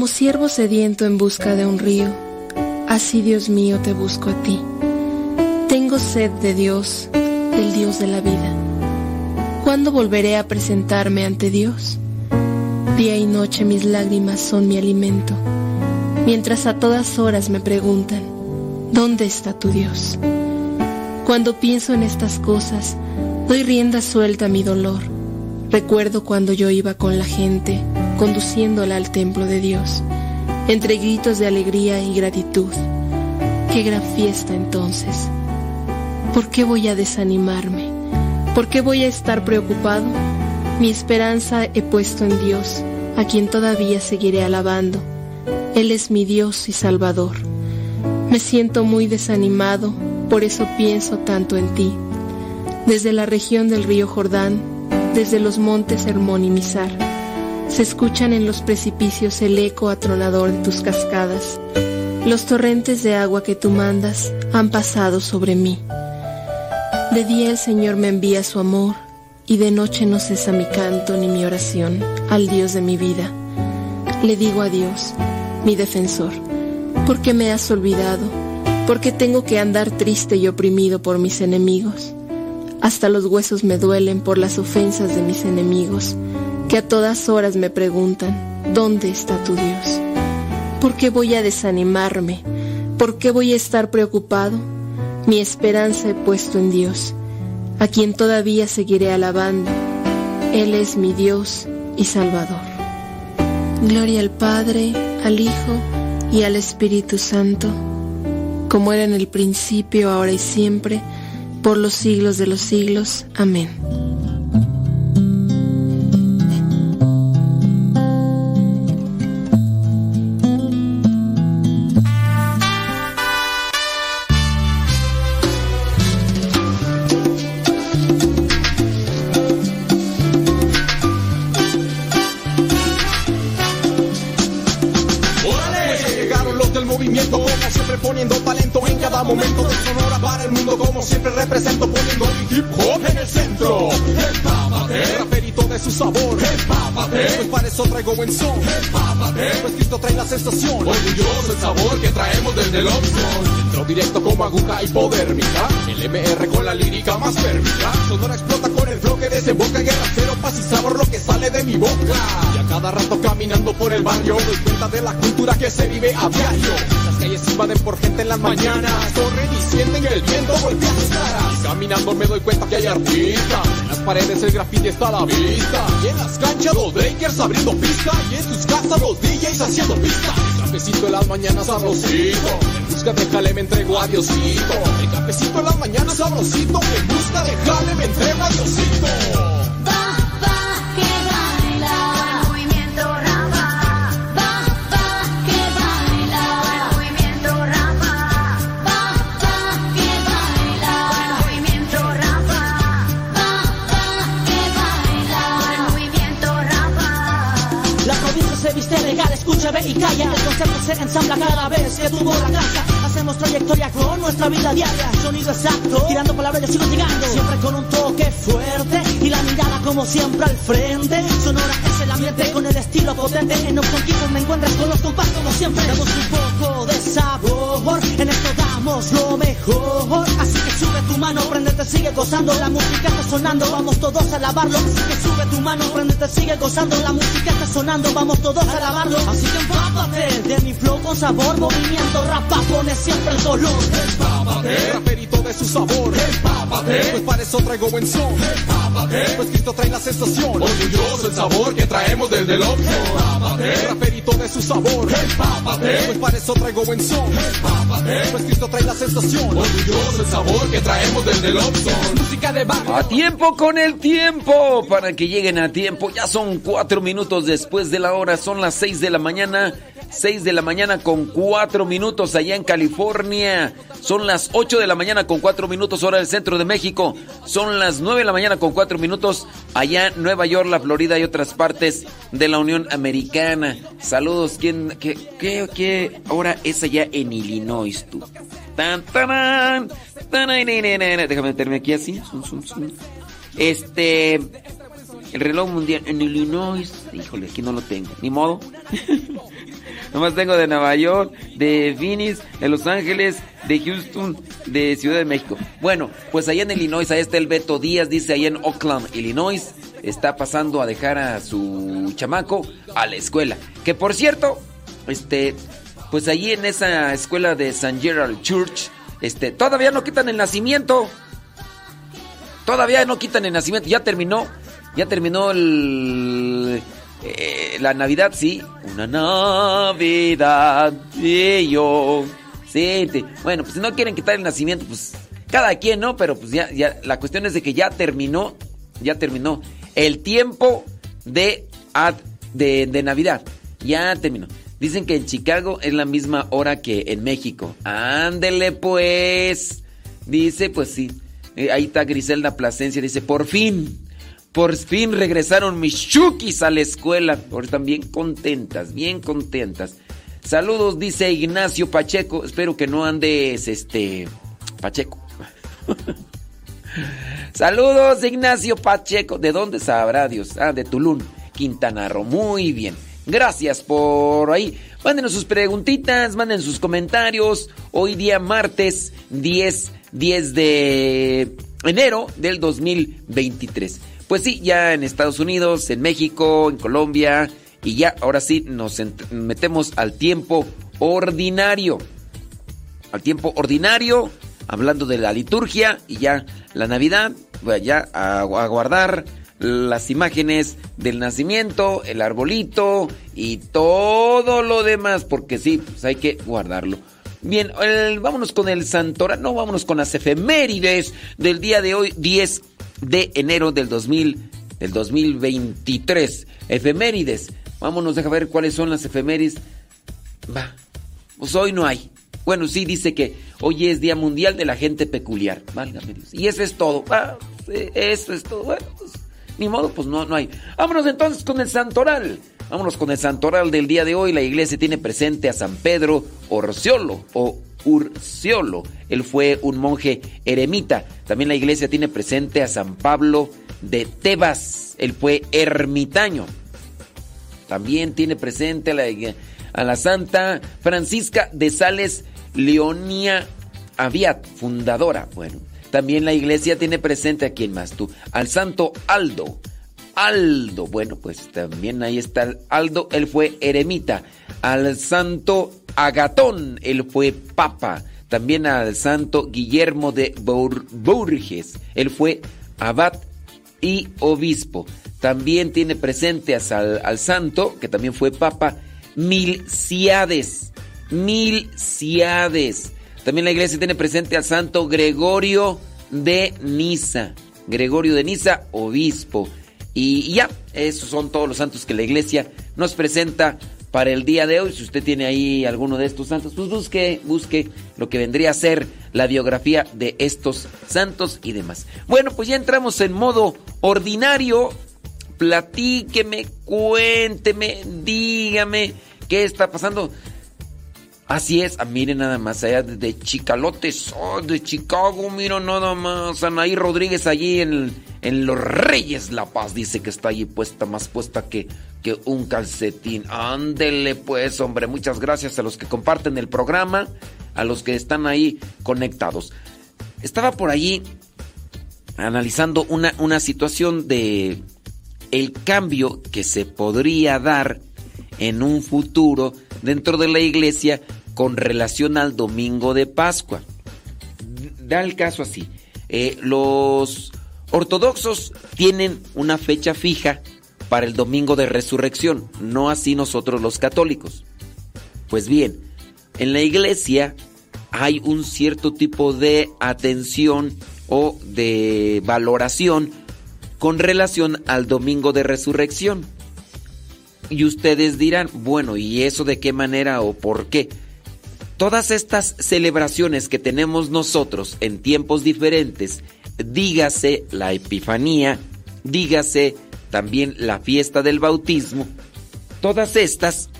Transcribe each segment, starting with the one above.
Como siervo sediento en busca de un río, así Dios mío te busco a ti. Tengo sed de Dios, el Dios de la vida. ¿Cuándo volveré a presentarme ante Dios? Día y noche mis lágrimas son mi alimento, mientras a todas horas me preguntan, ¿dónde está tu Dios? Cuando pienso en estas cosas, doy rienda suelta a mi dolor Recuerdo cuando yo iba con la gente, conduciéndola al templo de Dios, entre gritos de alegría y gratitud. Qué gran fiesta entonces. ¿Por qué voy a desanimarme? ¿Por qué voy a estar preocupado? Mi esperanza he puesto en Dios, a quien todavía seguiré alabando. Él es mi Dios y Salvador. Me siento muy desanimado, por eso pienso tanto en ti. Desde la región del río Jordán, desde los montes Hermón y Mizar. Se escuchan en los precipicios el eco atronador de tus cascadas. Los torrentes de agua que tú mandas han pasado sobre mí. De día el Señor me envía su amor y de noche no cesa mi canto ni mi oración al Dios de mi vida. Le digo a Dios, mi defensor, ¿por qué me has olvidado? ¿Por qué tengo que andar triste y oprimido por mis enemigos? Hasta los huesos me duelen por las ofensas de mis enemigos, que a todas horas me preguntan, ¿dónde está tu Dios? ¿Por qué voy a desanimarme? ¿Por qué voy a estar preocupado? Mi esperanza he puesto en Dios, a quien todavía seguiré alabando. Él es mi Dios y Salvador. Gloria al Padre, al Hijo y al Espíritu Santo, como era en el principio, ahora y siempre, por los siglos de los siglos. Amén. Buen son. Empápate, Cristo trae la sensación. Orgulloso el sabor que traemos desde el Oxford. Entro directo como aguja hipodérmica. El MR con la lírica más férmica. Sonora explota con el flow que desemboca guerra cero, paz y sabor lo que sale de mi boca. Y a cada rato caminando por el barrio, doy cuenta de la cultura que se vive a diario. Las calles invaden por gente en las mañanas. Corren y sienten el viento golpea sus caras. Y caminando me doy cuenta que hay artistas. Paredes el graffiti está a la vista. Y en las canchas los breakers abriendo pista. Y en sus casas los DJs haciendo pista. El cafecito en las mañanas sabrosito. En busca de jale me entrego a Diosito. El cafecito en las mañanas sabrosito. En busca de jale me entrego a Diosito. Escucha, ve y calla. El concepto se ensambla cada vez que tuvo la casa. Hacemos trayectoria con nuestra vida diaria. Sonido exacto, tirando palabras yo sigo llegando. Siempre con un toque fuerte y la mirada como siempre al frente. Sonora es el ambiente con el estilo potente. En Option Keyboard me encuentras con los compás como siempre. Damos un poco de sabor, en esto damos lo mejor. Así que sube tu mano, prendete, sigue gozando. La música está sonando, vamos todos a lavarlo. Así que sube tu mano, prendete, sigue gozando. La música está sonando, vamos todos a lavarlo. Así que empápate de mi flow con sabor, movimiento, rapa, pone siempre el dolor. Empápate, raperito de su sabor. Empápate, pues para eso traigo buen son. Empápate, pues Cristo trae la sensación. Orgulloso el sabor que traemos desde el option. Empápate, raperito de su sabor. Empápate, pues para eso traigo buen son. Empápate, pues Cristo trae la sensación. Orgulloso el sabor que traemos desde el option. Música de barrio. A tiempo con el tiempo, para que lleguen a tiempo. Ya son cuatro minutos después de la hora, son las seis de la mañana. 6 de la mañana con 4 minutos allá en California. Son las 8 de la mañana con 4 minutos hora del centro de México. Son las 9 de la mañana con 4 minutos allá en Nueva York, la Florida y otras partes de la Unión Americana. Saludos. ¿Quién, qué, qué, qué hora es allá en Illinois tú? Tan, tarán, tarararara. Déjame meterme aquí así. Este... El reloj mundial en Illinois. Híjole, aquí no lo tengo. Ni modo. Nomás tengo de Nueva York, de Phoenix, de Los Ángeles, de Houston, de Ciudad de México. Bueno, pues allá en Illinois, ahí está el Beto Díaz, dice ahí en Oakland, Illinois. Está pasando a dejar a su chamaco a la escuela. Que por cierto, este, pues allí en esa escuela de St. Gerald Church, este, todavía no quitan el nacimiento. Todavía no quitan el nacimiento. Ya terminó, ya terminó el eh, la Navidad, sí. Una Navidad yo. Sí, te- bueno, pues si no quieren quitar el nacimiento, pues cada quien, ¿no? Pero pues ya, la cuestión es de que ya terminó, ya terminó el tiempo de, de, de Navidad. Ya terminó. Dicen que en Chicago es la misma hora que en México. Ándele pues. Dice, pues sí. Eh, ahí está Griselda Plasencia. Dice, por fin. Por fin regresaron mis chukis a la escuela. Están bien contentas, bien contentas. Saludos, dice Ignacio Pacheco. Espero que no andes, este, Pacheco. Saludos, Ignacio Pacheco. ¿De dónde sabrá Dios? Ah, de Tulum, Quintana Roo. Muy bien. Gracias por ahí. Mándenos sus preguntitas, manden sus comentarios. Hoy día martes 10, 10 de enero del 2023. Pues sí, ya en Estados Unidos, en México, en Colombia. Y ya, ahora sí, nos metemos al tiempo ordinario al tiempo ordinario, hablando de la liturgia y ya la Navidad, ya a, a guardar las imágenes del nacimiento, el arbolito y todo lo demás, porque sí, pues hay que guardarlo. Bien, el- vámonos con el santoral, no, vámonos con las efemérides del día de hoy, 10 de enero del 2000, del 2023. Efemérides, vámonos, deja ver cuáles son las efemérides. Va, pues hoy no hay. Bueno, sí dice que hoy es Día Mundial de la Gente Peculiar. Válgame Dios. Y eso es todo. Ah, eso es todo. Bueno, pues, ni modo, pues no, no hay. Vámonos entonces con el santoral. Vámonos con el santoral del día de hoy. La iglesia tiene presente a San Pedro Orciolo o Urciolo. Él fue un monje eremita. También la iglesia tiene presente a San Pablo de Tebas. Él fue ermitaño. También tiene presente a la, a la Santa Francisca de Sales Leonia Aviat, fundadora. Bueno, también la iglesia tiene presente a quién más tú, al Santo Aldo. Aldo, bueno, pues también ahí está Aldo, él fue eremita. Al Santo Agatón, él fue papa. También al Santo Guillermo de Bour- Bourges, él fue abad y obispo. También tiene presente al santo, que también fue papa, Milciades. Milciades. También la iglesia tiene presente al santo Gregorio de Niza. Gregorio de Niza, obispo. Y ya, esos son todos los santos que la iglesia nos presenta para el día de hoy. Si usted tiene ahí alguno de estos santos, pues busque, busque lo que vendría a ser la biografía de estos santos y demás. Bueno, pues ya entramos en modo ordinario. Platíqueme, cuénteme, dígame qué está pasando. Así es, ah, miren nada más, allá de, Chicalotes, oh, de Chicago, mira nada más, Anaí Rodríguez allí en, en Los Reyes La Paz, dice que está allí puesta, más puesta que, que un calcetín. Ándele pues, hombre, muchas gracias a los que comparten el programa, a los que están ahí conectados. Estaba por allí analizando una, una situación de el cambio que se podría dar en un futuro dentro de la iglesia con relación al domingo de Pascua. Da el caso así. eh, los ortodoxos tienen una fecha fija para el domingo de resurrección, no así nosotros los católicos. Pues bien, en la iglesia hay un cierto tipo de atención o de valoración con relación al domingo de resurrección. Y ustedes dirán, bueno, ¿y eso de qué manera o por qué? Todas estas celebraciones que tenemos nosotros en tiempos diferentes, dígase la Epifanía, dígase también la fiesta del bautismo, todas estas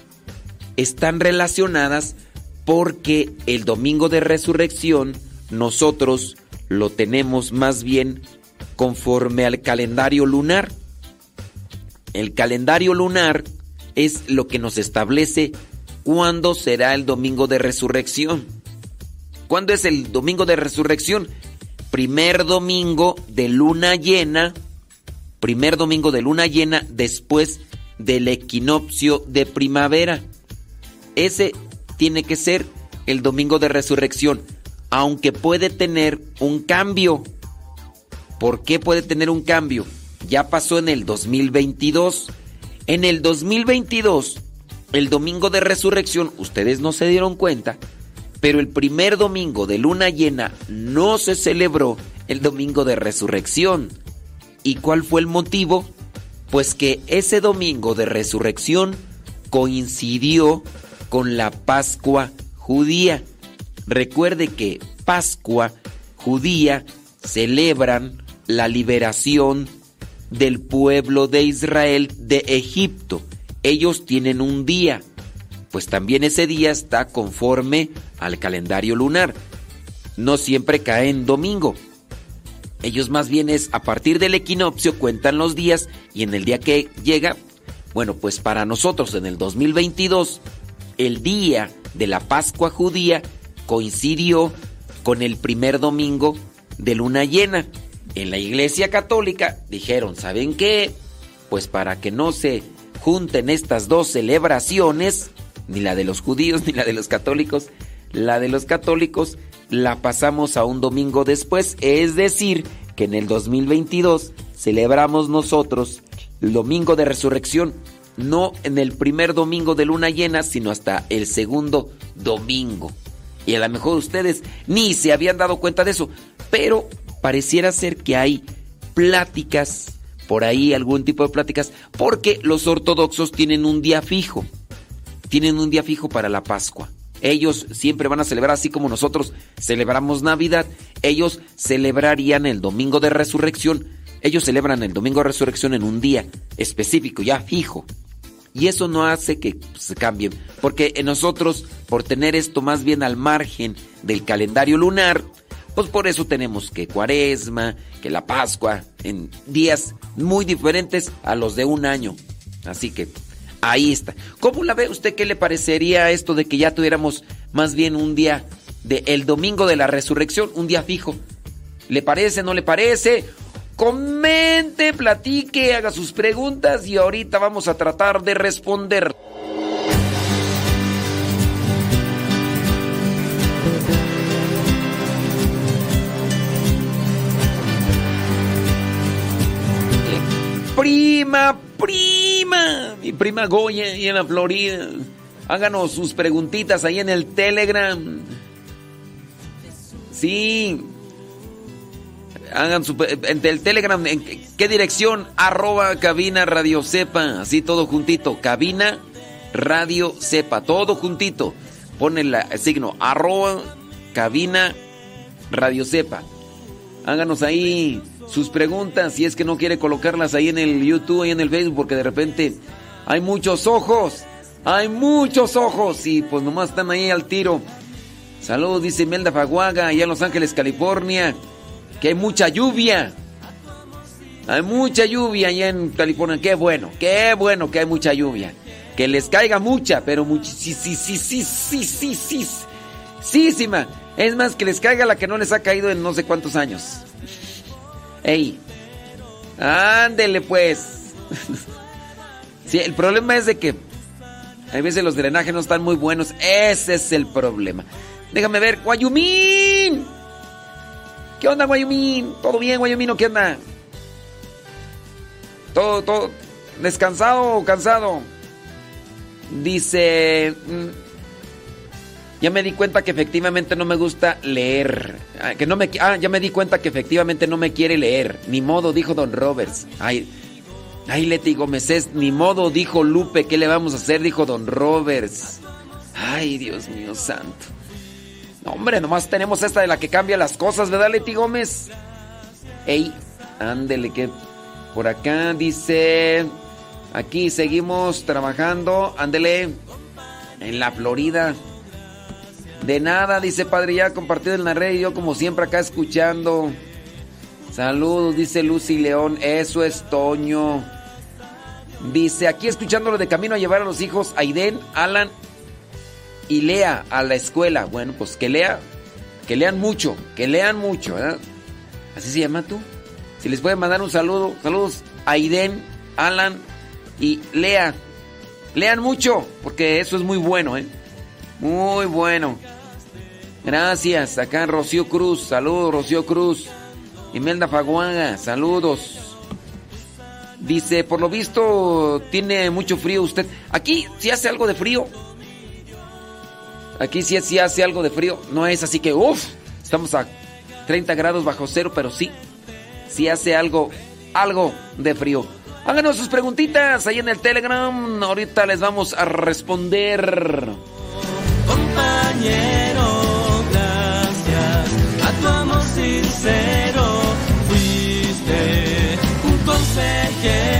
están relacionadas porque el domingo de resurrección nosotros lo tenemos más bien conforme al calendario lunar. El calendario lunar es lo que nos establece cuándo será el domingo de resurrección. ¿Cuándo es el domingo de resurrección? Primer domingo de luna llena, primer domingo de luna llena después del equinoccio de primavera. Ese tiene que ser el domingo de resurrección, aunque puede tener un cambio. ¿Por qué puede tener un cambio? Ya pasó en el 2022. En el 2022, el domingo de resurrección, ustedes no se dieron cuenta, pero el primer domingo de luna llena no se celebró el domingo de resurrección. ¿Y cuál fue el motivo? Pues que ese domingo de resurrección coincidió con la Pascua judía. Recuerde que Pascua judía celebran la liberación del pueblo de Israel de Egipto. Ellos tienen un día, pues también ese día está conforme al calendario lunar. No siempre cae en domingo. Ellos más bien es a partir del equinoccio cuentan los días y en el día que llega, bueno, pues para nosotros en el 2022, el día de la Pascua judía coincidió con el primer domingo de luna llena. En la iglesia católica dijeron, ¿saben qué? Pues para que no se junten estas dos celebraciones, ni la de los judíos ni la de los católicos, la de los católicos la pasamos a un domingo después, es decir, que en el 2022 celebramos nosotros el domingo de resurrección, no en el primer domingo de luna llena, sino hasta el segundo domingo. Y a lo mejor ustedes ni se habían dado cuenta de eso, pero pareciera ser que hay pláticas, por ahí algún tipo de pláticas, porque los ortodoxos tienen un día fijo, tienen un día fijo para la Pascua. Ellos siempre van a celebrar así como nosotros celebramos Navidad. Ellos celebrarían el domingo de resurrección. Ellos celebran el domingo de resurrección en un día específico, ya fijo. Y eso no hace que se cambien. Porque en nosotros, por tener esto más bien al margen del calendario lunar, pues por eso tenemos que Cuaresma, que la Pascua, en días muy diferentes a los de un año. Así que ahí está. ¿Cómo la ve usted? ¿Qué le parecería esto de que ya tuviéramos más bien un día de el domingo de la resurrección, un día fijo? ¿Le parece? ¿No le parece? Comente, platique, haga sus preguntas y ahorita vamos a tratar de responder. Prima, prima, mi prima Goya ahí en la Florida. Háganos sus preguntitas ahí en el Telegram. Sí. Hagan su, en el Telegram, ¿en qué dirección? Arroba cabina radio sepa, así todo juntito. Cabina radio sepa, todo juntito. Pone el signo arroba cabina radio sepa. Háganos ahí sus preguntas si es que no quiere colocarlas ahí en el YouTube y en el Facebook porque de repente hay muchos ojos, Hay muchos ojos y pues nomás están ahí al tiro. Saludos, dice Melda Faguaga, allá en Los Ángeles, California. Que hay mucha lluvia. Hay mucha lluvia allá en California. Qué bueno, qué bueno que hay mucha lluvia. Que les caiga mucha, pero muchísima. Es más, que les caiga la que no les ha caído en no sé cuántos años. Ey, ándele pues. sí, el problema es de que a veces los drenajes no están muy buenos. Ese es el problema. Déjame ver, Guayumín. ¿Qué onda, Guayumín? ¿Todo bien, Guayumín o qué onda? Todo, todo. ¿Descansado o cansado? Dice. mm, Ya me di cuenta que efectivamente no me gusta leer. Ah, Que no me, ah, ya me di cuenta que efectivamente no me quiere leer. Ni modo, dijo Don Roberts. Ay, ay, Leti Gómez es. Ni modo, dijo Lupe. ¿Qué le vamos a hacer? Dijo Don Roberts. Ay, Dios mío santo. No, hombre, nomás tenemos esta de la que cambia las cosas, ¿verdad, Leti Gómez? Ey, ándele, que por acá dice. Aquí seguimos trabajando, ándele. En la Florida. De nada, dice Padre, ya compartido en la red y yo como siempre acá escuchando. Saludos, dice Lucy León, eso es Toño. Dice, aquí escuchándolo de camino a llevar a los hijos Aiden, Alan y Lea a la escuela. Bueno, pues que lea, que lean mucho, que lean mucho, ¿verdad? Así se llama tú. Si les pueden mandar un saludo, saludos Aiden, Alan y Lea. Lean mucho, porque eso es muy bueno, ¿eh? Muy bueno. Gracias. Acá Rocío Cruz. Saludos, Rocío Cruz. Imelda Faguaga. Saludos. Dice, por lo visto, tiene mucho frío usted. Aquí sí hace algo de frío. Aquí sí, sí hace algo de frío. No es así que, uff, estamos a 30 grados bajo cero, pero sí, sí hace algo, algo de frío. Háganos sus preguntitas ahí en el Telegram. Ahorita les vamos a responder. Compañero, gracias a tu amor sincero. Fuiste un consejero,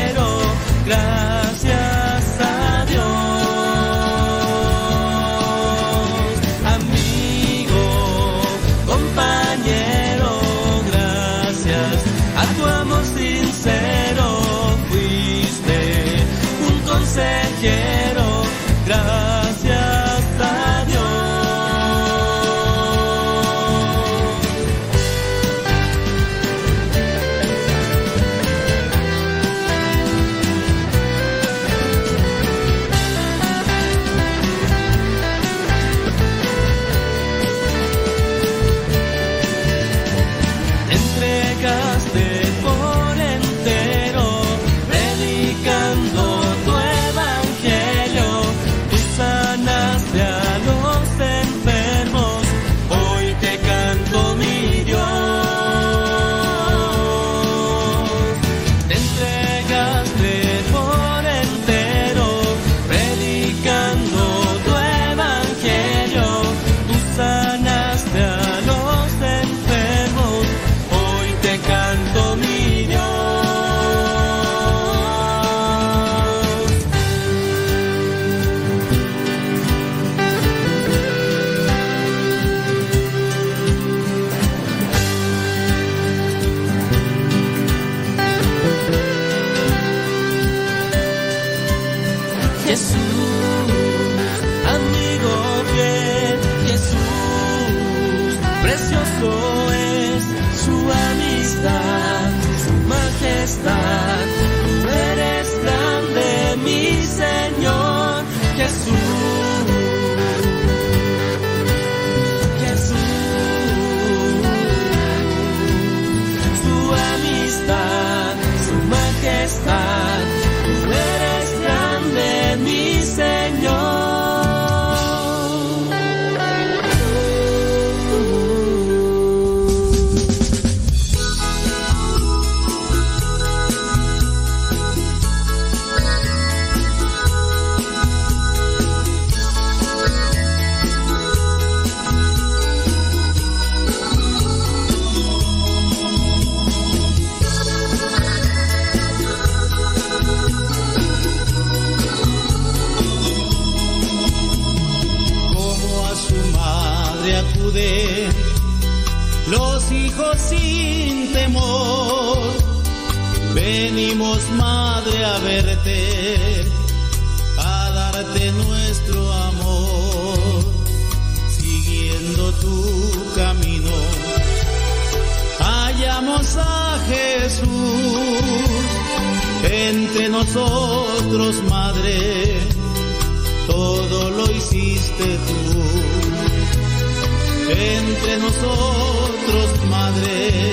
entre nosotros, Madre,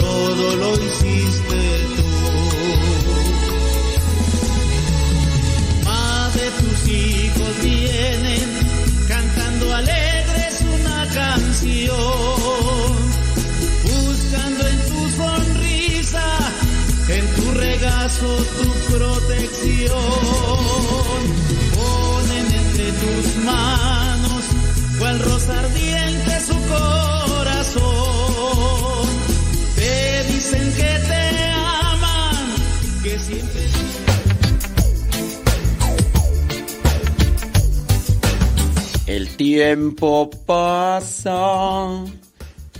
todo lo hiciste tú. Madre, tus hijos vienen cantando alegres una canción, buscando en tu sonrisa, en tu regazo tu protección. Ardiente su corazón. Te dicen que te aman, que siempre... El tiempo pasa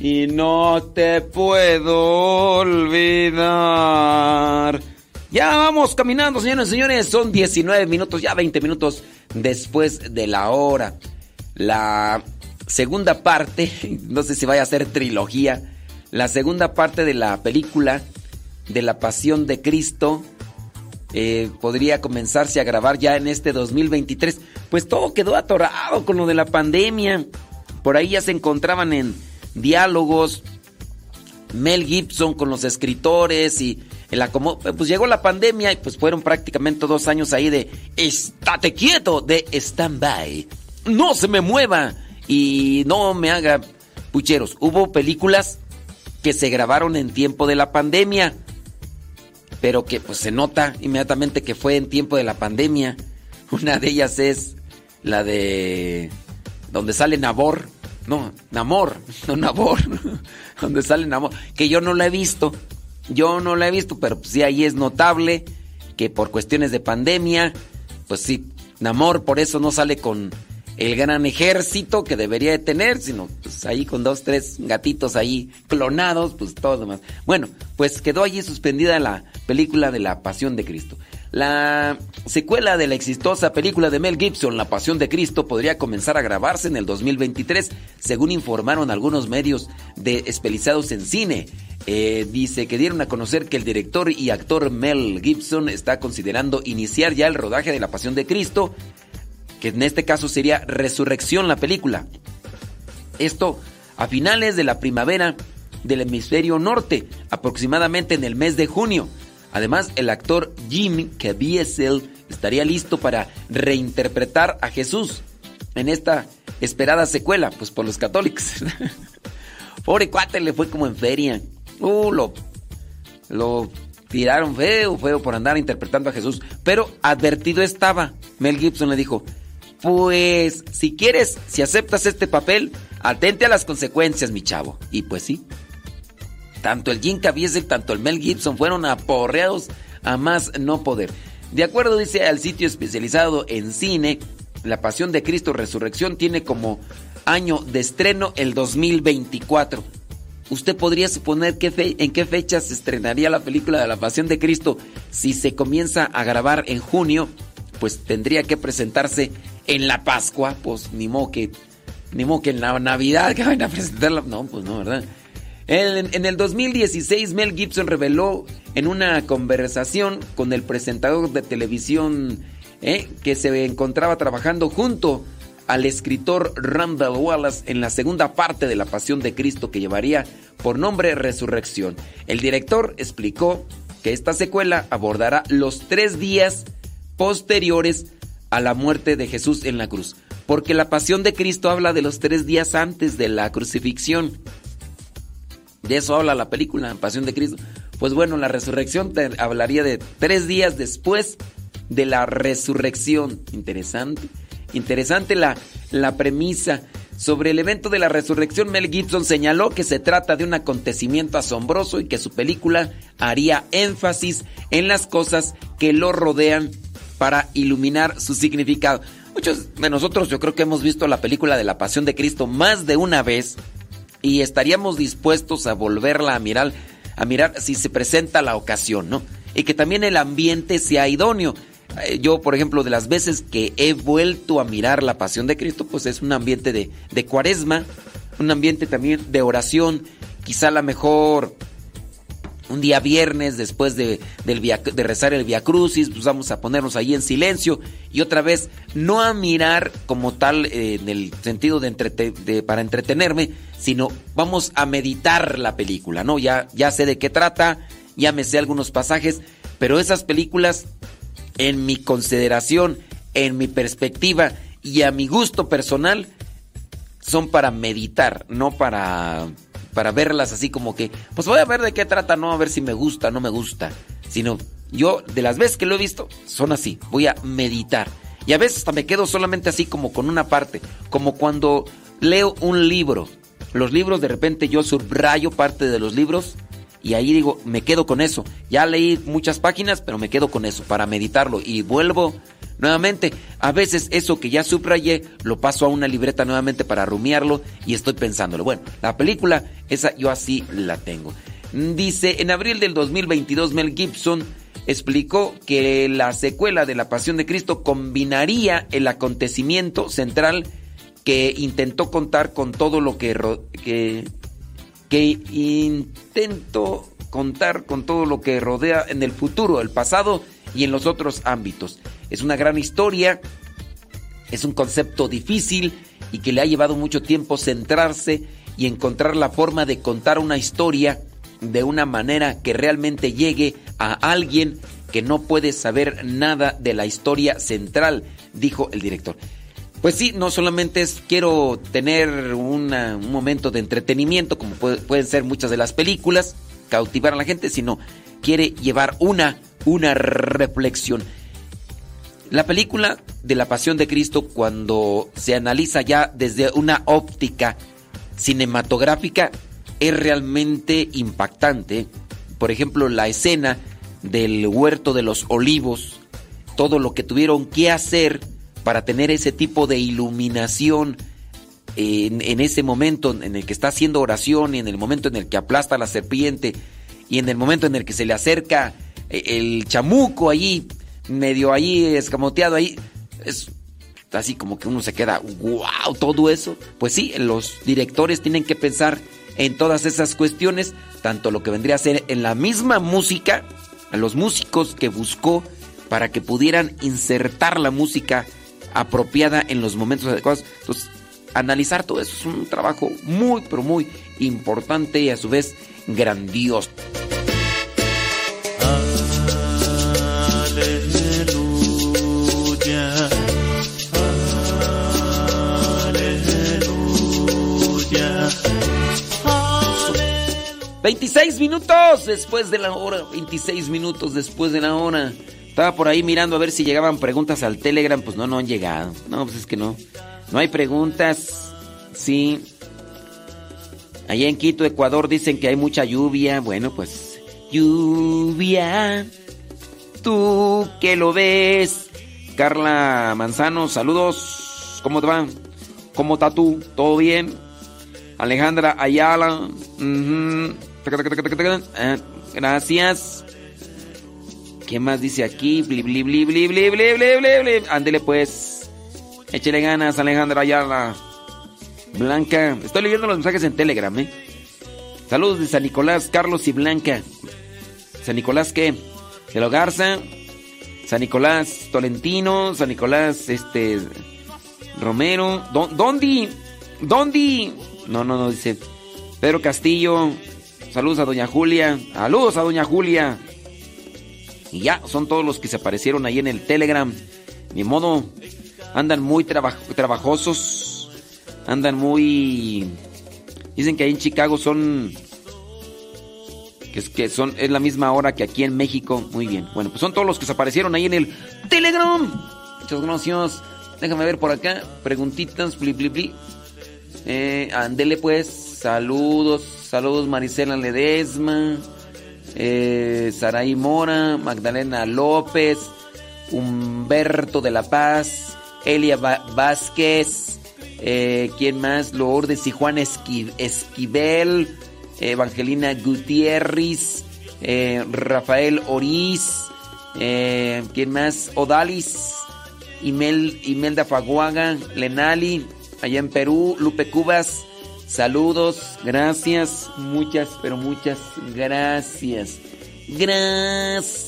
y no te puedo olvidar. Ya vamos caminando, señores y señores. Son 19 minutos, ya 20 minutos después de la hora. La segunda parte, no sé si vaya a ser trilogía, la segunda parte de la película de la Pasión de Cristo eh, podría comenzarse a grabar ya en este 2023. Pues todo quedó atorado con lo de la pandemia. Por ahí ya se encontraban en diálogos Mel Gibson con los escritores y el acomodo. Pues llegó la pandemia y pues fueron prácticamente dos años ahí de estate quieto, de stand-by. No se me mueva y no me haga pucheros. Hubo películas que se grabaron en tiempo de la pandemia pero que pues se nota inmediatamente que fue en tiempo de la pandemia. Una de ellas es la de donde sale Nabor, no, Namor, no Nabor, donde sale Namor, que yo no la he visto. Yo no la he visto, pero sí ahí es notable que por cuestiones de pandemia, pues sí, Namor por eso no sale con el gran ejército que debería de tener, sino pues ahí con dos, tres gatitos ahí clonados, pues todo demás. Bueno, pues quedó allí suspendida la película de la Pasión de Cristo. La secuela de la exitosa película de Mel Gibson, La Pasión de Cristo, podría comenzar a grabarse en el 2023, según informaron algunos medios de especializados en cine. Eh, dice que dieron a conocer que el director y actor Mel Gibson está considerando iniciar ya el rodaje de La Pasión de Cristo que en este caso sería Resurrección la película. Esto a finales de la primavera del hemisferio norte, aproximadamente en el mes de junio. Además, el actor Jim Caviezel estaría listo para reinterpretar a Jesús en esta esperada secuela, pues por los católicos. Pobre cuate, le fue como en feria. Uh, lo, lo tiraron feo, feo por andar interpretando a Jesús. Pero advertido estaba. Mel Gibson le dijo, pues si quieres, si aceptas este papel, atente a las consecuencias, mi chavo. Y pues sí. Tanto el Jim Caviezel, tanto el Mel Gibson fueron aporreados a más no poder. De acuerdo, dice al sitio especializado en cine, La Pasión de Cristo Resurrección tiene como año de estreno el 2024. ¿Usted podría suponer qué en qué fecha se estrenaría la película de la Pasión de Cristo si se comienza a grabar en junio? Pues tendría que presentarse en la Pascua, pues ni modo que, ni modo que en la Navidad que vayan a presentarla. No, pues no, ¿verdad? En, en el 2016, Mel Gibson reveló en una conversación con el presentador de televisión eh, que se encontraba trabajando junto al escritor Randall Wallace en la segunda parte de La Pasión de Cristo que llevaría por nombre Resurrección. El director explicó que esta secuela abordará los tres días posteriores a la muerte de Jesús en la cruz, porque la Pasión de Cristo habla de los tres días antes de la crucifixión. De eso habla la película, Pasión de Cristo. Pues bueno, la resurrección te hablaría de tres días después de la resurrección. Interesante. Interesante la, la premisa. Sobre el evento de la resurrección, Mel Gibson señaló que se trata de un acontecimiento asombroso y que su película haría énfasis en las cosas que lo rodean para iluminar su significado. Muchos de nosotros yo creo que hemos visto la película de la Pasión de Cristo más de una vez y estaríamos dispuestos a volverla a mirar, a mirar si se presenta la ocasión, ¿no? Y que también el ambiente sea idóneo. Eh, Yo, por ejemplo, de las veces que he vuelto a mirar la Pasión de Cristo, pues es un ambiente de, de cuaresma, un ambiente también de oración, quizá la mejor un día viernes después de, rezar el Via Crucis, pues vamos a ponernos ahí en silencio y otra vez no a mirar como tal eh, en el sentido de, de- para entretenerme, sino vamos a meditar la película, ¿no? Ya, ya sé de qué trata, ya me sé algunos pasajes, pero esas películas, en mi consideración, en mi perspectiva y a mi gusto personal, son para meditar, no para, para verlas así como que, pues voy a ver de qué trata, no a ver si me gusta, no me gusta, sino yo de las veces que lo he visto son así, voy a meditar. Y a veces hasta me quedo solamente así como con una parte, como cuando leo un libro. Los libros de repente yo subrayo parte de los libros y ahí digo, me quedo con eso. Ya leí muchas páginas, pero me quedo con eso para meditarlo y vuelvo nuevamente. A veces eso que ya subrayé lo paso a una libreta nuevamente para rumiarlo y estoy pensándolo. Bueno, la película, esa yo así la tengo. Dice, en abril del 2022 Mel Gibson explicó que la secuela de La Pasión de Cristo combinaría el acontecimiento central que intentó contar con todo lo que, que que intento contar con todo lo que rodea en el futuro, el pasado y en los otros ámbitos. Es una gran historia, es un concepto difícil y que le ha llevado mucho tiempo centrarse y encontrar la forma de contar una historia de una manera que realmente llegue a alguien que no puede saber nada de la historia central, dijo el director. Pues sí, no solamente es quiero tener un momento de entretenimiento, como puede- pueden ser muchas de las películas, cautivar a la gente, sino quiere llevar una, una reflexión. La película de la Pasión de Cristo, cuando se analiza ya desde una óptica cinematográfica, es realmente impactante. Por ejemplo, la escena del huerto de los olivos, todo lo que tuvieron que hacer para tener ese tipo de iluminación en, ese momento en el que está haciendo oración y en el momento en el que aplasta a la serpiente y en el momento en el que se le acerca el chamuco allí, medio ahí escamoteado ahí, es así como que uno se queda, wow, todo eso. Pues sí, los directores tienen que pensar en todas esas cuestiones, tanto lo que vendría a ser en la misma música, a los músicos que buscó para que pudieran insertar la música apropiada en los momentos adecuados. Entonces, analizar todo eso es un trabajo muy, pero muy importante y a su vez grandioso. Aleluya. Aleluya. 26 minutos después de la hora. 26 minutos después de la hora. Estaba por ahí mirando a ver si llegaban preguntas al Telegram. Pues no, no han llegado. No, pues es que no. No hay preguntas. Sí. Allá en Quito, Ecuador, dicen que hay mucha lluvia. Bueno, pues lluvia. Tú que lo ves. Carla Manzano, saludos. ¿Cómo te va? ¿Cómo está tú? ¿Todo bien? Alejandra Ayala. Ah, gracias. ¿Qué más dice aquí? Bli, Ándele pues. Échele ganas, Alejandra Ayala. Blanca. Estoy leyendo los mensajes en Telegram, ¿eh? Saludos de San Nicolás, Carlos y Blanca. ¿San Nicolás qué? De la Garza. San Nicolás Tolentino. San Nicolás, este. Romero. Don, Dondi. Dondi. No, no, no, dice. Pedro Castillo. Saludos a Doña Julia. Saludos a Doña Julia. Y ya, son todos los que se aparecieron ahí en el Telegram. Ni modo. Andan muy traba- trabajosos. Andan muy. Dicen que ahí en Chicago son. Es, que son, es la misma hora que aquí en México. Muy bien. Bueno, pues son todos los que se aparecieron ahí en el Telegram. Muchas gracias. Déjame ver por acá. Preguntitas. Bli, bli, bli. Eh, andele pues. Saludos. Saludos Marisela Ledesma. Eh, Saraí Mora. Magdalena López. Humberto de la Paz. Elia Vázquez. Eh, ¿Quién más? Lourdes y Juan Esqui- Esquivel. Evangelina Gutiérrez. eh, Rafael Oriz. eh, ¿Quién más? Odalis. Imel, Imelda Faguaga. Lenali. Allá en Perú. Lupe Cubas. Saludos. Gracias. Muchas, pero muchas gracias. Gracias.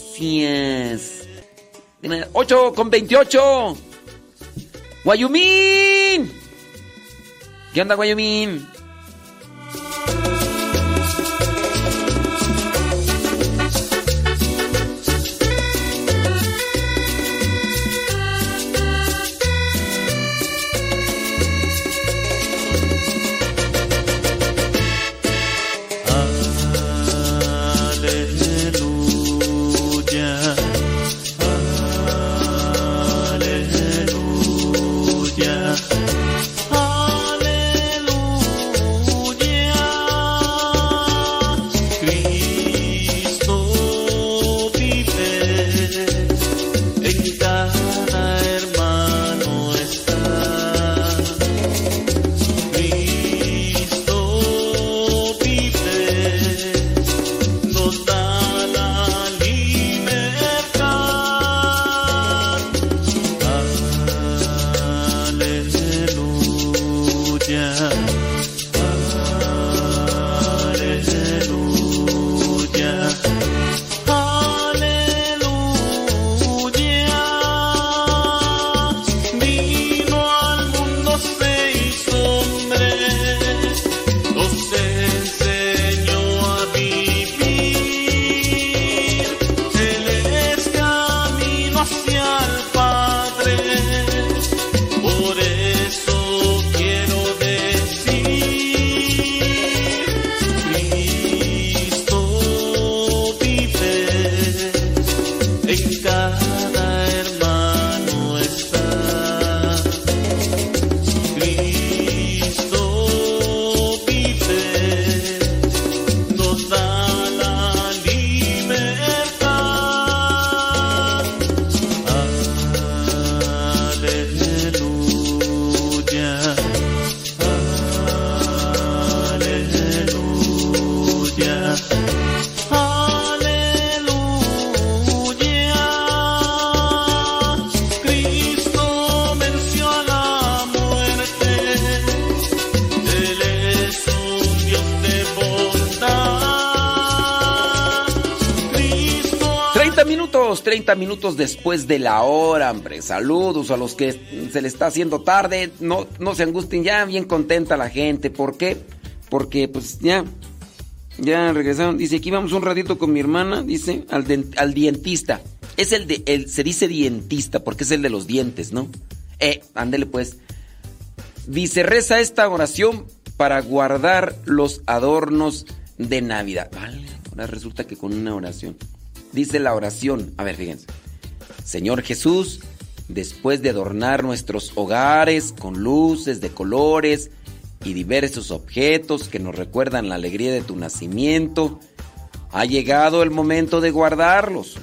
8 con 28. Guayumín. ¿Qué onda, Guayumín? minutos después de la hora, hombre. Saludos a los que se le está haciendo tarde. No, no se angustien, ya bien contenta la gente. ¿Por qué? Porque pues ya, ya regresaron. Dice, aquí vamos un ratito con mi hermana, dice, al, de, al dientista. Es el de, el, se dice dientista porque es el de los dientes, ¿no? Eh, ándele pues. Dice, reza esta oración para guardar los adornos de Navidad. Vale, ahora resulta que con una oración. Dice la oración, a ver, fíjense. Señor Jesús, después de adornar nuestros hogares con luces de colores y diversos objetos que nos recuerdan la alegría de tu nacimiento, ha llegado el momento de guardarlos.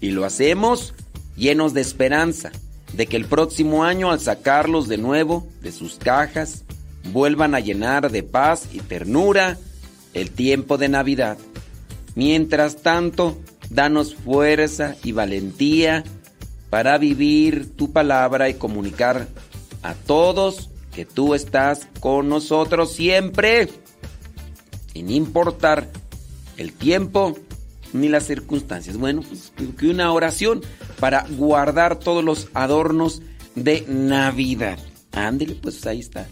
Y lo hacemos llenos de esperanza de que el próximo año al sacarlos de nuevo de sus cajas, vuelvan a llenar de paz y ternura el tiempo de Navidad. Mientras tanto, danos fuerza y valentía para vivir tu palabra y comunicar a todos que tú estás con nosotros siempre, sin importar el tiempo ni las circunstancias. Bueno, pues que una oración para guardar todos los adornos de Navidad. Ándele, pues ahí está.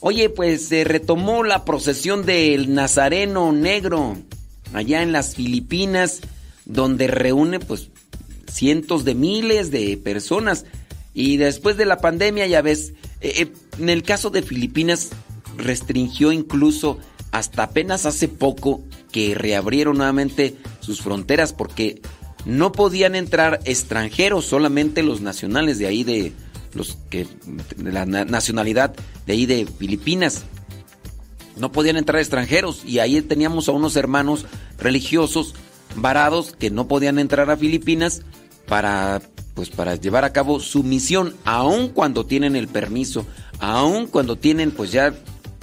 Oye, pues se retomó la procesión del Nazareno Negro allá en las Filipinas, donde reúne pues cientos de miles de personas. Y después de la pandemia, ya ves, eh, eh, en el caso de Filipinas restringió incluso hasta apenas hace poco que reabrieron nuevamente sus fronteras porque no podían entrar extranjeros, solamente los nacionales de ahí de los que de la na- nacionalidad de ahí de Filipinas. No podían entrar extranjeros y ahí teníamos a unos hermanos religiosos varados que no podían entrar a Filipinas para pues para llevar a cabo su misión, aun cuando tienen el permiso, aun cuando tienen pues ya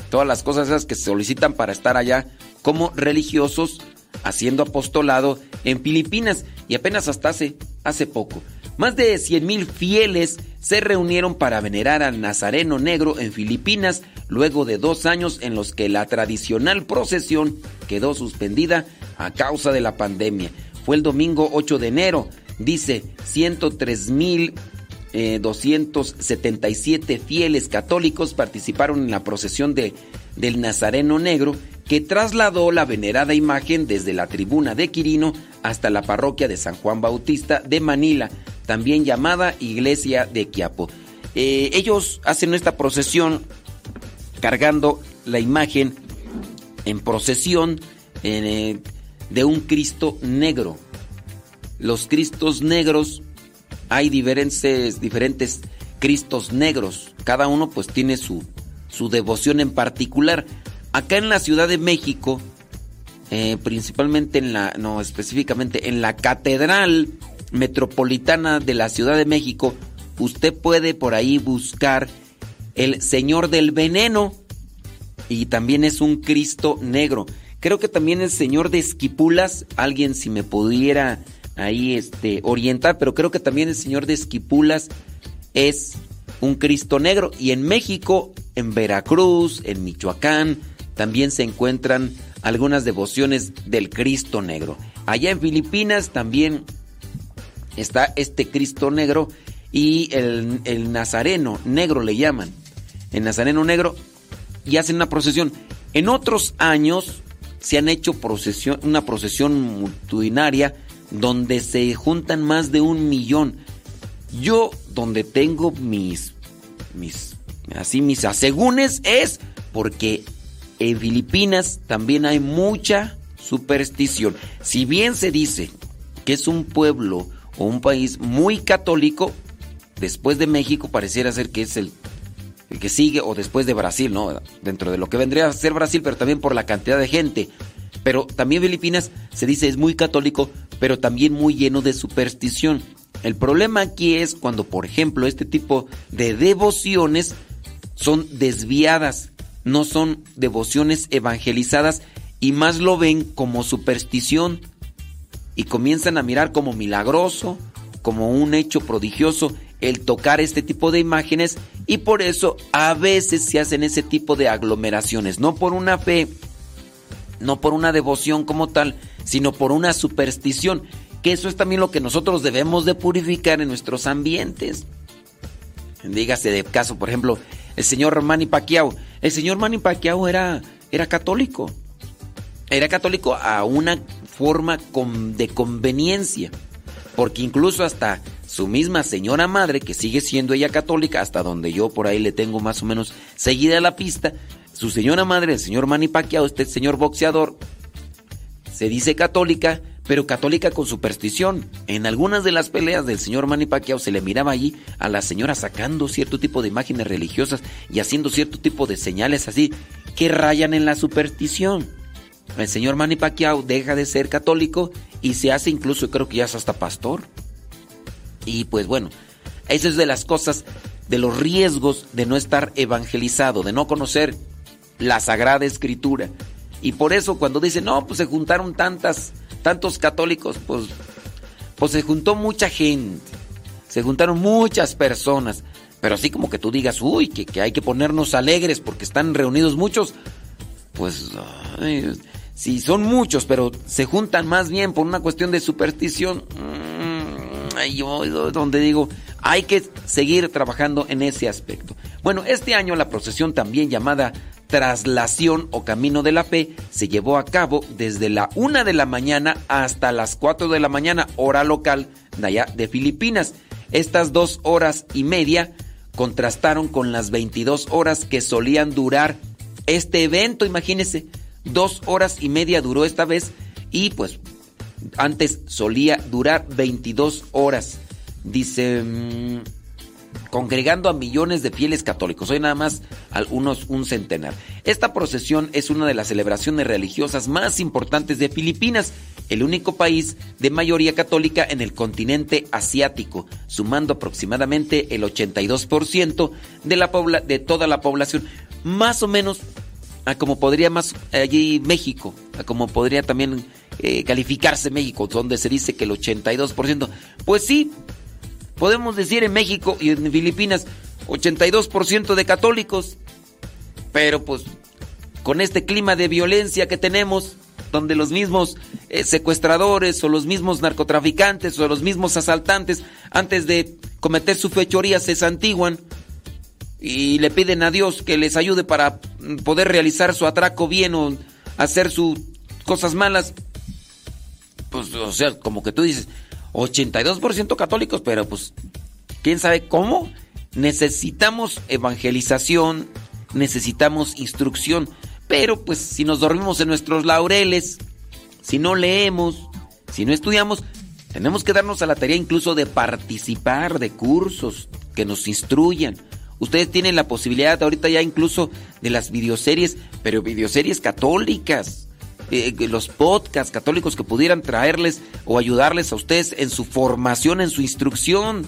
todas las cosas esas que se solicitan para estar allá como religiosos haciendo apostolado en Filipinas y apenas hasta hace, hace poco. Más de 100.000 fieles se reunieron para venerar al Nazareno Negro en Filipinas luego de dos años en los que la tradicional procesión quedó suspendida a causa de la pandemia. Fue el domingo 8 de enero, dice 103.277 fieles católicos participaron en la procesión de, del Nazareno Negro que trasladó la venerada imagen desde la tribuna de Quirino hasta la parroquia de San Juan Bautista de Manila, también llamada Iglesia de Quiapo. Eh, ellos hacen esta procesión cargando la imagen en procesión eh, de un Cristo negro. Los Cristos negros, hay diferentes, diferentes Cristos negros, cada uno pues tiene su, su devoción en particular. Acá en la Ciudad de México, eh, principalmente en la, no, específicamente en la Catedral Metropolitana de la Ciudad de México, usted puede por ahí buscar el Señor del Veneno y también es un Cristo negro. Creo que también el Señor de Esquipulas, alguien si me pudiera ahí este orientar, pero creo que también el Señor de Esquipulas es un Cristo negro y en México, en Veracruz, en Michoacán, también se encuentran algunas devociones del Cristo Negro. Allá en Filipinas también está este Cristo Negro y el, el Nazareno Negro le llaman. El Nazareno Negro y hacen una procesión. En otros años se han hecho procesión, una procesión multitudinaria donde se juntan más de un millón. Yo donde tengo mis, mis, así mis asegúnes es porque en Filipinas también hay mucha superstición. Si bien se dice que es un pueblo o un país muy católico, después de México pareciera ser que es el, que sigue, o después de Brasil, ¿no? Dentro de lo que vendría a ser Brasil, pero también por la cantidad de gente. Pero también Filipinas se dice es muy católico, pero también muy lleno de superstición. El problema aquí es cuando, por ejemplo, este tipo de devociones son desviadas, no son devociones evangelizadas y más lo ven como superstición y comienzan a mirar como milagroso, como un hecho prodigioso el tocar este tipo de imágenes y por eso a veces se hacen ese tipo de aglomeraciones, no por una fe, no por una devoción como tal, sino por una superstición, que eso es también lo que nosotros debemos de purificar en nuestros ambientes. Dígase de caso, por ejemplo, el señor Manny Pacquiao. El señor Manny Pacquiao era, era católico. Era católico a una forma de conveniencia. Porque incluso hasta su misma señora madre, que sigue siendo ella católica, hasta donde yo por ahí le tengo más o menos seguida la pista, su señora madre, el señor Manny Pacquiao, este señor boxeador, se dice católica, pero católica con superstición. En algunas de las peleas del señor Manny Pacquiao se le miraba allí a la señora sacando cierto tipo de imágenes religiosas y haciendo cierto tipo de señales así que rayan en la superstición. El señor Manny Pacquiao deja de ser católico y se hace incluso, creo que ya es hasta pastor. Y pues bueno, esa es de las cosas, de los riesgos de no estar evangelizado, de no conocer la Sagrada Escritura. Y por eso cuando dicen, no, pues se juntaron tantas, tantos católicos, pues, pues se juntó mucha gente, se juntaron muchas personas. Pero así como que tú digas, uy, que, que hay que ponernos alegres porque están reunidos muchos, pues si son muchos, pero se juntan más bien por una cuestión de superstición. mm, ay, yo donde digo, hay que seguir trabajando en ese aspecto. Bueno, este año la procesión también llamada Traslación o Camino de la Fe se llevó a cabo desde la una de la mañana hasta las 4 de la mañana, hora local de de Filipinas. Estas dos horas y media contrastaron con las 22 horas que solían durar este evento, imagínense, dos horas y media duró esta vez y pues antes solía durar 22 horas. Dice, mm, congregando a millones de fieles católicos, hoy nada más algunos un centenar. Esta procesión es una de las celebraciones religiosas más importantes de Filipinas, el único país de mayoría católica en el continente asiático, sumando aproximadamente el 82% de, la de toda la población, más o menos a como podría más allí México, a como podría también eh, calificarse México, donde se dice que el 82%. Pues sí, podemos decir en México y en Filipinas 82% de católicos, pero pues con este clima de violencia que tenemos, donde los mismos eh, secuestradores o los mismos narcotraficantes o los mismos asaltantes, antes de cometer su fechoría, se santiguan y le piden a Dios que les ayude para poder realizar su atraco bien o hacer sus cosas malas. Pues, o sea, como que tú dices, 82% católicos, pero pues, ¿quién sabe cómo? Necesitamos evangelización, necesitamos instrucción, pero pues si nos dormimos en nuestros laureles, si no leemos, si no estudiamos, tenemos que darnos a la tarea incluso de participar de cursos que nos instruyan. Ustedes tienen la posibilidad ahorita ya incluso de las videoseries, pero videoseries católicas. Eh, los podcasts católicos que pudieran traerles o ayudarles a ustedes en su formación, en su instrucción.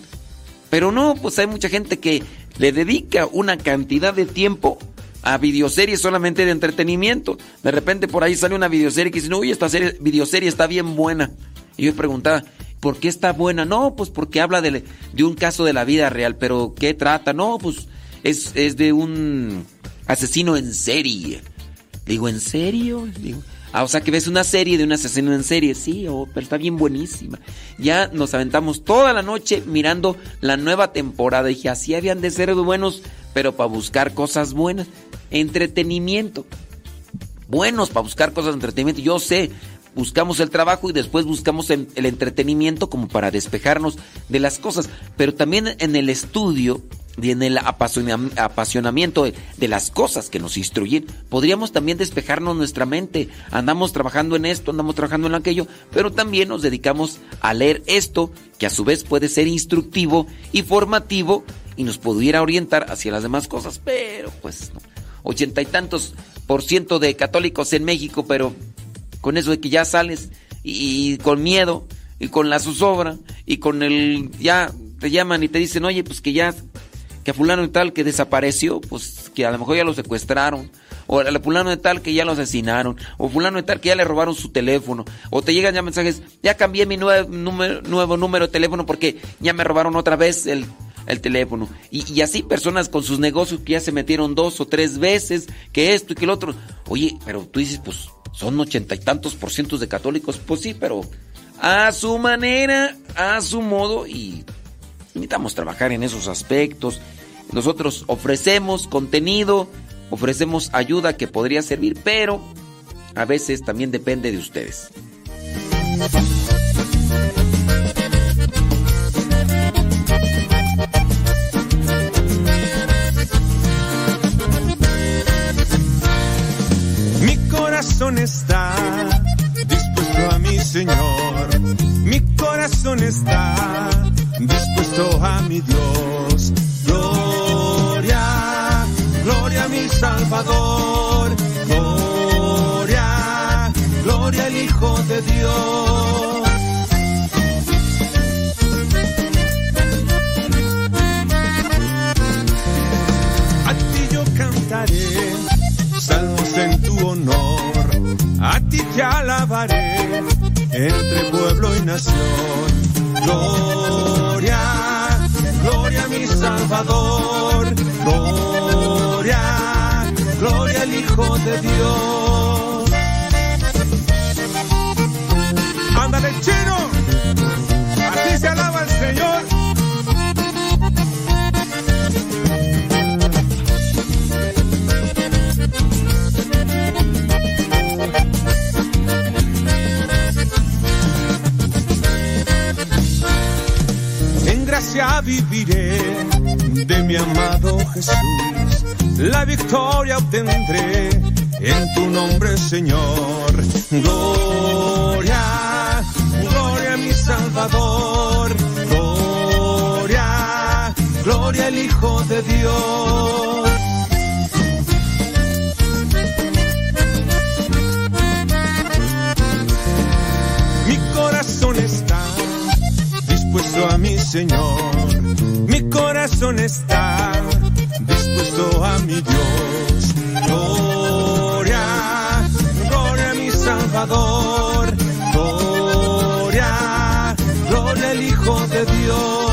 Pero no, pues hay mucha gente que le dedica una cantidad de tiempo a videoseries solamente de entretenimiento. De repente por ahí sale una videoserie que dice, no, oye, esta serie, videoserie está bien buena. Y yo preguntaba, ¿por qué está buena? No, pues porque habla de, de un caso de la vida real, pero ¿qué trata? No, pues es, es de un asesino en serie. Digo, ¿en serio? Digo, ah, o sea que ves una serie de un asesino en serie. Sí, oh, pero está bien buenísima. Ya nos aventamos toda la noche mirando la nueva temporada. dije, así habían de ser buenos, pero para buscar cosas buenas. Entretenimiento. Buenos para buscar cosas de entretenimiento. Yo sé, buscamos el trabajo y después buscamos el, entretenimiento como para despejarnos de las cosas. Pero también en el estudio en el apasionamiento de, las cosas que nos instruyen, podríamos también despejarnos nuestra mente. Andamos trabajando en esto, andamos trabajando en aquello, pero también nos dedicamos a leer esto, que a su vez puede ser instructivo y formativo y nos pudiera orientar hacia las demás cosas. Pero pues. Ochenta y tantos por ciento de católicos en México, pero con eso de que ya sales y, y con miedo y con la zozobra y con el ya te llaman y te dicen, oye, pues que ya que a fulano de tal que desapareció, pues que a lo mejor ya lo secuestraron, o a fulano de tal que ya lo asesinaron, o fulano de tal que ya le robaron su teléfono, o te llegan ya mensajes, ya cambié mi nuevo número, de teléfono porque ya me robaron otra vez el, el teléfono. Y, y, así personas con sus negocios que ya se metieron dos o tres veces, que esto y que el otro. Oye, pero tú dices, pues son ochenta y tantos por cientos de católicos, pues sí, pero a su manera, a su modo y necesitamos trabajar en esos aspectos. Nosotros ofrecemos contenido, ofrecemos ayuda que podría servir, pero a veces también depende de ustedes. Mi corazón está dispuesto a mi Señor. Corazón está dispuesto a mi Dios. Gloria, gloria a mi Salvador. Gloria, gloria al Hijo de Dios. A ti yo cantaré salmos en tu honor. A ti te alabaré entre pueblo y nación. Gloria, gloria a mi Salvador. Gloria, gloria al Hijo de Dios. Ándale, chino. Así se alaba el Señor. Gracia viviré de mi amado Jesús. La victoria obtendré en tu nombre, Señor. Gloria, gloria a mi Salvador. Gloria, gloria dispuesto a mi Señor. Mi corazón está dispuesto a mi Dios. Gloria, gloria a mi Salvador. Gloria, gloria al Hijo de Dios.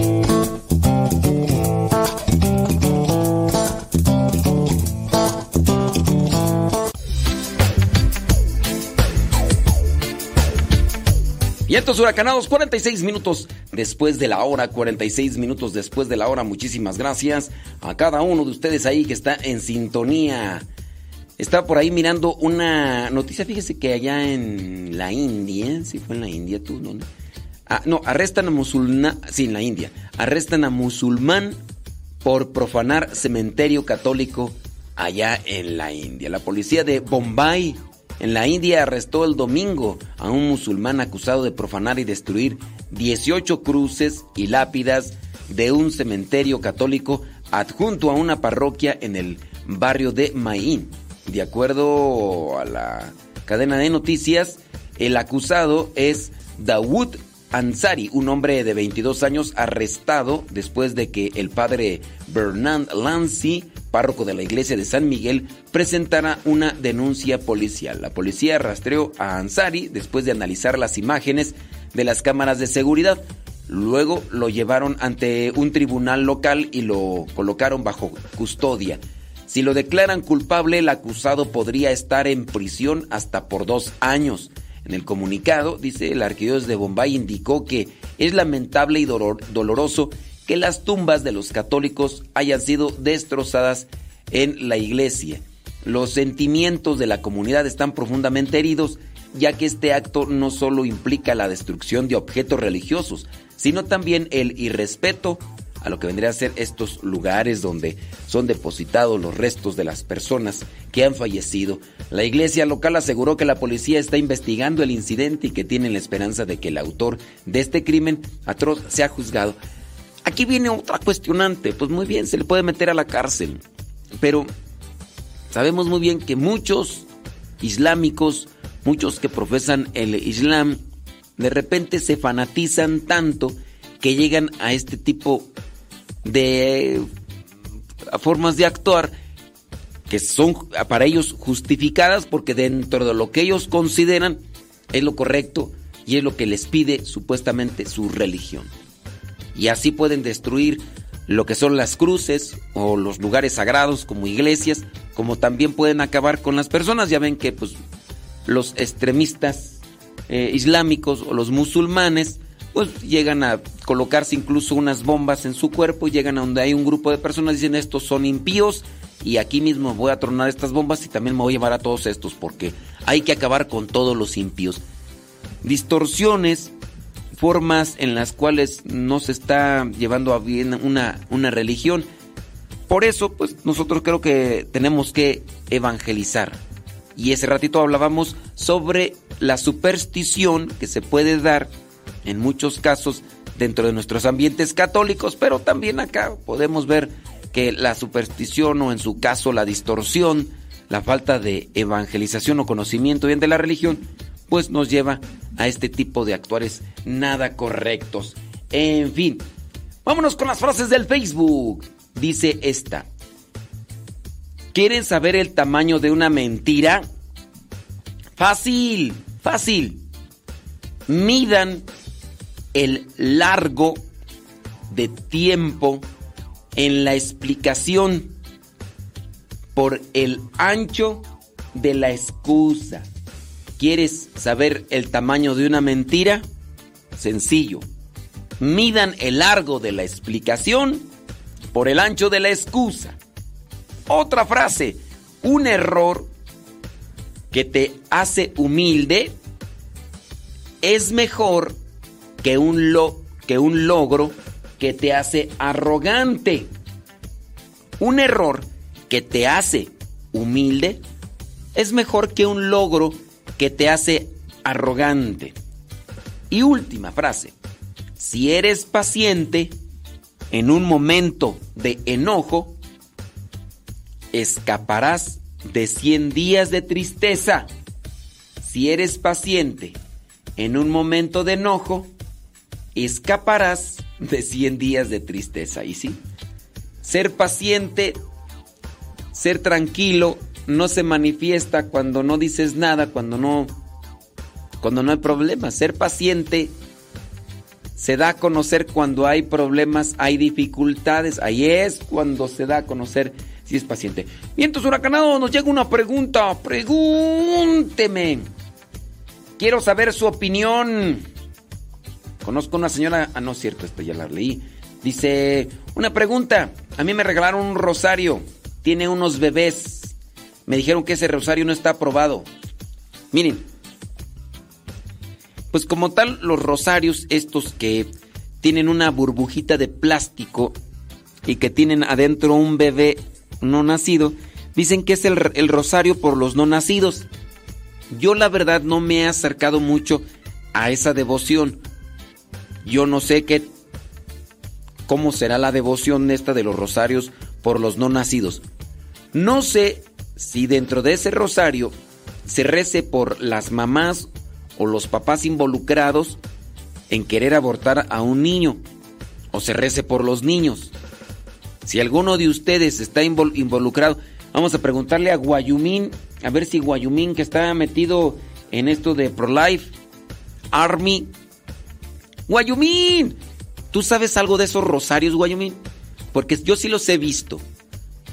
Y estos huracanados, 46 minutos después de la hora, 46 minutos después de la hora. Muchísimas gracias a cada uno de ustedes ahí que está en sintonía. Estaba por ahí mirando una noticia, fíjese que allá en la India, si fue en la India tú, ¿dónde? Ah, no, arrestan a musulmán, sí, en la India, arrestan a musulmán por profanar cementerio católico allá en la India. La policía de Bombay, en la India, arrestó el domingo a un musulmán acusado de profanar y destruir 18 cruces y lápidas de un cementerio católico adjunto a una parroquia en el barrio de Maín. De acuerdo a la cadena de noticias, el acusado es Dawood Ansari, un hombre de 22 años arrestado después de que el padre Bernard Lancy, párroco de la iglesia de San Miguel, presentara una denuncia policial. La policía rastreó a Ansari después de analizar las imágenes de las cámaras de seguridad. Luego lo llevaron ante un tribunal local y lo colocaron bajo custodia. Si lo declaran culpable, el acusado podría estar en prisión hasta por dos años. En el comunicado, dice el arquidiócesis de Bombay indicó que es lamentable y dolor- doloroso que las tumbas de los católicos hayan sido destrozadas en la iglesia. Los sentimientos de la comunidad están profundamente heridos, ya que este acto no solo implica la destrucción de objetos religiosos, sino también el irrespeto a lo que vendría a ser estos lugares donde son depositados los restos de las personas que han fallecido. La iglesia local aseguró que la policía está investigando el incidente y que tienen la esperanza de que el autor de este crimen atroz sea juzgado. Aquí viene otra cuestionante, pues muy bien, se le puede meter a la cárcel, pero sabemos muy bien que muchos islámicos, muchos que profesan el Islam, de repente se fanatizan tanto que llegan a este tipo de formas de actuar que son para ellos justificadas porque dentro de lo que ellos consideran es lo correcto y es lo que les pide supuestamente su religión. Y así pueden destruir lo que son las cruces o los lugares sagrados como iglesias, como también pueden acabar con las personas. Ya ven que pues los extremistas eh, islámicos o los musulmanes pues llegan a colocarse incluso unas bombas en su cuerpo y llegan a donde hay un grupo de personas dicen estos son impíos y aquí mismo voy a tronar estas bombas y también me voy a llevar a todos estos porque hay que acabar con todos los impíos. Distorsiones, formas en las cuales no se está llevando a bien una, una religión. Por eso, pues nosotros creo que tenemos que evangelizar. Y ese ratito hablábamos sobre la superstición que se puede dar en muchos casos dentro de nuestros ambientes católicos, pero también acá podemos ver que la superstición o en su caso la distorsión, la falta de evangelización o conocimiento bien de la religión, pues nos lleva a este tipo de actuares nada correctos. En fin, vámonos con las frases del Facebook. Dice esta. ¿Quieren saber el tamaño de una mentira? Fácil, fácil. Midan el largo de tiempo en la explicación por el ancho de la excusa. ¿Quieres saber el tamaño de una mentira? Sencillo. Midan el largo de la explicación por el ancho de la excusa. Otra frase. Un error que te hace humilde es mejor que un, lo, que un logro que te hace arrogante. Un error que te hace humilde es mejor que un logro que te hace arrogante. Y última frase. Si eres paciente en un momento de enojo, escaparás de 100 días de tristeza. Si eres paciente en un momento de enojo, escaparás de 100 días de tristeza. ¿Y sí? Ser paciente, ser tranquilo, no se manifiesta cuando no dices nada, cuando no cuando no hay problemas. Ser paciente se da a conocer cuando hay problemas, hay dificultades. Ahí es cuando se da a conocer si es paciente. Vientos huracanados, nos llega una pregunta. Pregúnteme. Quiero saber su opinión. Conozco una señora. Ah, no es cierto, esta ya la leí. Dice: Una pregunta. A mí me regalaron un rosario. Tiene unos bebés. Me dijeron que ese rosario no está aprobado. Miren. Pues como tal, los rosarios, estos que tienen una burbujita de plástico y que tienen adentro un bebé no nacido, dicen que es el, el rosario por los no nacidos. Yo la verdad no me he acercado mucho a esa devoción. Yo no sé qué cómo será la devoción esta de los rosarios por los no nacidos. No sé si dentro de ese rosario se rece por las mamás o los papás involucrados en querer abortar a un niño o se rece por los niños. Si alguno de ustedes está invol- involucrado, vamos a preguntarle a Guayumín, a ver si Guayumín que está metido en esto de pro-life, Army. Guayumín, ¿tú sabes algo de esos rosarios, Guayumín? Porque yo sí los he visto.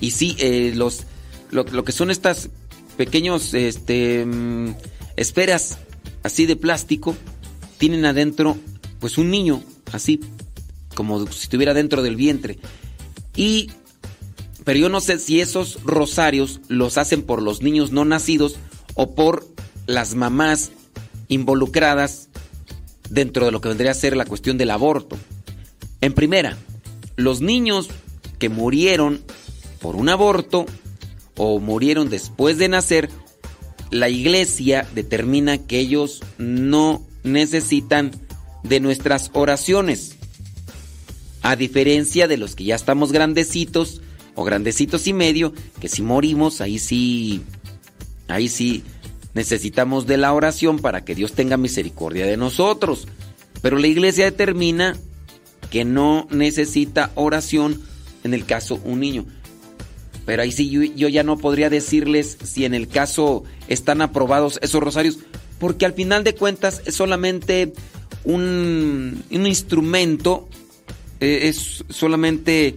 Y sí, eh, los, lo, lo que son estas pequeños este, mm, esferas así de plástico, tienen adentro pues un niño, así como si estuviera dentro del vientre. Y pero yo no sé si esos rosarios los hacen por los niños no nacidos o por las mamás involucradas dentro de lo que vendría a ser la cuestión del aborto. En primera, los niños que murieron por un aborto o murieron después de nacer, la iglesia determina que ellos no necesitan de nuestras oraciones. A diferencia de los que ya estamos grandecitos o grandecitos y medio, que si morimos, ahí sí, ahí sí necesitamos de la oración para que Dios tenga misericordia de nosotros. Pero la iglesia determina que no necesita oración en el caso un niño. Pero ahí sí yo, ya no podría decirles si en el caso están aprobados esos rosarios, porque al final de cuentas es solamente un, un instrumento, eh, es solamente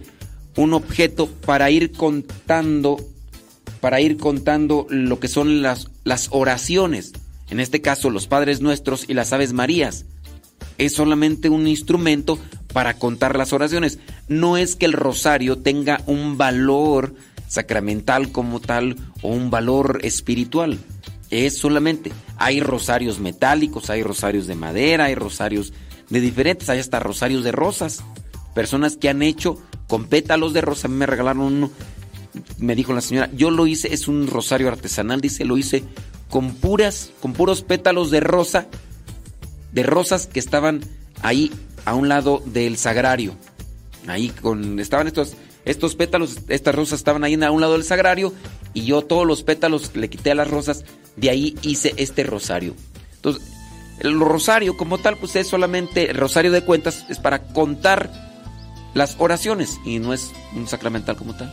un objeto para ir contando, para ir contando lo que son las, las oraciones. En este caso, los Padres Nuestros y las Aves Marías. Es solamente un instrumento para contar las oraciones. No es que el rosario tenga un valor sacramental como tal o un valor espiritual. Es solamente, hay rosarios metálicos, hay rosarios de madera, hay rosarios de diferentes, hay hasta rosarios de rosas. Personas que han hecho con pétalos de rosa, a mí me regalaron uno, me dijo la señora, yo lo hice, es un rosario artesanal, dice, lo hice con puras, con puros pétalos de rosa, de rosas que estaban ahí a un lado del sagrario. Ahí con, estaban estos, estos pétalos, estas rosas estaban ahí a un lado del sagrario y yo todos los pétalos le quité a las rosas, de ahí hice este rosario. Entonces, el rosario como tal, pues es solamente, el rosario de cuentas es para contar las oraciones y no es un sacramental como tal.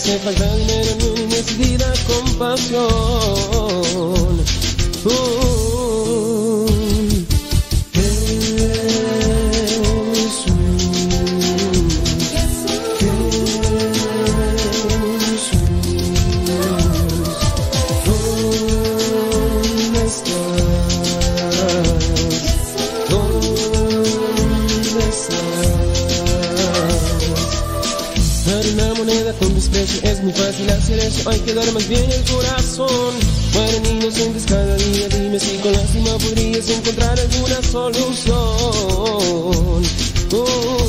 hace falta dinero ni una indecidida compasión. Uh, fácil hacer eso. Hay que dar más bien el corazón. Mueren inocentes cada día. Dime si con lástima podrías encontrar alguna solución. Uh,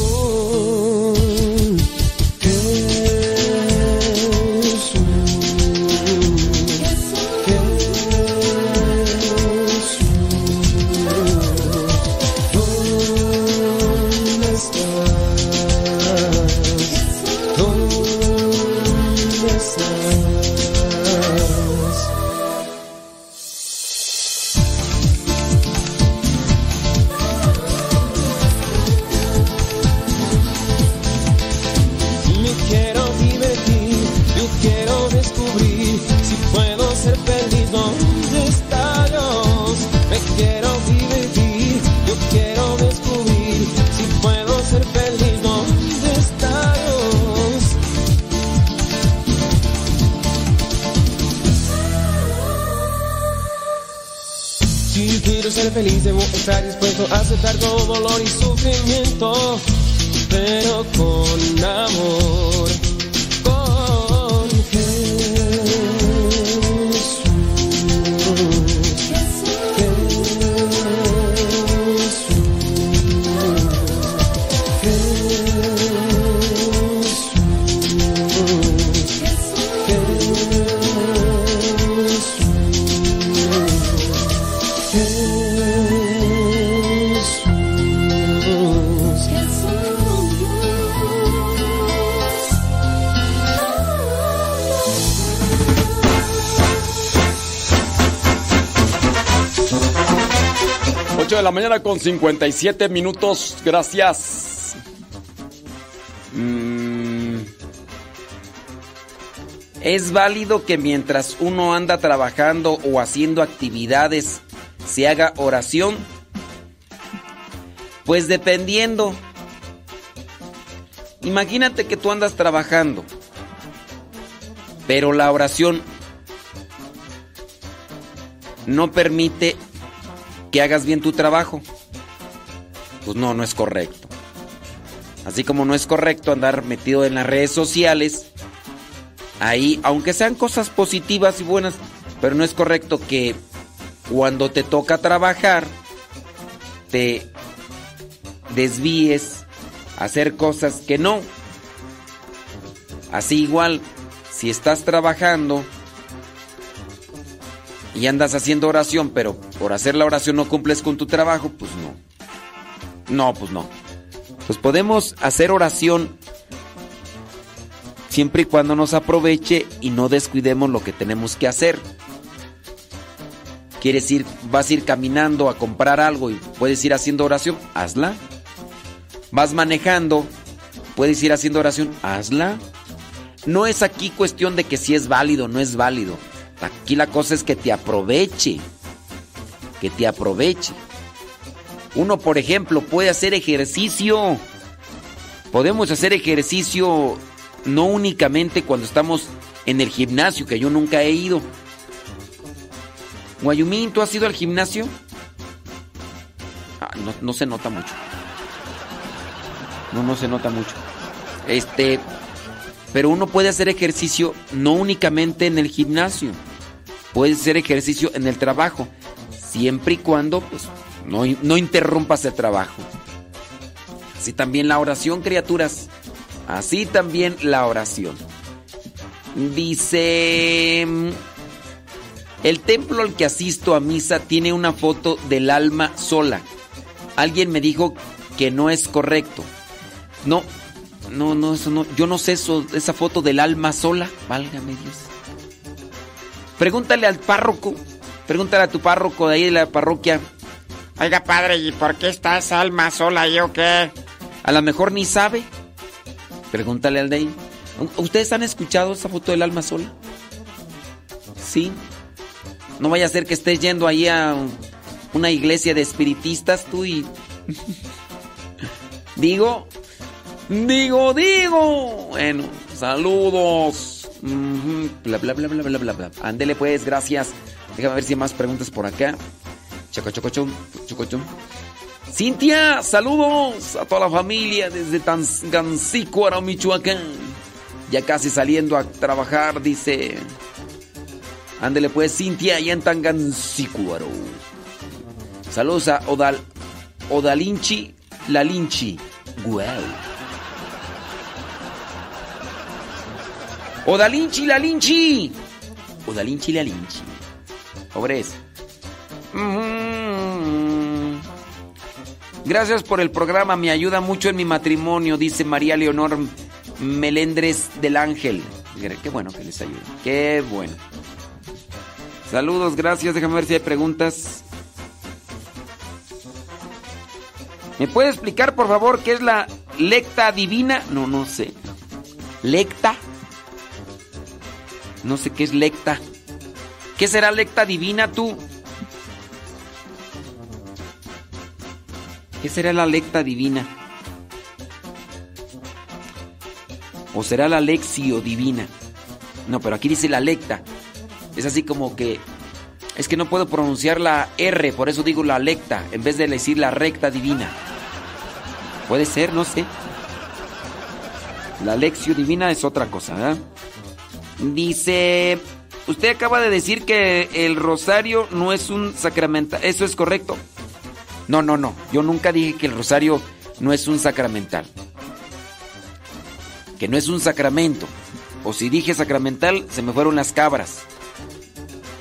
con 57 minutos. Gracias. Mm. ¿Es válido que mientras uno anda trabajando o haciendo actividades se haga oración? Pues dependiendo. Imagínate que tú andas trabajando, pero la oración no permite que hagas bien tu trabajo. Pues no, no es correcto. Así como no es correcto andar metido en las redes sociales, ahí, aunque sean cosas positivas y buenas, pero no es correcto que cuando te toca trabajar, te desvíes a hacer cosas que no. Así igual, si estás trabajando y andas haciendo oración, pero por hacer la oración no cumples con tu trabajo, pues no. No, pues no. Pues podemos hacer oración siempre y cuando nos aproveche y no descuidemos lo que tenemos que hacer. Quieres ir, vas a ir caminando a comprar algo y puedes ir haciendo oración, hazla. Vas manejando, puedes ir haciendo oración, hazla. No es aquí cuestión de que si es válido o no es válido. Aquí la cosa es que te aproveche. Que te aproveche. Uno, por ejemplo, puede hacer ejercicio. Podemos hacer ejercicio no únicamente cuando estamos en el gimnasio, que yo nunca he ido. Guayumín, ¿tú has ido al gimnasio? Ah, no, no se nota mucho. No, no se nota mucho. Este, pero uno puede hacer ejercicio no únicamente en el gimnasio. Puede hacer ejercicio en el trabajo. Siempre y cuando, pues, no, no interrumpas el trabajo. Así también la oración, criaturas. Así también la oración. Dice... El templo al que asisto a misa tiene una foto del alma sola. Alguien me dijo que no es correcto. No, no, no, eso no. Yo no sé eso, esa foto del alma sola. Válgame Dios. Pregúntale al párroco. Pregúntale a tu párroco de ahí de la parroquia. Oiga, padre, ¿y por qué está esa alma sola ahí o qué? A lo mejor ni sabe. Pregúntale al de ahí. ¿Ustedes han escuchado esa foto del alma sola? Sí. No vaya a ser que estés yendo ahí a una iglesia de espiritistas tú y... digo, digo, digo. Bueno, saludos. Bla, bla, bla, bla, bla, bla, bla. Ándele pues, gracias. Déjame ver si hay más preguntas por acá. Choco, choco, choco. Cintia, saludos a toda la familia desde Tangancícuaro, Michoacán. Ya casi saliendo a trabajar, dice. Ándele pues, Cintia, allá en Tangancícuaro. Saludos a Odal, Odalinchi, Lalinchi. Wow. Odalinchi, Lalinchi. Odalinchi, Lalinchi. Pobres. Mm. Gracias por el programa, me ayuda mucho en mi matrimonio, dice María Leonor Melendres del Ángel. Qué bueno que les ayude, qué bueno. Saludos, gracias, déjame ver si hay preguntas. ¿Me puede explicar, por favor, qué es la lecta divina? No, no sé. ¿Lecta? No sé qué es lecta. ¿Qué será lecta divina tú? ¿Qué será la lecta divina? ¿O será la lexio divina? No, pero aquí dice la lecta. Es así como que... Es que no puedo pronunciar la R, por eso digo la lecta, en vez de decir la recta divina. Puede ser, no sé. La lección divina es otra cosa, ¿verdad? Dice, usted acaba de decir que el rosario no es un sacramental. ¿Eso es correcto? No, no, no. Yo nunca dije que el rosario no es un sacramental. Que no es un sacramento. O si dije sacramental, se me fueron las cabras.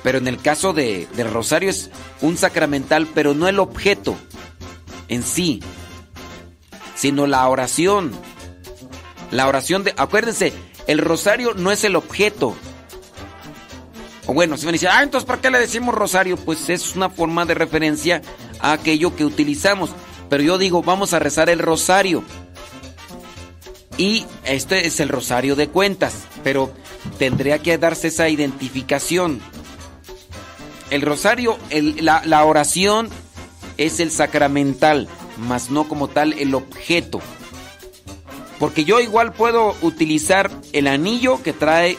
Pero en el caso de, del rosario es un sacramental, pero no el objeto en sí, sino la oración. La oración de... Acuérdense, el rosario no es el objeto. O bueno, si me dicen, ah, entonces ¿por qué le decimos rosario? Pues es una forma de referencia a aquello que utilizamos. Pero yo digo, vamos a rezar el rosario. Y este es el rosario de cuentas, pero tendría que darse esa identificación. El rosario, la, la oración es el sacramental, mas no como tal el objeto. Porque yo igual puedo utilizar el anillo que trae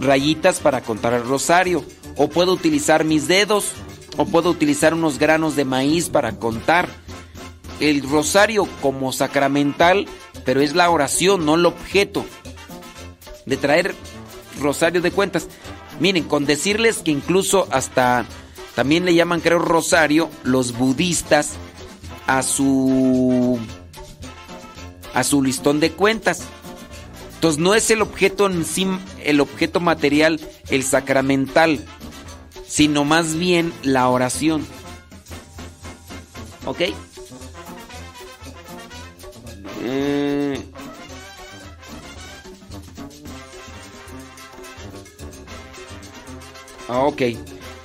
rayitas para contar el rosario. O puedo utilizar mis dedos. O puedo utilizar unos granos de maíz para contar. El rosario como sacramental, pero es la oración, no el objeto. De traer rosario de cuentas. Miren, con decirles que incluso hasta también le llaman, creo, rosario los budistas a su a su listón de cuentas. Entonces no es el objeto en sí, el objeto material, el sacramental, sino más bien la oración. ¿Ok? Eh, Ah, ok.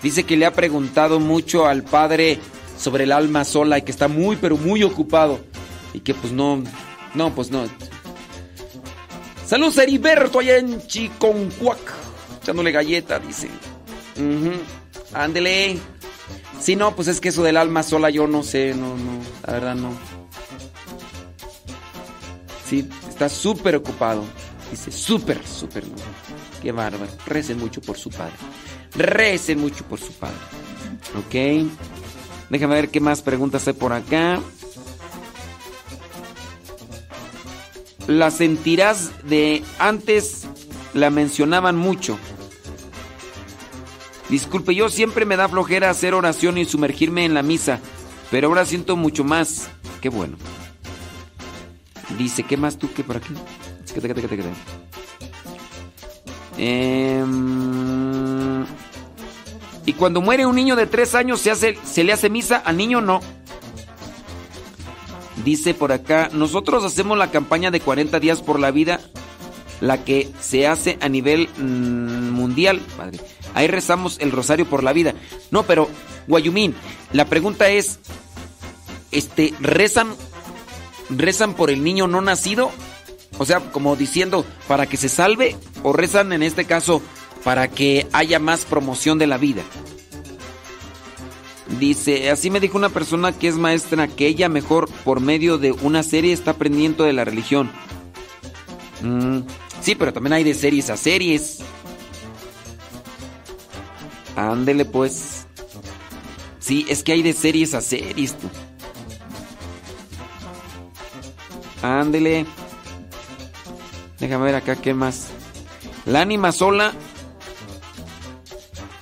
Dice que le ha preguntado mucho al padre sobre el alma sola y que está muy, pero muy ocupado. Y que pues no, no, pues no. Saludos a Heriberto allá en Chiconcuac. Echándole galleta, dice. Ujú. Ándele. Sí, no, pues es que eso del alma sola yo no sé, no, no, la verdad no. Sí, está súper ocupado. Dice, súper, súper. no. Qué bárbaro. Recen mucho por su padre. Recen mucho por su padre. Ok. Déjame ver qué más preguntas hay por acá. La sentirás de antes la mencionaban mucho. Disculpe, yo siempre me da flojera hacer oración y sumergirme en la misa, pero ahora siento mucho más. Qué bueno. Dice, ¿qué más tú que por aquí? Em, y cuando muere un niño de tres años, ¿se, hace, ¿se le hace misa? Al niño no. Dice por acá, nosotros hacemos la campaña de 40 días por la vida, la que se hace a nivel mm, mundial, padre. Ahí rezamos el rosario por la vida. No, pero, Guayumín, la pregunta es, este, ¿rezan, rezan por el niño no nacido? O sea, como diciendo, para que se salve, o rezan en este caso para que haya más promoción de la vida. Dice, así me dijo una persona que es maestra que ella mejor por medio de una serie está aprendiendo de la religión. Mm, sí, pero también hay de series a series. Ándele pues. Sí, es que hay de series a series. Ándele. Déjame ver acá qué más. La ánima sola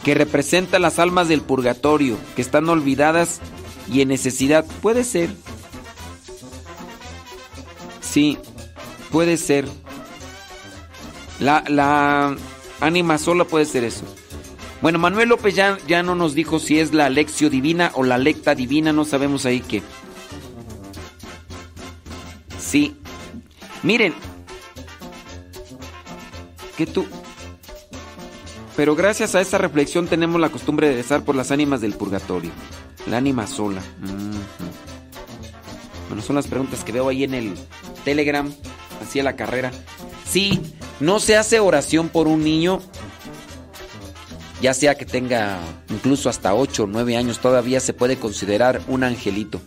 que representa las almas del purgatorio, que están olvidadas y en necesidad. Puede ser. Sí, puede ser. La, la ánima sola puede ser eso. Bueno, Manuel López ya, ya no nos dijo si es la lección divina o la lecta divina, no sabemos ahí qué. Sí. Miren. Que tú... Pero gracias a esta reflexión tenemos la costumbre de rezar por las ánimas del purgatorio. La ánima sola. Bueno, son las preguntas que veo ahí en el Telegram, así a la carrera. Sí, no se hace oración por un niño, ya sea que tenga incluso hasta 8 o 9 años, todavía se puede considerar un angelito.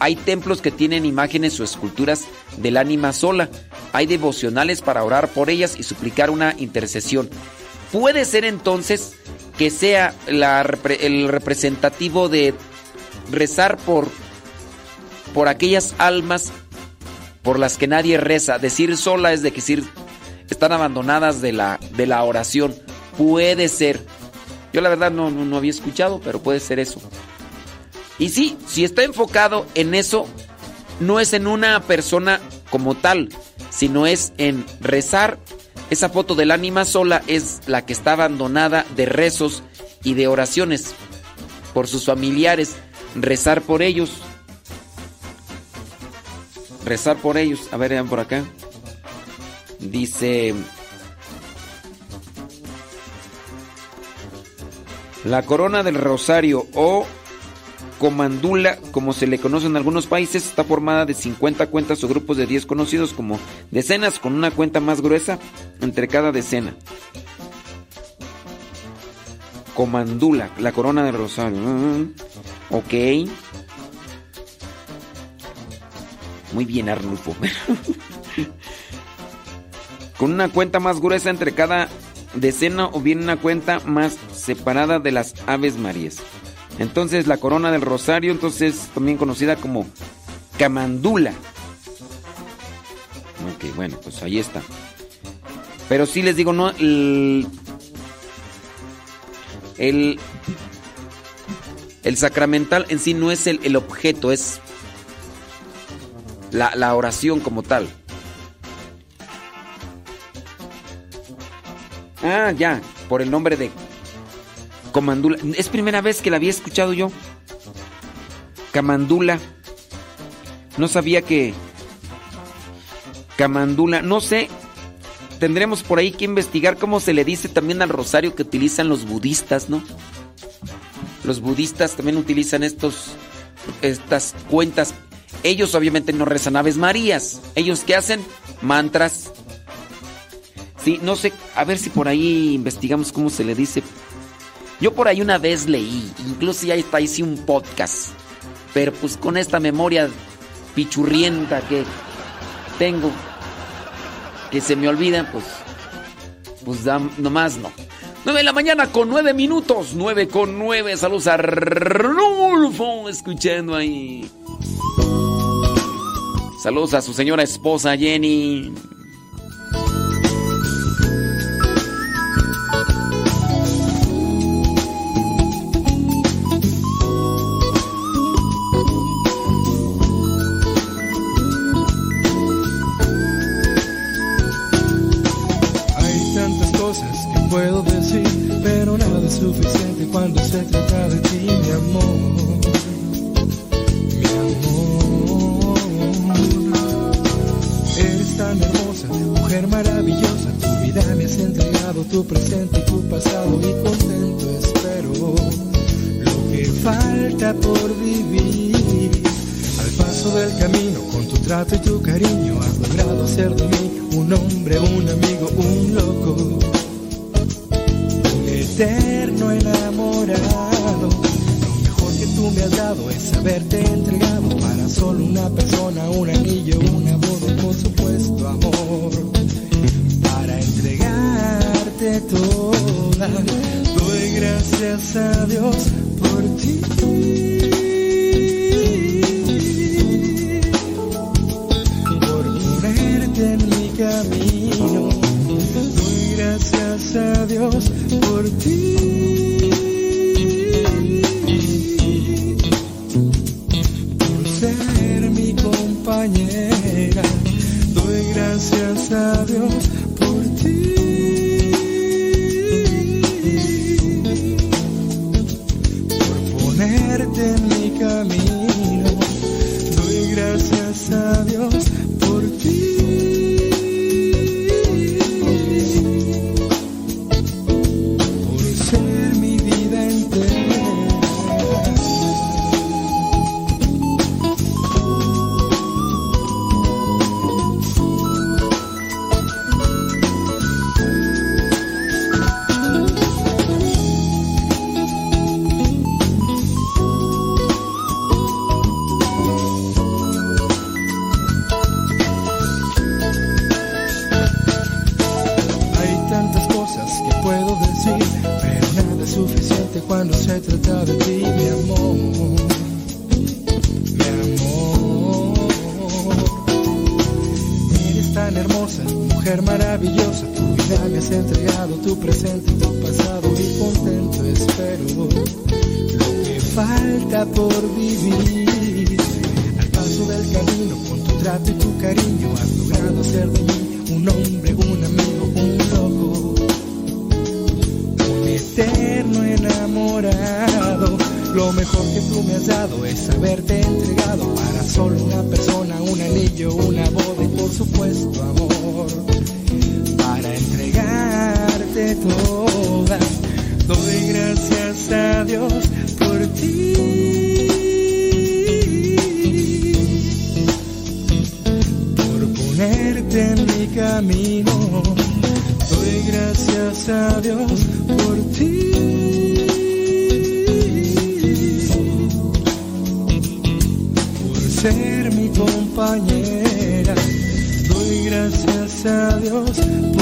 Hay templos que tienen imágenes o esculturas del ánima sola. Hay devocionales para orar por ellas y suplicar una intercesión. Puede ser entonces que sea el representativo de rezar por, por aquellas almas por las que nadie reza. Decir sola es de decir están abandonadas de la, de la oración. Puede ser. Yo la verdad no, no, no había escuchado, pero puede ser eso. Y sí, si está enfocado en eso, no es en una persona como tal, sino es en rezar. Esa foto del ánima sola es la que está abandonada de rezos y de oraciones por sus familiares. Rezar por ellos. Rezar por ellos. A ver, vean por acá. Dice... La corona del rosario o comandula, como se le conoce en algunos países, está formada de 50 cuentas o grupos de 10 conocidos como decenas con una cuenta más gruesa entre cada decena. Comandula, la corona del rosario. Ok. Muy bien, Arnulfo. con una cuenta más gruesa entre cada decena o bien una cuenta más separada de las Aves Marías. Entonces la corona del rosario, entonces también conocida como camandula. Ok, bueno, pues ahí está. Pero sí les digo, no, el, el, el sacramental en sí no es el, el objeto, es la, la oración como tal. Ah, ya, por el nombre de Es primera vez que la había escuchado yo. Camandula. No sabía que... Camandula. No sé. Tendremos por ahí que investigar cómo se le dice también al rosario que utilizan los budistas, ¿no? Los budistas también utilizan estos... Estas cuentas. Ellos obviamente no rezan Aves Marías. Ellos qué hacen? Mantras. Sí, no sé, a ver si por ahí investigamos cómo se le dice. Yo por ahí una vez leí, incluso ya está hice un podcast. Pero pues con esta memoria pichurrienta que tengo, que se me olvida, pues, pues da, nomás no. 9 de la mañana con 9 minutos, 9 con 9. Saludos a Rulfo, escuchando ahí. Saludos a su señora esposa Jenny. Tu presente y tu pasado, y contento espero lo que falta por vivir. Al paso del camino, con tu trato y tu cariño, has logrado hacer de mí un hombre, un amigo, un loco, un eterno enamorado. Lo mejor que tú me has dado es haberte entregado para solo una persona, un anillo, una boda, por supuesto amor. Entregarte toda, doy gracias a Dios por ti. por ponerte en mi camino. Doy gracias a Dios por ti. eterno enamorado. Lo mejor que tú me has dado es haberte entregado para solo una persona, un anillo, una boda y por supuesto amor. Para entregarte todas, doy gracias a Dios por ti. Por ponerte en mi camino, doy gracias a Dios compañera. Doy gracias a Dios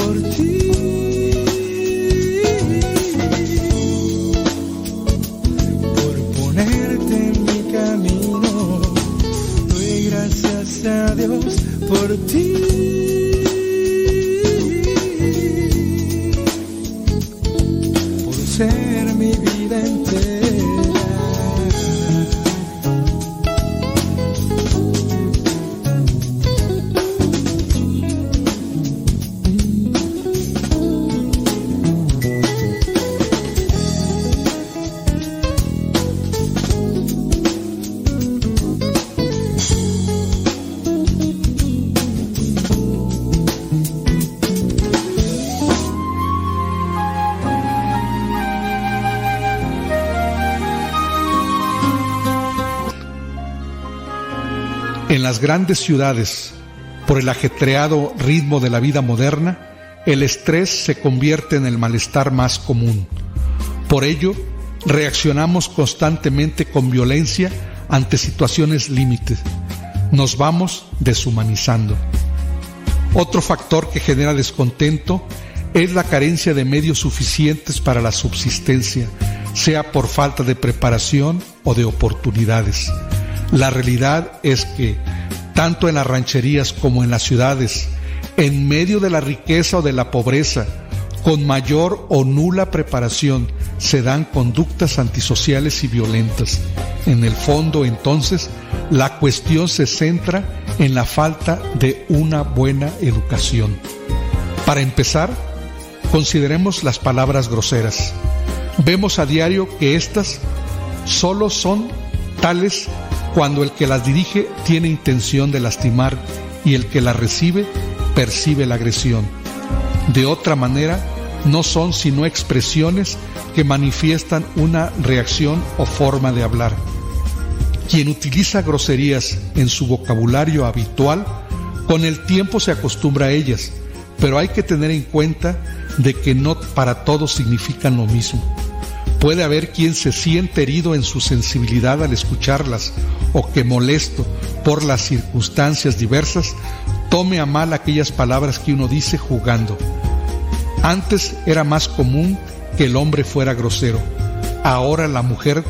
las grandes ciudades, por el ajetreado ritmo de la vida moderna, el estrés se convierte en el malestar más común. Por ello, reaccionamos constantemente con violencia ante situaciones límites. Nos vamos deshumanizando. Otro factor que genera descontento es la carencia de medios suficientes para la subsistencia, sea por falta de preparación o de oportunidades. La realidad es que, tanto en las rancherías como en las ciudades, en medio de la riqueza o de la pobreza, con mayor o nula preparación, se dan conductas antisociales y violentas. En el fondo, entonces, la cuestión se centra en la falta de una buena educación. Para empezar, consideremos las palabras groseras. Vemos a diario que éstas solo son tales cuando el que las dirige tiene intención de lastimar y el que las recibe percibe la agresión. De otra manera, no son sino expresiones que manifiestan una reacción o forma de hablar. Quien utiliza groserías en su vocabulario habitual, con el tiempo se acostumbra a ellas, pero hay que tener en cuenta de que no para todos significan lo mismo. Puede haber quien se siente herido en su sensibilidad al escucharlas o que molesto por las circunstancias diversas tome a mal aquellas palabras que uno dice jugando. Antes era más común que el hombre fuera grosero. Ahora la mujer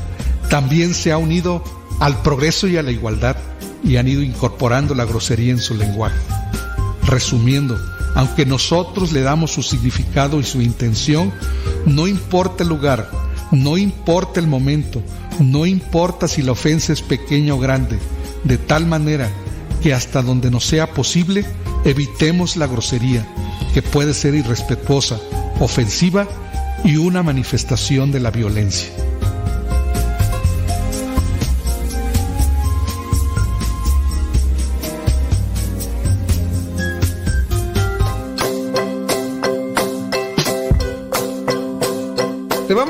también se ha unido al progreso y a la igualdad y han ido incorporando la grosería en su lenguaje. Resumiendo, aunque nosotros le damos su significado y su intención, no importa el lugar, no importa el momento, no importa si la ofensa es pequeña o grande, de tal manera que hasta donde nos sea posible evitemos la grosería, que puede ser irrespetuosa, ofensiva y una manifestación de la violencia.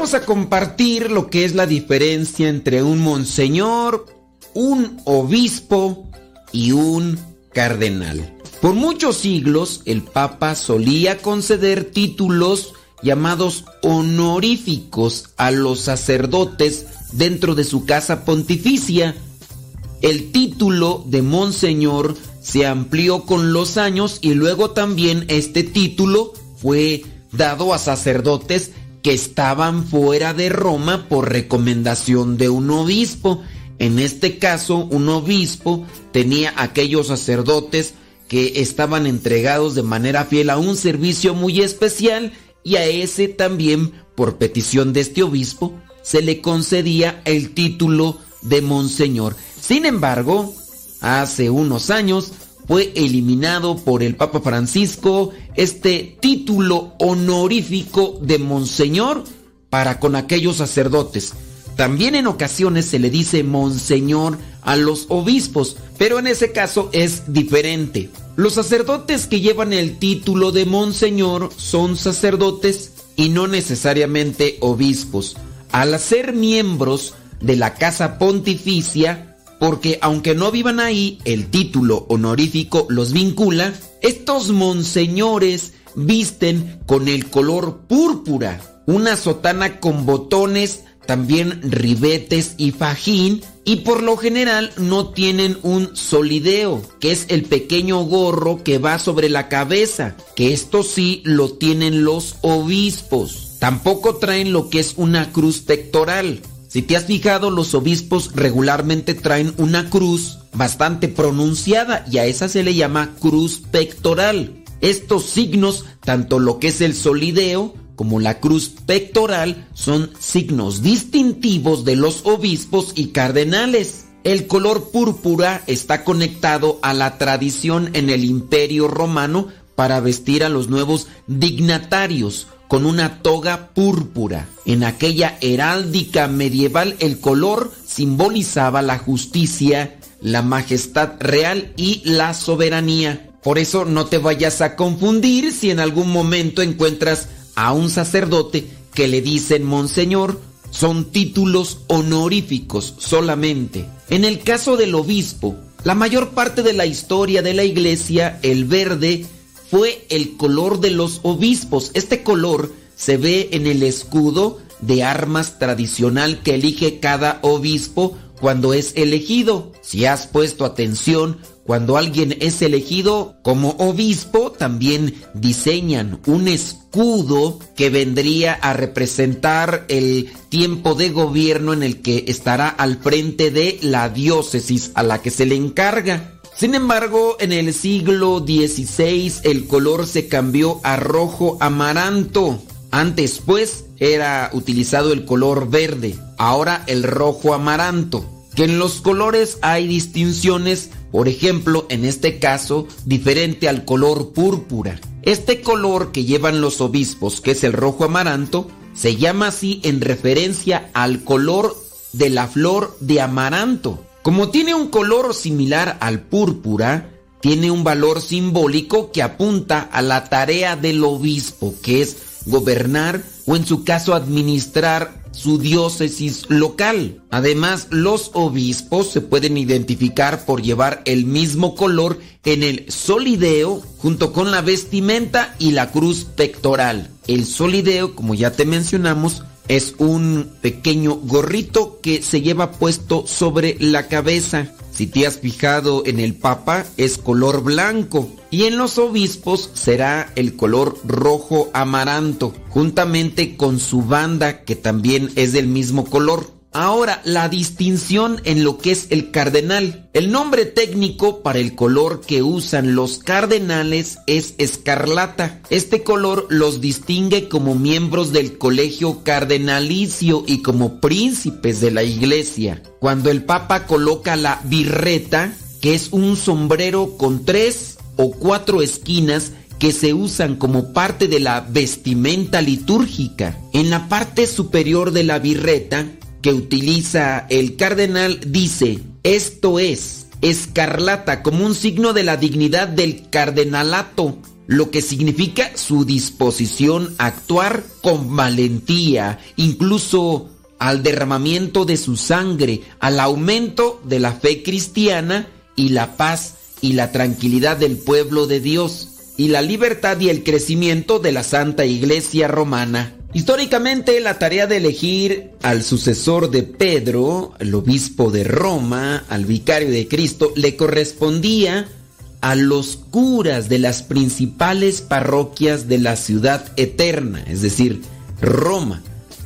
Vamos a compartir lo que es la diferencia entre un monseñor, un obispo y un cardenal. Por muchos siglos el Papa solía conceder títulos llamados honoríficos a los sacerdotes dentro de su casa pontificia. El título de monseñor se amplió con los años y luego también este título fue dado a sacerdotes que estaban fuera de Roma por recomendación de un obispo. En este caso, un obispo tenía aquellos sacerdotes que estaban entregados de manera fiel a un servicio muy especial y a ese también, por petición de este obispo, se le concedía el título de monseñor. Sin embargo, hace unos años fue eliminado por el Papa Francisco este título honorífico de monseñor para con aquellos sacerdotes. También en ocasiones se le dice monseñor a los obispos, pero en ese caso es diferente. Los sacerdotes que llevan el título de monseñor son sacerdotes y no necesariamente obispos. Al ser miembros de la casa pontificia, porque aunque no vivan ahí, el título honorífico los vincula. Estos monseñores visten con el color púrpura, una sotana con botones, también ribetes y fajín, y por lo general no tienen un solideo, que es el pequeño gorro que va sobre la cabeza, que esto sí lo tienen los obispos. Tampoco traen lo que es una cruz pectoral. Si te has fijado, los obispos regularmente traen una cruz bastante pronunciada y a esa se le llama cruz pectoral. Estos signos, tanto lo que es el solideo como la cruz pectoral, son signos distintivos de los obispos y cardenales. El color púrpura está conectado a la tradición en el imperio romano para vestir a los nuevos dignatarios con una toga púrpura. En aquella heráldica medieval el color simbolizaba la justicia, la majestad real y la soberanía. Por eso no te vayas a confundir si en algún momento encuentras a un sacerdote que le dicen monseñor. Son títulos honoríficos solamente. En el caso del obispo, la mayor parte de la historia de la iglesia, el verde, fue el color de los obispos. Este color se ve en el escudo de armas tradicional que elige cada obispo cuando es elegido. Si has puesto atención, cuando alguien es elegido como obispo, también diseñan un escudo que vendría a representar el tiempo de gobierno en el que estará al frente de la diócesis a la que se le encarga. Sin embargo, en el siglo XVI el color se cambió a rojo amaranto. Antes, pues, era utilizado el color verde, ahora el rojo amaranto. Que en los colores hay distinciones, por ejemplo, en este caso, diferente al color púrpura. Este color que llevan los obispos, que es el rojo amaranto, se llama así en referencia al color de la flor de amaranto. Como tiene un color similar al púrpura, tiene un valor simbólico que apunta a la tarea del obispo, que es gobernar o en su caso administrar su diócesis local. Además, los obispos se pueden identificar por llevar el mismo color en el solideo junto con la vestimenta y la cruz pectoral. El solideo, como ya te mencionamos, es un pequeño gorrito que se lleva puesto sobre la cabeza. Si te has fijado en el Papa es color blanco y en los obispos será el color rojo amaranto, juntamente con su banda que también es del mismo color. Ahora, la distinción en lo que es el cardenal. El nombre técnico para el color que usan los cardenales es escarlata. Este color los distingue como miembros del colegio cardenalicio y como príncipes de la iglesia. Cuando el papa coloca la birreta, que es un sombrero con tres o cuatro esquinas que se usan como parte de la vestimenta litúrgica. En la parte superior de la birreta que utiliza el cardenal dice, esto es escarlata como un signo de la dignidad del cardenalato, lo que significa su disposición a actuar con valentía, incluso al derramamiento de su sangre, al aumento de la fe cristiana y la paz y la tranquilidad del pueblo de Dios, y la libertad y el crecimiento de la Santa Iglesia Romana. Históricamente, la tarea de elegir al sucesor de Pedro, el obispo de Roma, al vicario de Cristo, le correspondía a los curas de las principales parroquias de la ciudad eterna, es decir, Roma,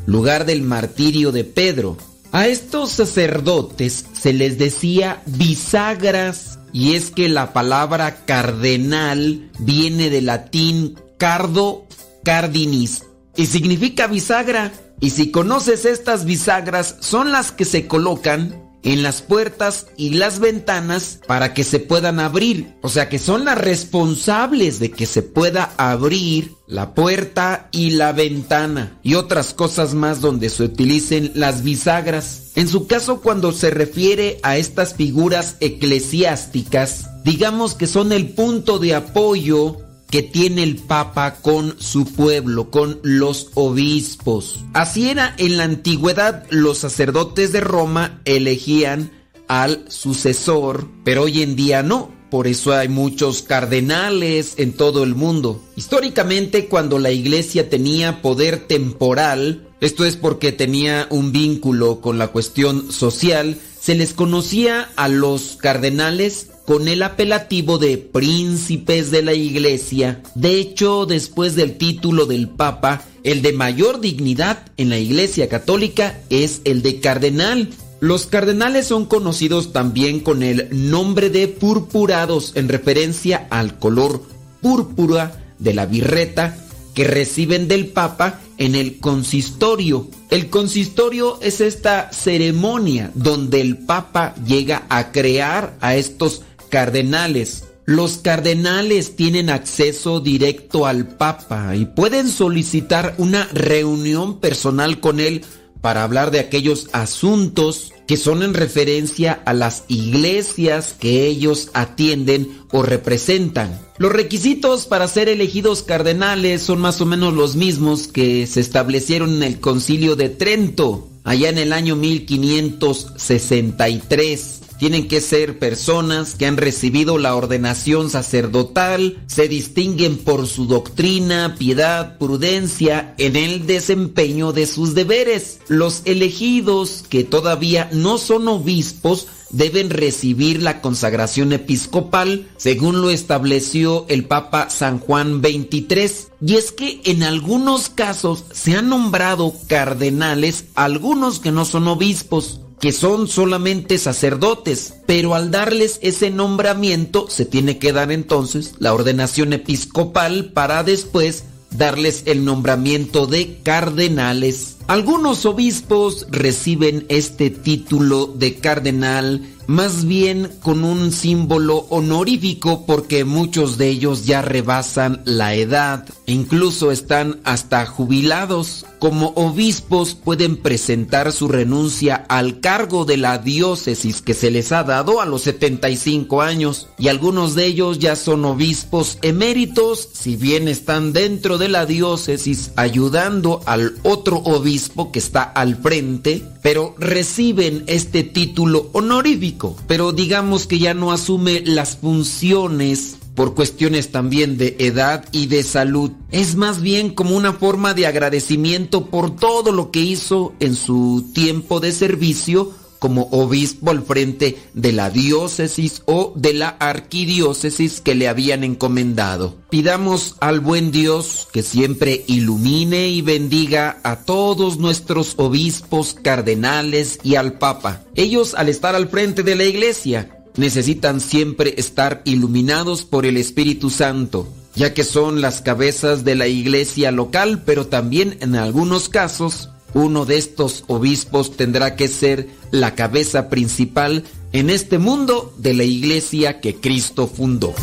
lugar del martirio de Pedro. A estos sacerdotes se les decía bisagras, y es que la palabra cardenal viene del latín cardo cardinis, y significa bisagra. Y si conoces estas bisagras, son las que se colocan en las puertas y las ventanas para que se puedan abrir. O sea que son las responsables de que se pueda abrir la puerta y la ventana y otras cosas más donde se utilicen las bisagras. En su caso, cuando se refiere a estas figuras eclesiásticas, digamos que son el punto de apoyo que tiene el Papa con su pueblo, con los obispos. Así era en la antigüedad, los sacerdotes de Roma elegían al sucesor, pero hoy en día no. Por eso hay muchos cardenales en todo el mundo. Históricamente, cuando la iglesia tenía poder temporal, esto es porque tenía un vínculo con la cuestión social, se les conocía a los cardenales con el apelativo de príncipes de la iglesia. De hecho, después del título del Papa, el de mayor dignidad en la iglesia católica es el de cardenal. Los cardenales son conocidos también con el nombre de purpurados en referencia al color púrpura de la birreta que reciben del Papa en el consistorio. El consistorio es esta ceremonia donde el Papa llega a crear a estos cardenales. Los cardenales tienen acceso directo al Papa y pueden solicitar una reunión personal con él para hablar de aquellos asuntos que son en referencia a las iglesias que ellos atienden o representan. Los requisitos para ser elegidos cardenales son más o menos los mismos que se establecieron en el concilio de Trento, allá en el año 1563 tienen que ser personas que han recibido la ordenación sacerdotal, se distinguen por su doctrina, piedad, prudencia en el desempeño de sus deberes. Los elegidos que todavía no son obispos deben recibir la consagración episcopal según lo estableció el Papa San Juan XXIII. Y es que en algunos casos se han nombrado cardenales algunos que no son obispos que son solamente sacerdotes, pero al darles ese nombramiento se tiene que dar entonces la ordenación episcopal para después darles el nombramiento de cardenales. Algunos obispos reciben este título de cardenal más bien con un símbolo honorífico porque muchos de ellos ya rebasan la edad incluso están hasta jubilados. Como obispos pueden presentar su renuncia al cargo de la diócesis que se les ha dado a los 75 años y algunos de ellos ya son obispos eméritos si bien están dentro de la diócesis ayudando al otro obispo que está al frente, pero reciben este título honorífico, pero digamos que ya no asume las funciones por cuestiones también de edad y de salud. Es más bien como una forma de agradecimiento por todo lo que hizo en su tiempo de servicio como obispo al frente de la diócesis o de la arquidiócesis que le habían encomendado. Pidamos al buen Dios que siempre ilumine y bendiga a todos nuestros obispos, cardenales y al Papa. Ellos al estar al frente de la iglesia necesitan siempre estar iluminados por el Espíritu Santo ya que son las cabezas de la iglesia local, pero también en algunos casos uno de estos obispos tendrá que ser la cabeza principal en este mundo de la iglesia que Cristo fundó.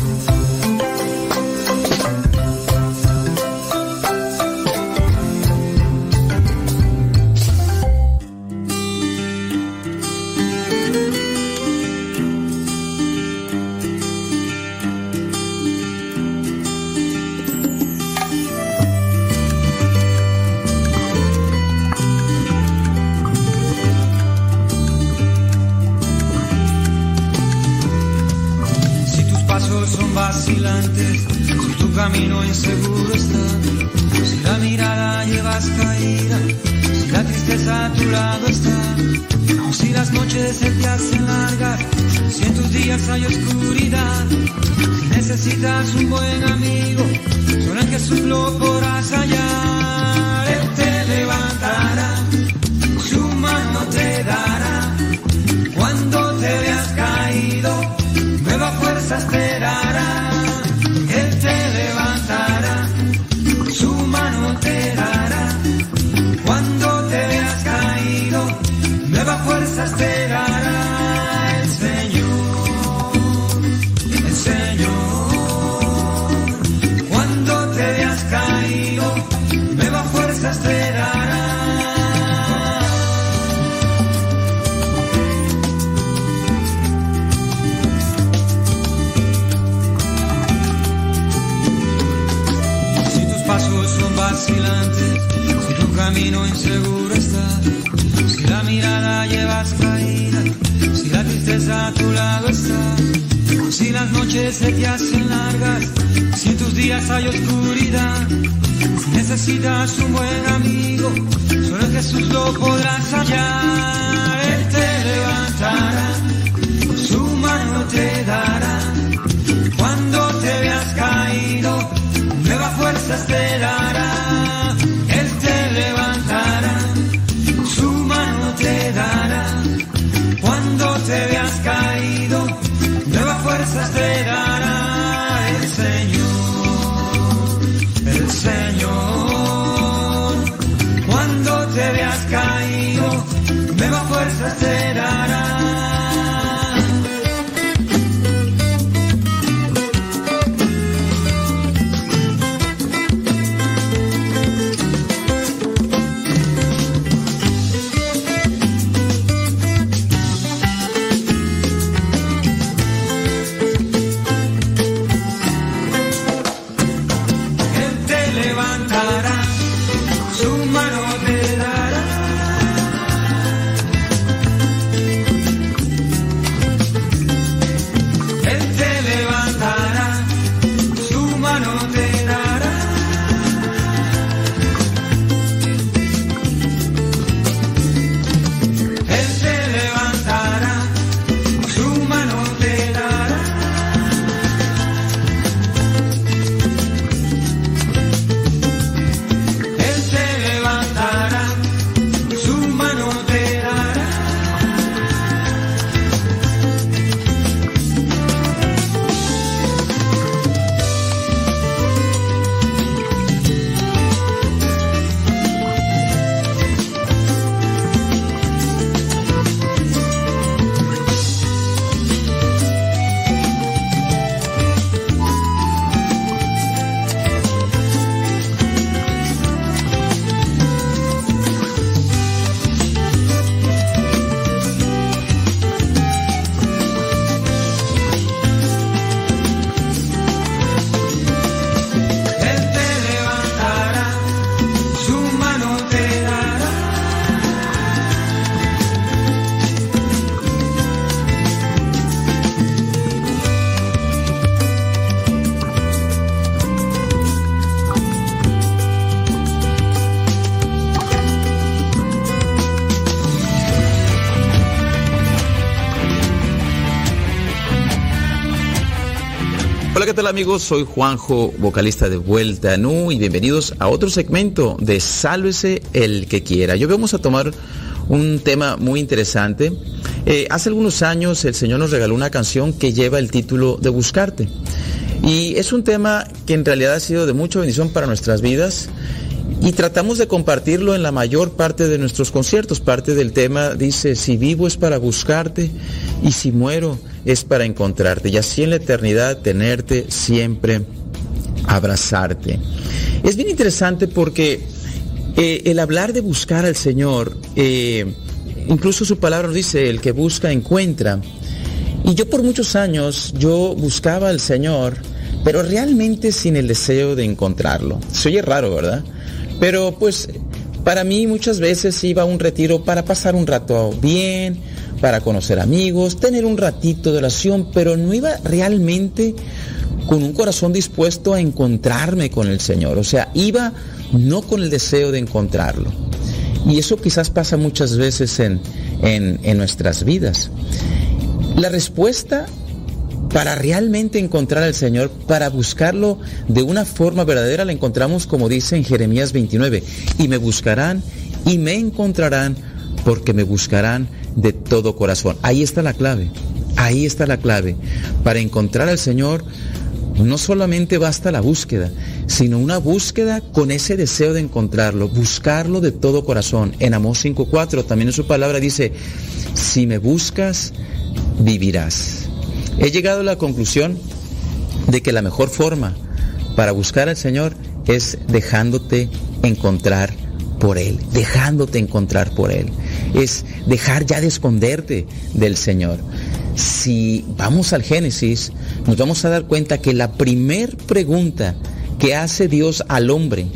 Hola, ¿qué tal amigos? Soy Juanjo, vocalista de Vuelta Nu y bienvenidos a otro segmento de Sálvese el que quiera. Yo vamos a tomar un tema muy interesante. Eh, hace algunos años el Señor nos regaló una canción que lleva el título de Buscarte. Y es un tema que en realidad ha sido de mucha bendición para nuestras vidas y tratamos de compartirlo en la mayor parte de nuestros conciertos. Parte del tema dice, si vivo es para buscarte y si muero es para encontrarte y así en la eternidad tenerte siempre, abrazarte. Es bien interesante porque eh, el hablar de buscar al Señor, eh, incluso su palabra nos dice, el que busca encuentra. Y yo por muchos años, yo buscaba al Señor, pero realmente sin el deseo de encontrarlo. Se oye raro, ¿verdad? Pero pues para mí muchas veces iba a un retiro para pasar un rato bien, para conocer amigos, tener un ratito de oración, pero no iba realmente con un corazón dispuesto a encontrarme con el Señor. O sea, iba no con el deseo de encontrarlo. Y eso quizás pasa muchas veces en, en, en nuestras vidas. La respuesta para realmente encontrar al Señor, para buscarlo de una forma verdadera, la encontramos como dice en Jeremías 29, y me buscarán y me encontrarán porque me buscarán de todo corazón. Ahí está la clave, ahí está la clave. Para encontrar al Señor no solamente basta la búsqueda, sino una búsqueda con ese deseo de encontrarlo, buscarlo de todo corazón. En Amós 5.4 también en su palabra dice, si me buscas, vivirás. He llegado a la conclusión de que la mejor forma para buscar al Señor es dejándote encontrar por Él, dejándote encontrar por Él. Es dejar ya de esconderte del Señor. Si vamos al Génesis, nos vamos a dar cuenta que la primer pregunta que hace Dios al hombre,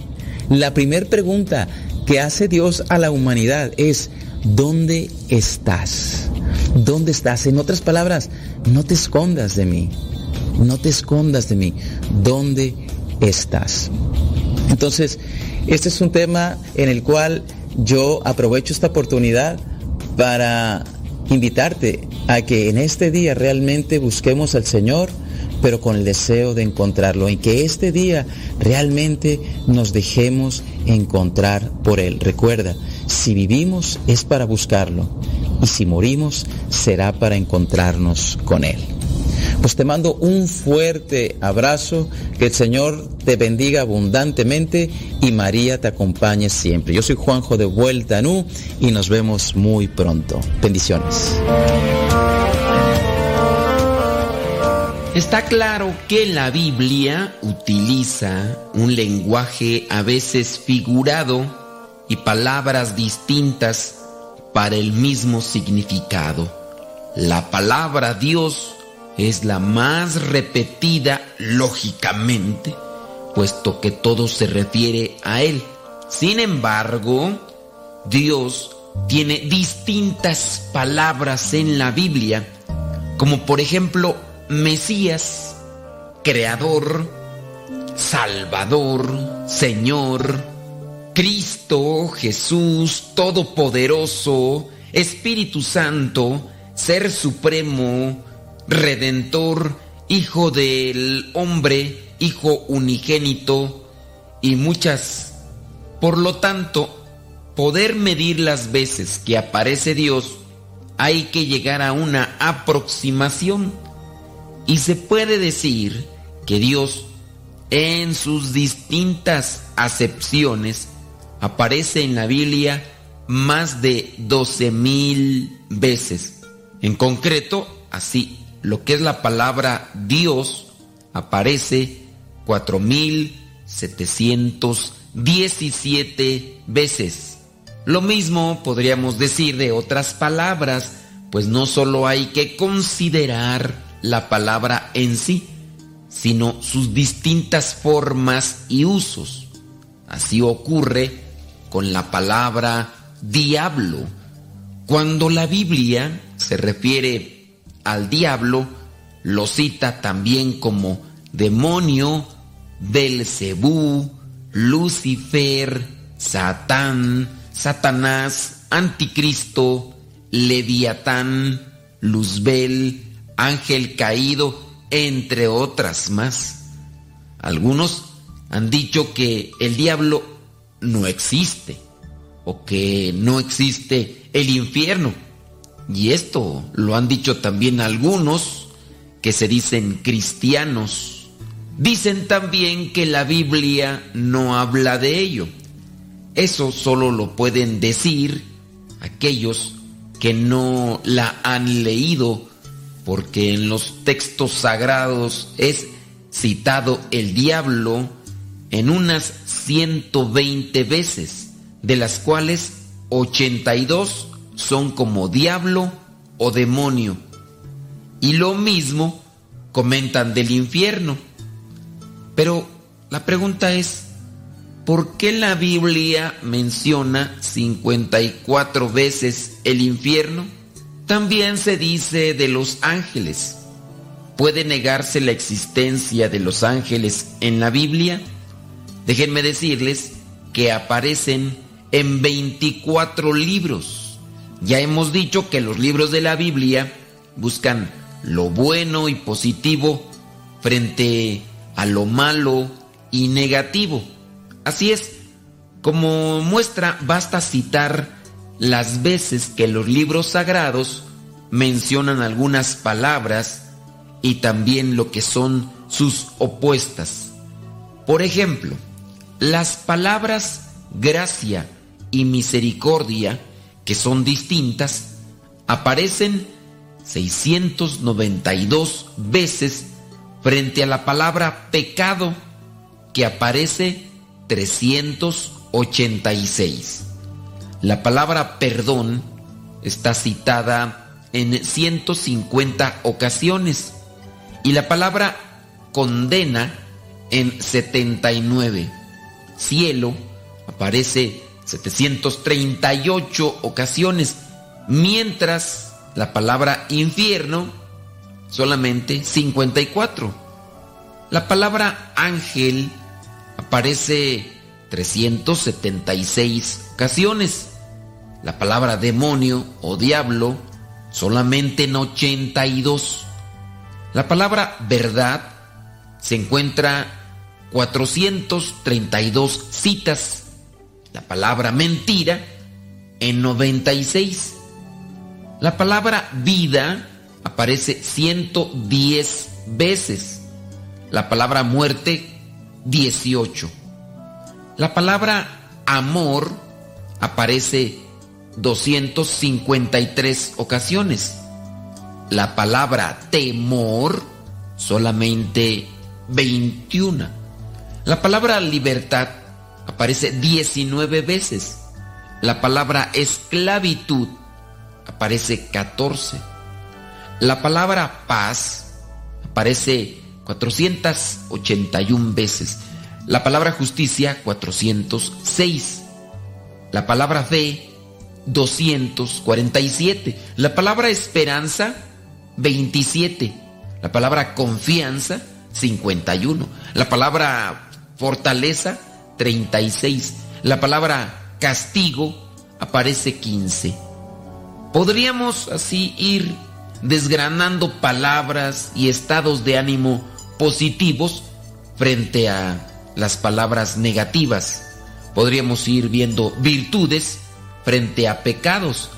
la primer pregunta que hace Dios a la humanidad es, ¿dónde estás? ¿Dónde estás? En otras palabras, no te escondas de mí. No te escondas de mí. ¿Dónde estás? Entonces, este es un tema en el cual yo aprovecho esta oportunidad para invitarte a que en este día realmente busquemos al Señor, pero con el deseo de encontrarlo, en que este día realmente nos dejemos encontrar por Él. Recuerda, si vivimos es para buscarlo y si morimos será para encontrarnos con Él. Pues te mando un fuerte abrazo, que el Señor te bendiga abundantemente y María te acompañe siempre. Yo soy Juanjo de Vuelta Nu y nos vemos muy pronto. Bendiciones. Está claro que la Biblia utiliza un lenguaje a veces figurado palabras distintas para el mismo significado. La palabra Dios es la más repetida lógicamente, puesto que todo se refiere a Él. Sin embargo, Dios tiene distintas palabras en la Biblia, como por ejemplo Mesías, Creador, Salvador, Señor, Cristo, Jesús, Todopoderoso, Espíritu Santo, Ser Supremo, Redentor, Hijo del Hombre, Hijo unigénito y muchas. Por lo tanto, poder medir las veces que aparece Dios, hay que llegar a una aproximación. Y se puede decir que Dios, en sus distintas acepciones, aparece en la Biblia más de 12 mil veces. En concreto, así lo que es la palabra Dios aparece 4717 veces. Lo mismo podríamos decir de otras palabras, pues no solo hay que considerar la palabra en sí, sino sus distintas formas y usos. Así ocurre con la palabra diablo. Cuando la Biblia se refiere al diablo lo cita también como demonio, Belcebú, Lucifer, Satán, Satanás, Anticristo, Leviatán, Luzbel, ángel caído, entre otras más. Algunos han dicho que el diablo no existe o que no existe el infierno. Y esto lo han dicho también algunos que se dicen cristianos. Dicen también que la Biblia no habla de ello. Eso solo lo pueden decir aquellos que no la han leído, porque en los textos sagrados es citado el diablo en unas 120 veces, de las cuales 82 son como diablo o demonio. Y lo mismo comentan del infierno. Pero la pregunta es, ¿por qué la Biblia menciona 54 veces el infierno? También se dice de los ángeles. ¿Puede negarse la existencia de los ángeles en la Biblia? Déjenme decirles que aparecen en 24 libros. Ya hemos dicho que los libros de la Biblia buscan lo bueno y positivo frente a lo malo y negativo. Así es, como muestra basta citar las veces que los libros sagrados mencionan algunas palabras y también lo que son sus opuestas. Por ejemplo, las palabras gracia y misericordia que son distintas, aparecen 692 veces frente a la palabra pecado que aparece 386. La palabra perdón está citada en 150 ocasiones y la palabra condena en 79. Cielo aparece 738 ocasiones, mientras La palabra infierno, solamente 54. La palabra ángel aparece 376 ocasiones. La palabra demonio o diablo solamente en 82. La palabra verdad se encuentra 432 citas. La palabra mentira en 96. La palabra vida aparece 110 veces. La palabra muerte 18. La palabra amor aparece 253 ocasiones. La palabra temor solamente 21. La palabra libertad aparece 19 veces. La palabra esclavitud aparece 14. La palabra paz aparece 481 veces. La palabra justicia 406. La palabra fe 247. La palabra esperanza 27. La palabra confianza 51. La palabra fortaleza 36. La palabra castigo aparece 15. Podríamos así ir desgranando palabras y estados de ánimo positivos frente a las palabras negativas. Podríamos ir viendo virtudes frente a pecados,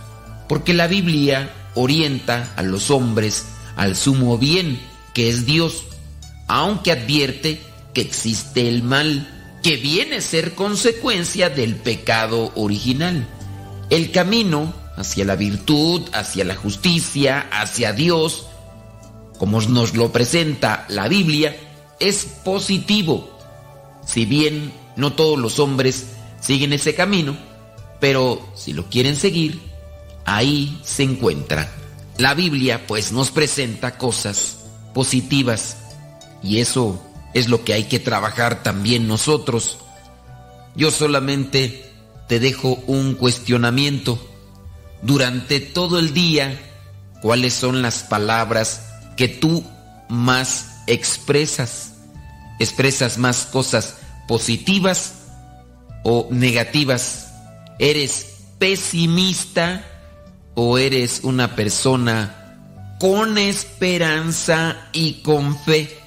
porque la Biblia orienta a los hombres al sumo bien, que es Dios, aunque advierte que existe el mal, que viene a ser consecuencia del pecado original. El camino hacia la virtud, hacia la justicia, hacia Dios, como nos lo presenta la Biblia, es positivo. Si bien no todos los hombres siguen ese camino, pero si lo quieren seguir, ahí se encuentra. La Biblia pues nos presenta cosas positivas y eso es lo que hay que trabajar también nosotros. Yo solamente te dejo un cuestionamiento. Durante todo el día, ¿cuáles son las palabras que tú más expresas? ¿Expresas más cosas positivas o negativas? ¿Eres pesimista o eres una persona con esperanza y con fe?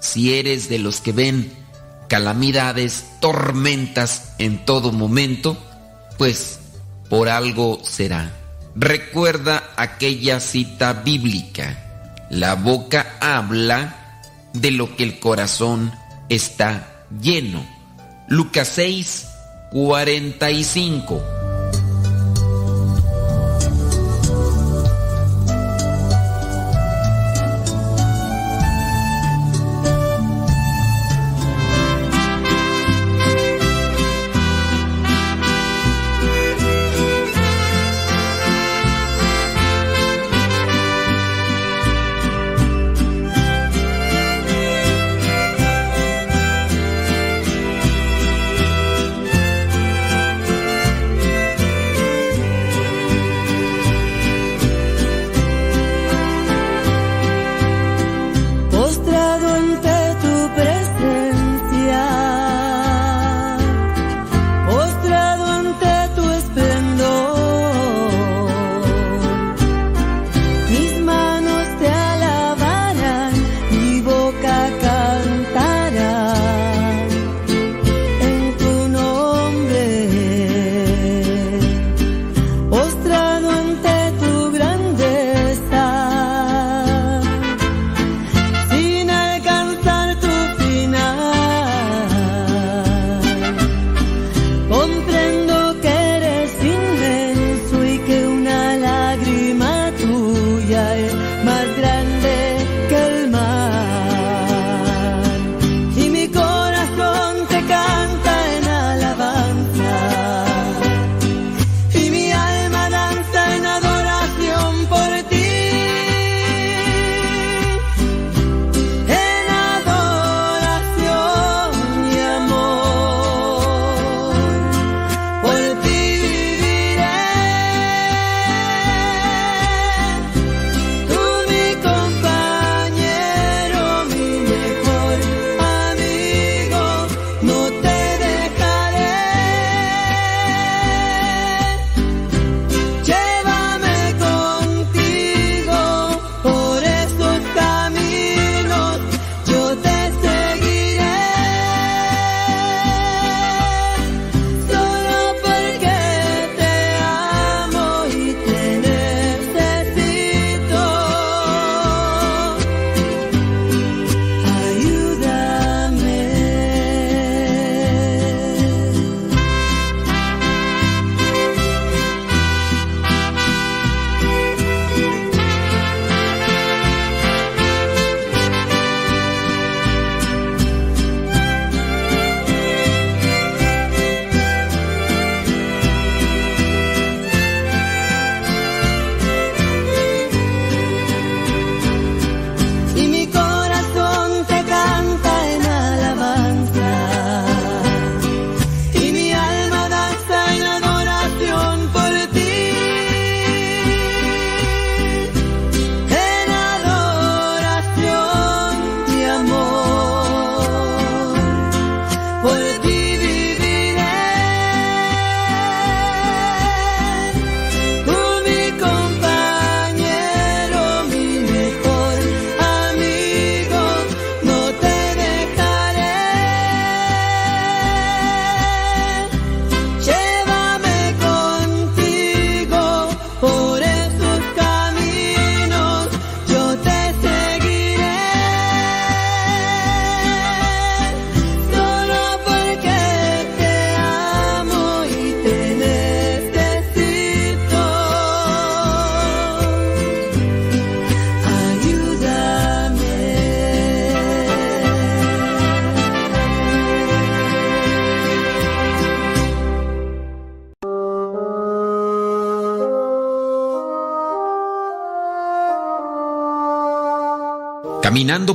Si eres de los que ven calamidades, tormentas en todo momento, pues por algo será. Recuerda aquella cita bíblica. La boca habla de lo que el corazón está lleno. Lucas 6, 45.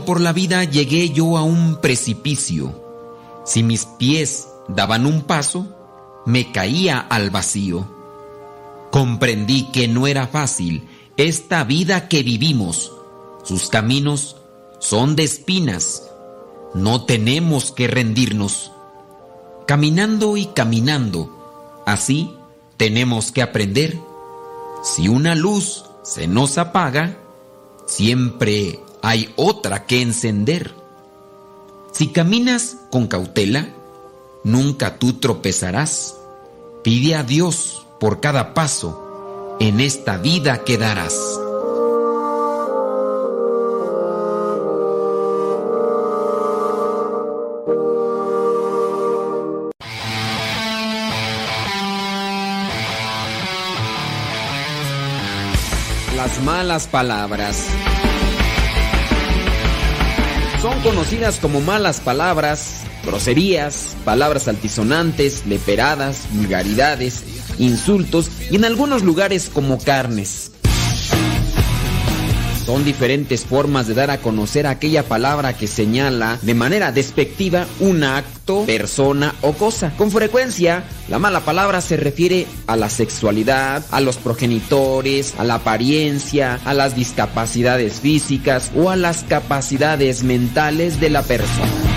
Por la vida llegué yo a un precipicio. Si mis pies daban un paso, me caía al vacío. Comprendí que no era fácil esta vida que vivimos. Sus caminos son de espinas. No tenemos que rendirnos. Caminando y caminando, así tenemos que aprender. Si una luz se nos apaga, siempre hay otra que encender. Si caminas con cautela, nunca tú tropezarás. Pide a Dios por cada paso, en esta vida quedarás. Las malas palabras. Son conocidas como malas palabras, groserías, palabras altisonantes, leperadas, vulgaridades, insultos y en algunos lugares como carnes. Son diferentes formas de dar a conocer aquella palabra que señala de manera despectiva un acto, persona o cosa. Con frecuencia, la mala palabra se refiere a la sexualidad, a los progenitores, a la apariencia, a las discapacidades físicas o a las capacidades mentales de la persona.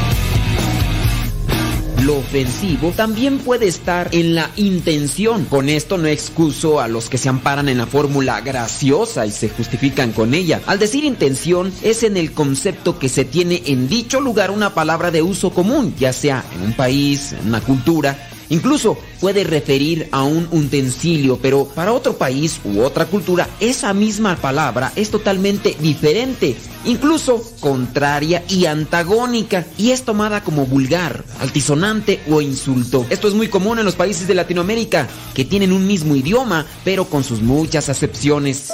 Lo ofensivo también puede estar en la intención. Con esto no excuso a los que se amparan en la fórmula graciosa y se justifican con ella. Al decir intención es en el concepto que se tiene en dicho lugar una palabra de uso común, ya sea en un país, en una cultura, Incluso puede referir a un utensilio, pero para otro país u otra cultura esa misma palabra es totalmente diferente, incluso contraria y antagónica, y es tomada como vulgar, altisonante o insulto. Esto es muy común en los países de Latinoamérica, que tienen un mismo idioma, pero con sus muchas acepciones.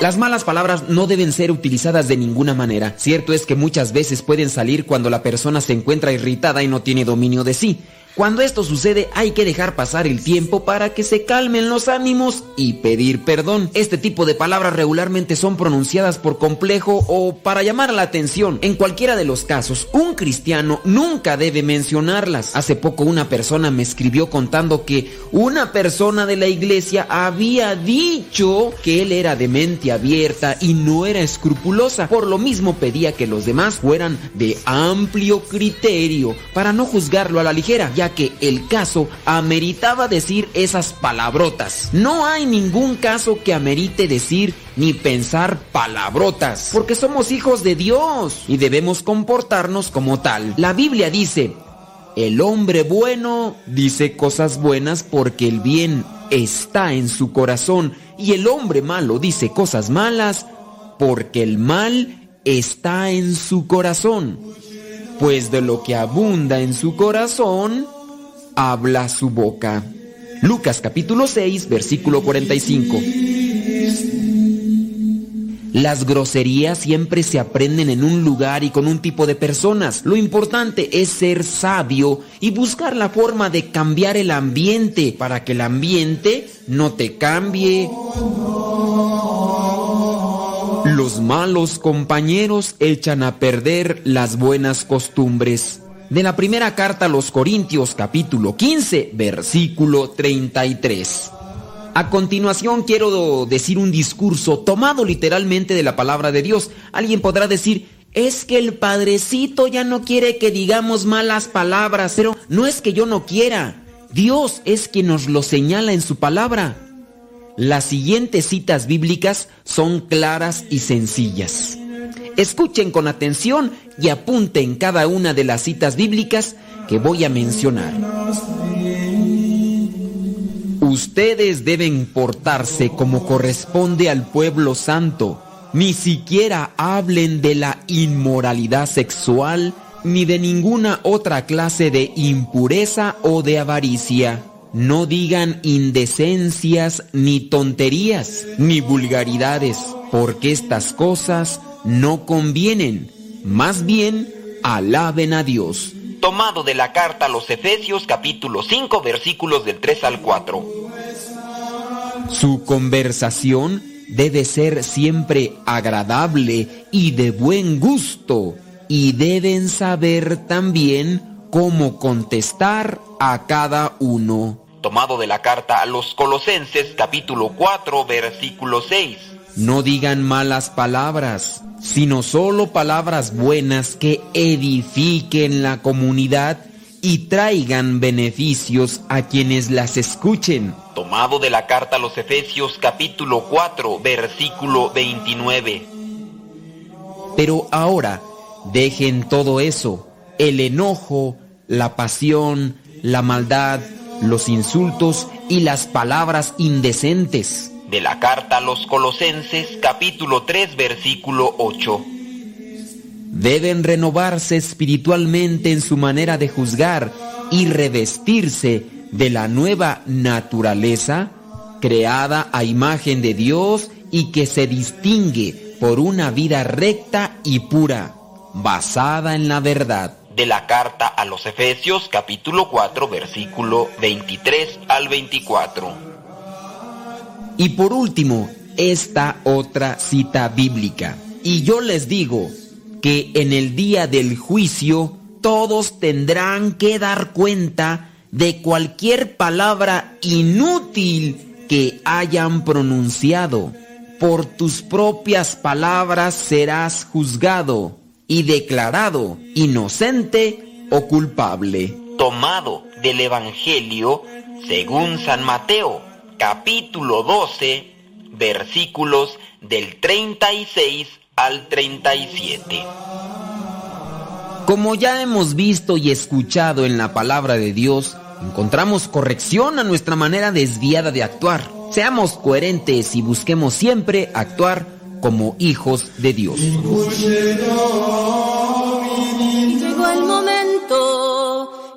Las malas palabras no deben ser utilizadas de ninguna manera. Cierto es que muchas veces pueden salir cuando la persona se encuentra irritada y no tiene dominio de sí. Cuando esto sucede hay que dejar pasar el tiempo para que se calmen los ánimos y pedir perdón. Este tipo de palabras regularmente son pronunciadas por complejo o para llamar la atención. En cualquiera de los casos, un cristiano nunca debe mencionarlas. Hace poco una persona me escribió contando que una persona de la iglesia había dicho que él era de mente abierta y no era escrupulosa. Por lo mismo pedía que los demás fueran de amplio criterio para no juzgarlo a la ligera, que el caso ameritaba decir esas palabrotas. No hay ningún caso que amerite decir ni pensar palabrotas, porque somos hijos de Dios y debemos comportarnos como tal. La Biblia dice, el hombre bueno dice cosas buenas porque el bien está en su corazón y el hombre malo dice cosas malas porque el mal está en su corazón. Pues de lo que abunda en su corazón, habla su boca. Lucas capítulo 6, versículo 45. Las groserías siempre se aprenden en un lugar y con un tipo de personas. Lo importante es ser sabio y buscar la forma de cambiar el ambiente para que el ambiente no te cambie. Los malos compañeros echan a perder las buenas costumbres. De la primera carta a los Corintios capítulo 15 versículo 33. A continuación quiero decir un discurso tomado literalmente de la palabra de Dios. Alguien podrá decir, es que el padrecito ya no quiere que digamos malas palabras, pero no es que yo no quiera. Dios es quien nos lo señala en su palabra. Las siguientes citas bíblicas son claras y sencillas. Escuchen con atención y apunten cada una de las citas bíblicas que voy a mencionar. Ustedes deben portarse como corresponde al pueblo santo. Ni siquiera hablen de la inmoralidad sexual ni de ninguna otra clase de impureza o de avaricia. No digan indecencias ni tonterías ni vulgaridades, porque estas cosas no convienen. Más bien, alaben a Dios. Tomado de la carta a los Efesios capítulo 5 versículos del 3 al 4. Su conversación debe ser siempre agradable y de buen gusto y deben saber también cómo contestar a cada uno. Tomado de la carta a los Colosenses capítulo 4 versículo 6. No digan malas palabras, sino solo palabras buenas que edifiquen la comunidad y traigan beneficios a quienes las escuchen. Tomado de la carta a los Efesios capítulo 4 versículo 29. Pero ahora, dejen todo eso, el enojo, la pasión, la maldad, los insultos y las palabras indecentes. De la carta a los Colosenses capítulo 3 versículo 8. Deben renovarse espiritualmente en su manera de juzgar y revestirse de la nueva naturaleza creada a imagen de Dios y que se distingue por una vida recta y pura, basada en la verdad. De la carta a los Efesios capítulo 4 versículo 23 al 24. Y por último, esta otra cita bíblica. Y yo les digo que en el día del juicio todos tendrán que dar cuenta de cualquier palabra inútil que hayan pronunciado. Por tus propias palabras serás juzgado y declarado inocente o culpable. Tomado del Evangelio según San Mateo, capítulo 12, versículos del 36 al 37. Como ya hemos visto y escuchado en la palabra de Dios, encontramos corrección a nuestra manera desviada de actuar. Seamos coherentes y busquemos siempre actuar como hijos de Dios.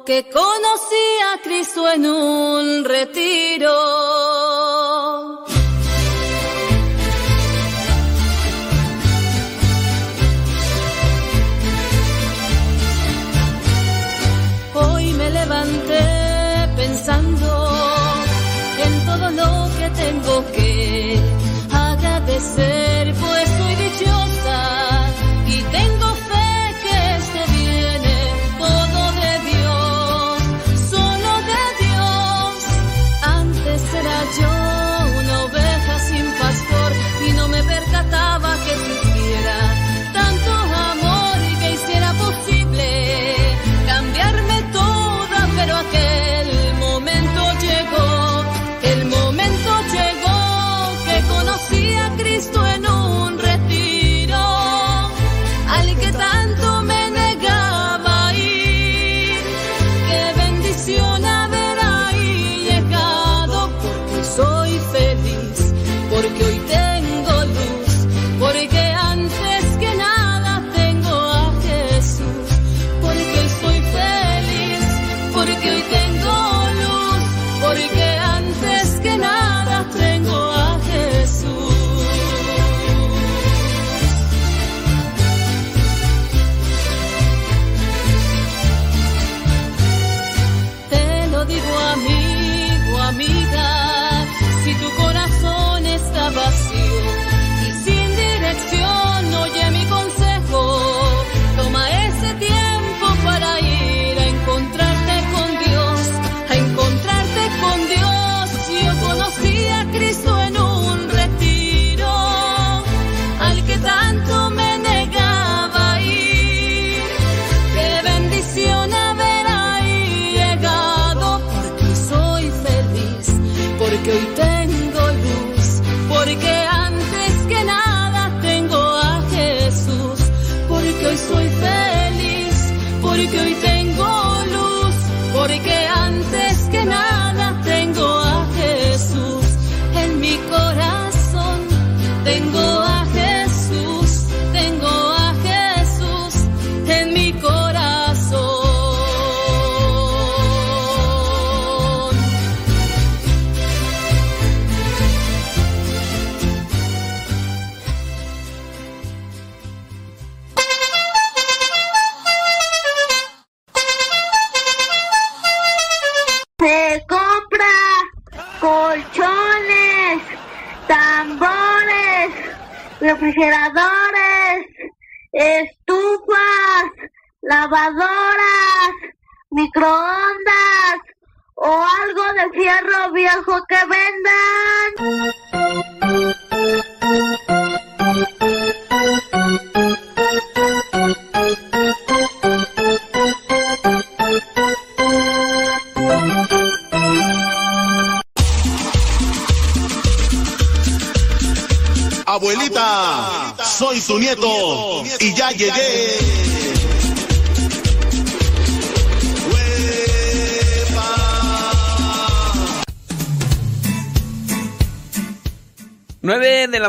Que conocí a Cristo en un retiro. Hoy me levanté pensando en todo lo que tengo que agradecer,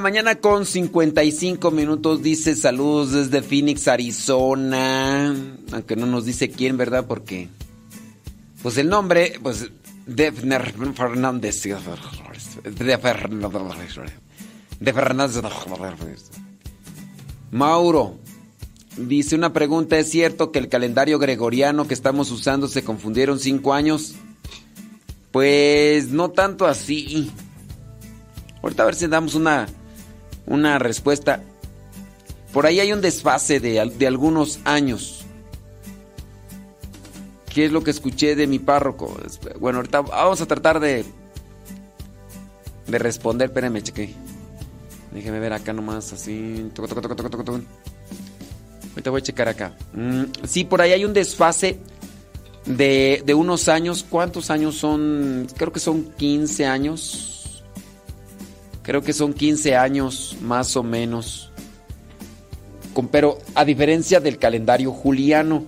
mañana con 55 minutos dice saludos desde Phoenix, Arizona. Aunque no nos dice quién, ¿verdad? Porque pues el nombre, pues Defner Fernández. De Fernández. De Fernández. Mauro dice una pregunta, ¿es cierto que el calendario gregoriano que estamos usando se confundieron cinco años? Pues no tanto así. Ahorita a ver si damos una, una respuesta. Por ahí hay un desfase de, de, algunos años. ¿Qué es lo que escuché de mi párroco? Bueno, ahorita vamos a tratar de, de responder. Espérenme, cheque. Déjeme ver acá nomás, así. Ahorita voy a checar acá. Mm, sí, por ahí hay un desfase de, de unos años. ¿Cuántos años son? Creo que son 15 años. Creo que son 15 años más o menos. Pero a diferencia del calendario juliano.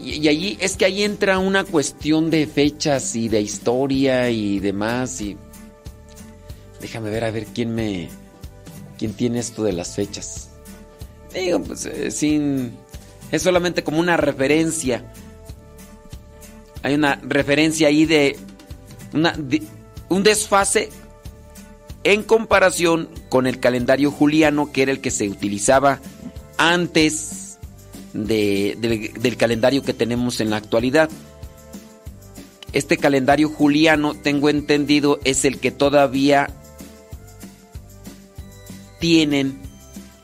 Y, y allí es que ahí entra una cuestión de fechas y de historia y demás. Y déjame ver a ver quién me. quién tiene esto de las fechas. Digo, pues eh, sin. Es solamente como una referencia. Hay una referencia ahí de. Una, de un desfase en comparación con el calendario juliano, que era el que se utilizaba antes de, del, calendario que tenemos en la actualidad. Este calendario juliano, tengo entendido, es el que todavía tienen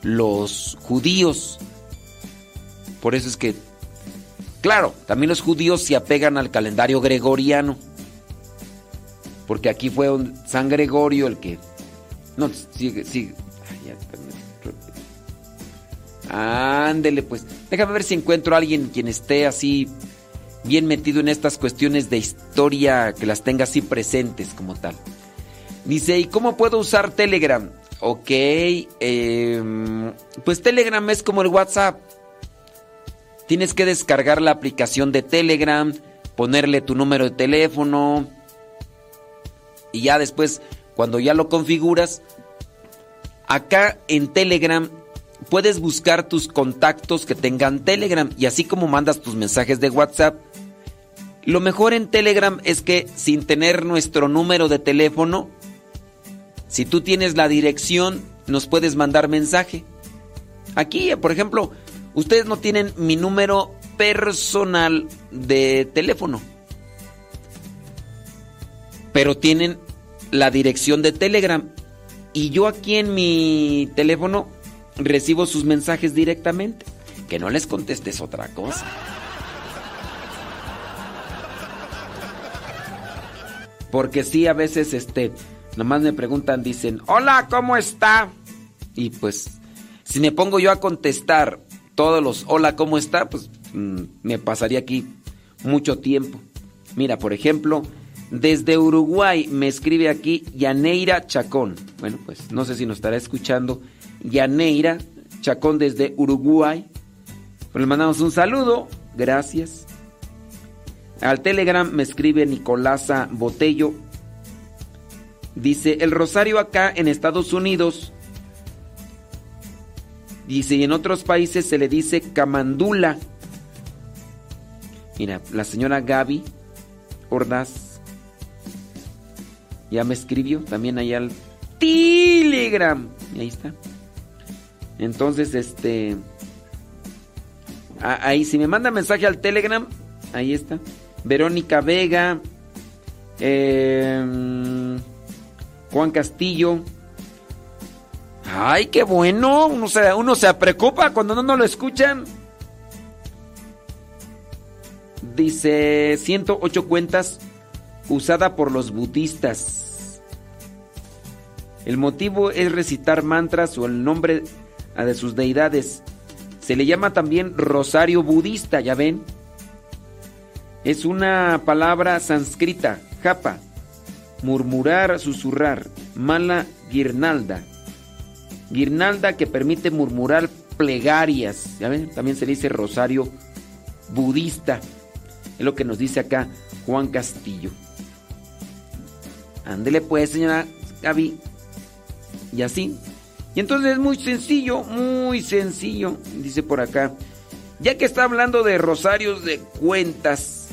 los judíos. Por eso es que, claro, también los judíos se apegan al calendario gregoriano. Porque aquí fue San Gregorio el que no, sigue, sigue. Ándele, pues. Déjame ver si encuentro a alguien quien esté así bien metido en estas cuestiones de historia, que las tenga así presentes como tal. Dice, ¿y cómo puedo usar Telegram? Ok, eh, pues Telegram es como el WhatsApp. Tienes que descargar la aplicación de Telegram, ponerle tu número de teléfono y ya después cuando ya lo configuras, acá en Telegram puedes buscar tus contactos que tengan Telegram y así como mandas tus mensajes de WhatsApp. Lo mejor en Telegram es que sin tener nuestro número de teléfono, si tú tienes la dirección, nos puedes mandar mensaje. Aquí, por ejemplo, ustedes no tienen mi número personal de teléfono, pero tienen la dirección de Telegram. Y yo aquí en mi teléfono recibo sus mensajes directamente. Que no les contestes otra cosa. Porque sí, a veces, este, nomás me preguntan, dicen, hola, ¿cómo está? Y pues, si me pongo yo a contestar todos los hola, ¿cómo está? Pues mmm, me pasaría aquí mucho tiempo. Mira, por ejemplo, desde Uruguay me escribe aquí Yaneira Chacón. Bueno, pues no sé si nos estará escuchando. Yaneira Chacón desde Uruguay. Pues le mandamos un saludo. Gracias. Al Telegram me escribe Nicolasa Botello. Dice, el rosario acá en Estados Unidos. Dice, y en otros países se le dice camandula. Mira, la señora Gaby Ordaz ya me escribió también ahí al Telegram. Y ahí está. Entonces, este. Ahí, si me manda mensaje al Telegram, ahí está. Verónica Vega, eh, Juan Castillo. Ay, qué bueno. Uno se, uno se preocupa cuando no, no lo escuchan. Dice 108 cuentas usada por los budistas. El motivo es recitar mantras o el nombre de sus deidades. Se le llama también rosario budista, ¿ya ven? Es una palabra sánscrita, japa, murmurar, susurrar, mala guirnalda. Guirnalda que permite murmurar plegarias, ¿ya ven? También se le dice rosario budista. Es lo que nos dice acá Juan Castillo. Ándele pues, señora Gaby. Y así. Y entonces es muy sencillo, muy sencillo. Dice por acá. Ya que está hablando de rosarios de cuentas.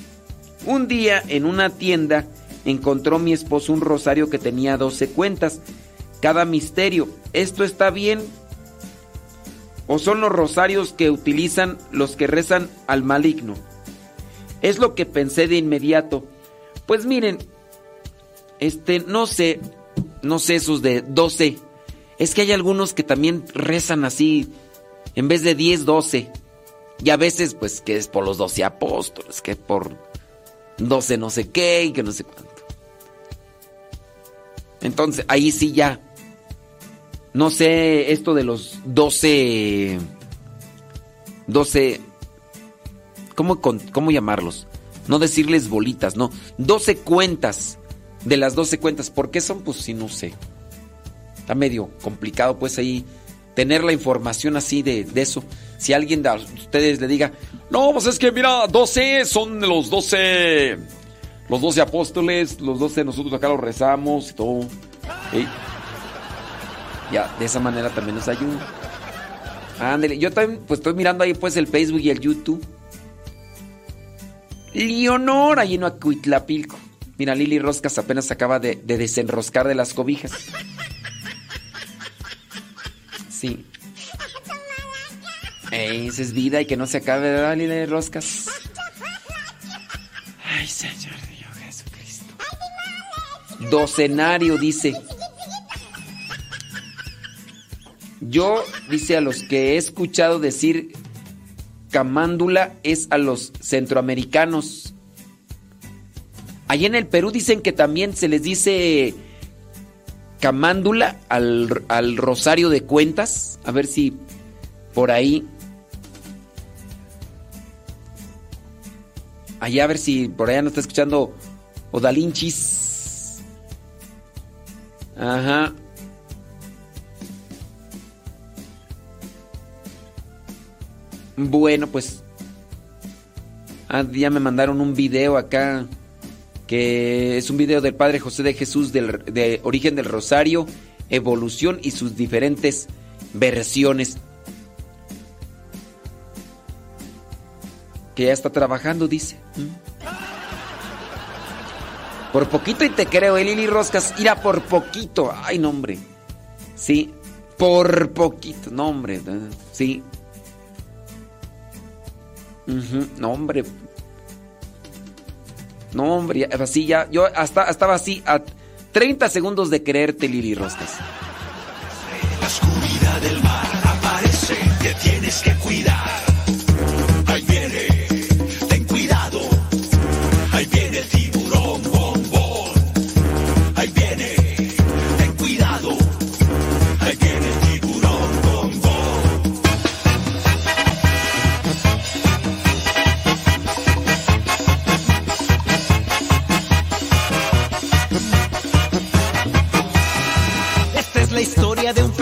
Un día en una tienda encontró mi esposo un rosario que tenía 12 cuentas. Cada misterio. ¿Esto está bien? ¿O son los rosarios que utilizan los que rezan al maligno? Es lo que pensé de inmediato. Pues miren, este, no sé, no sé esos de 12. Es que hay algunos que también rezan así, en vez de 10, 12. Y a veces, pues, que es por los 12 apóstoles, que por 12 no sé qué y que no sé cuánto. Entonces, ahí sí ya. No sé esto de los 12... 12... ¿Cómo, cómo llamarlos? No decirles bolitas, no. 12 cuentas. De las 12 cuentas. ¿Por qué son? Pues sí, no sé. Está medio complicado pues ahí tener la información así de, de eso. Si alguien de ustedes le diga, no, pues es que mira, 12 son los 12, los 12 apóstoles, los 12 nosotros acá los rezamos y todo. Ya, de esa manera también nos ayuda. Ándale, yo también pues estoy mirando ahí pues el Facebook y el YouTube. Leonor, ahí en Acuitlapilco. Mira, Lili Roscas apenas acaba de, de desenroscar de las cobijas. Sí. esa es vida y que no se acabe, ¿verdad, Lili Roscas? Ay, Señor Dios Jesucristo. Docenario dice. Yo, dice, a los que he escuchado decir camándula es a los centroamericanos. Allí en el Perú dicen que también se les dice camándula al, al rosario de cuentas. A ver si por ahí. Allá a ver si por allá nos está escuchando Odalinchis. Ajá. Bueno, pues. Ah, ya me mandaron un video acá. Que es un video del Padre José de Jesús del, de Origen del Rosario, Evolución y sus diferentes versiones. Que ya está trabajando, dice. Por poquito y te creo, el Lili Roscas. Irá por poquito. Ay, no, hombre. Sí, por poquito. No, hombre. Sí. No, hombre. No, hombre, así ya. Yo hasta, estaba así a 30 segundos de creerte, Lili Roscas. La oscuridad del mar aparece, te tienes que cuidar.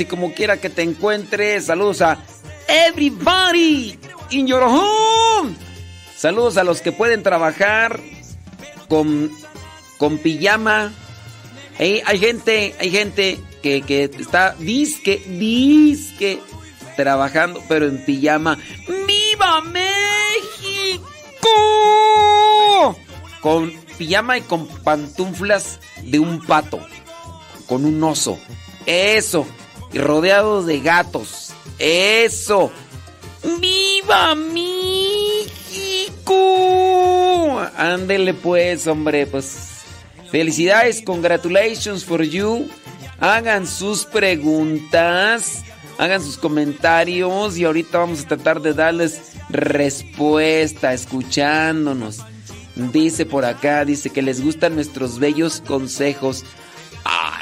y como quiera que te encuentres. Saludos a everybody in your home. Saludos a los que pueden trabajar con, con pijama. Ey, hay gente, hay gente que, que está disque, disque trabajando, pero en pijama. ¡Viva México! Con pijama y con pantuflas de un pato con un oso. Eso. Rodeados de gatos. Eso. ¡Viva México! Ándele pues, hombre, pues. Felicidades, congratulations for you. Hagan sus preguntas, hagan sus comentarios y ahorita vamos a tratar de darles respuesta, escuchándonos. Dice por acá, dice que les gustan nuestros bellos consejos.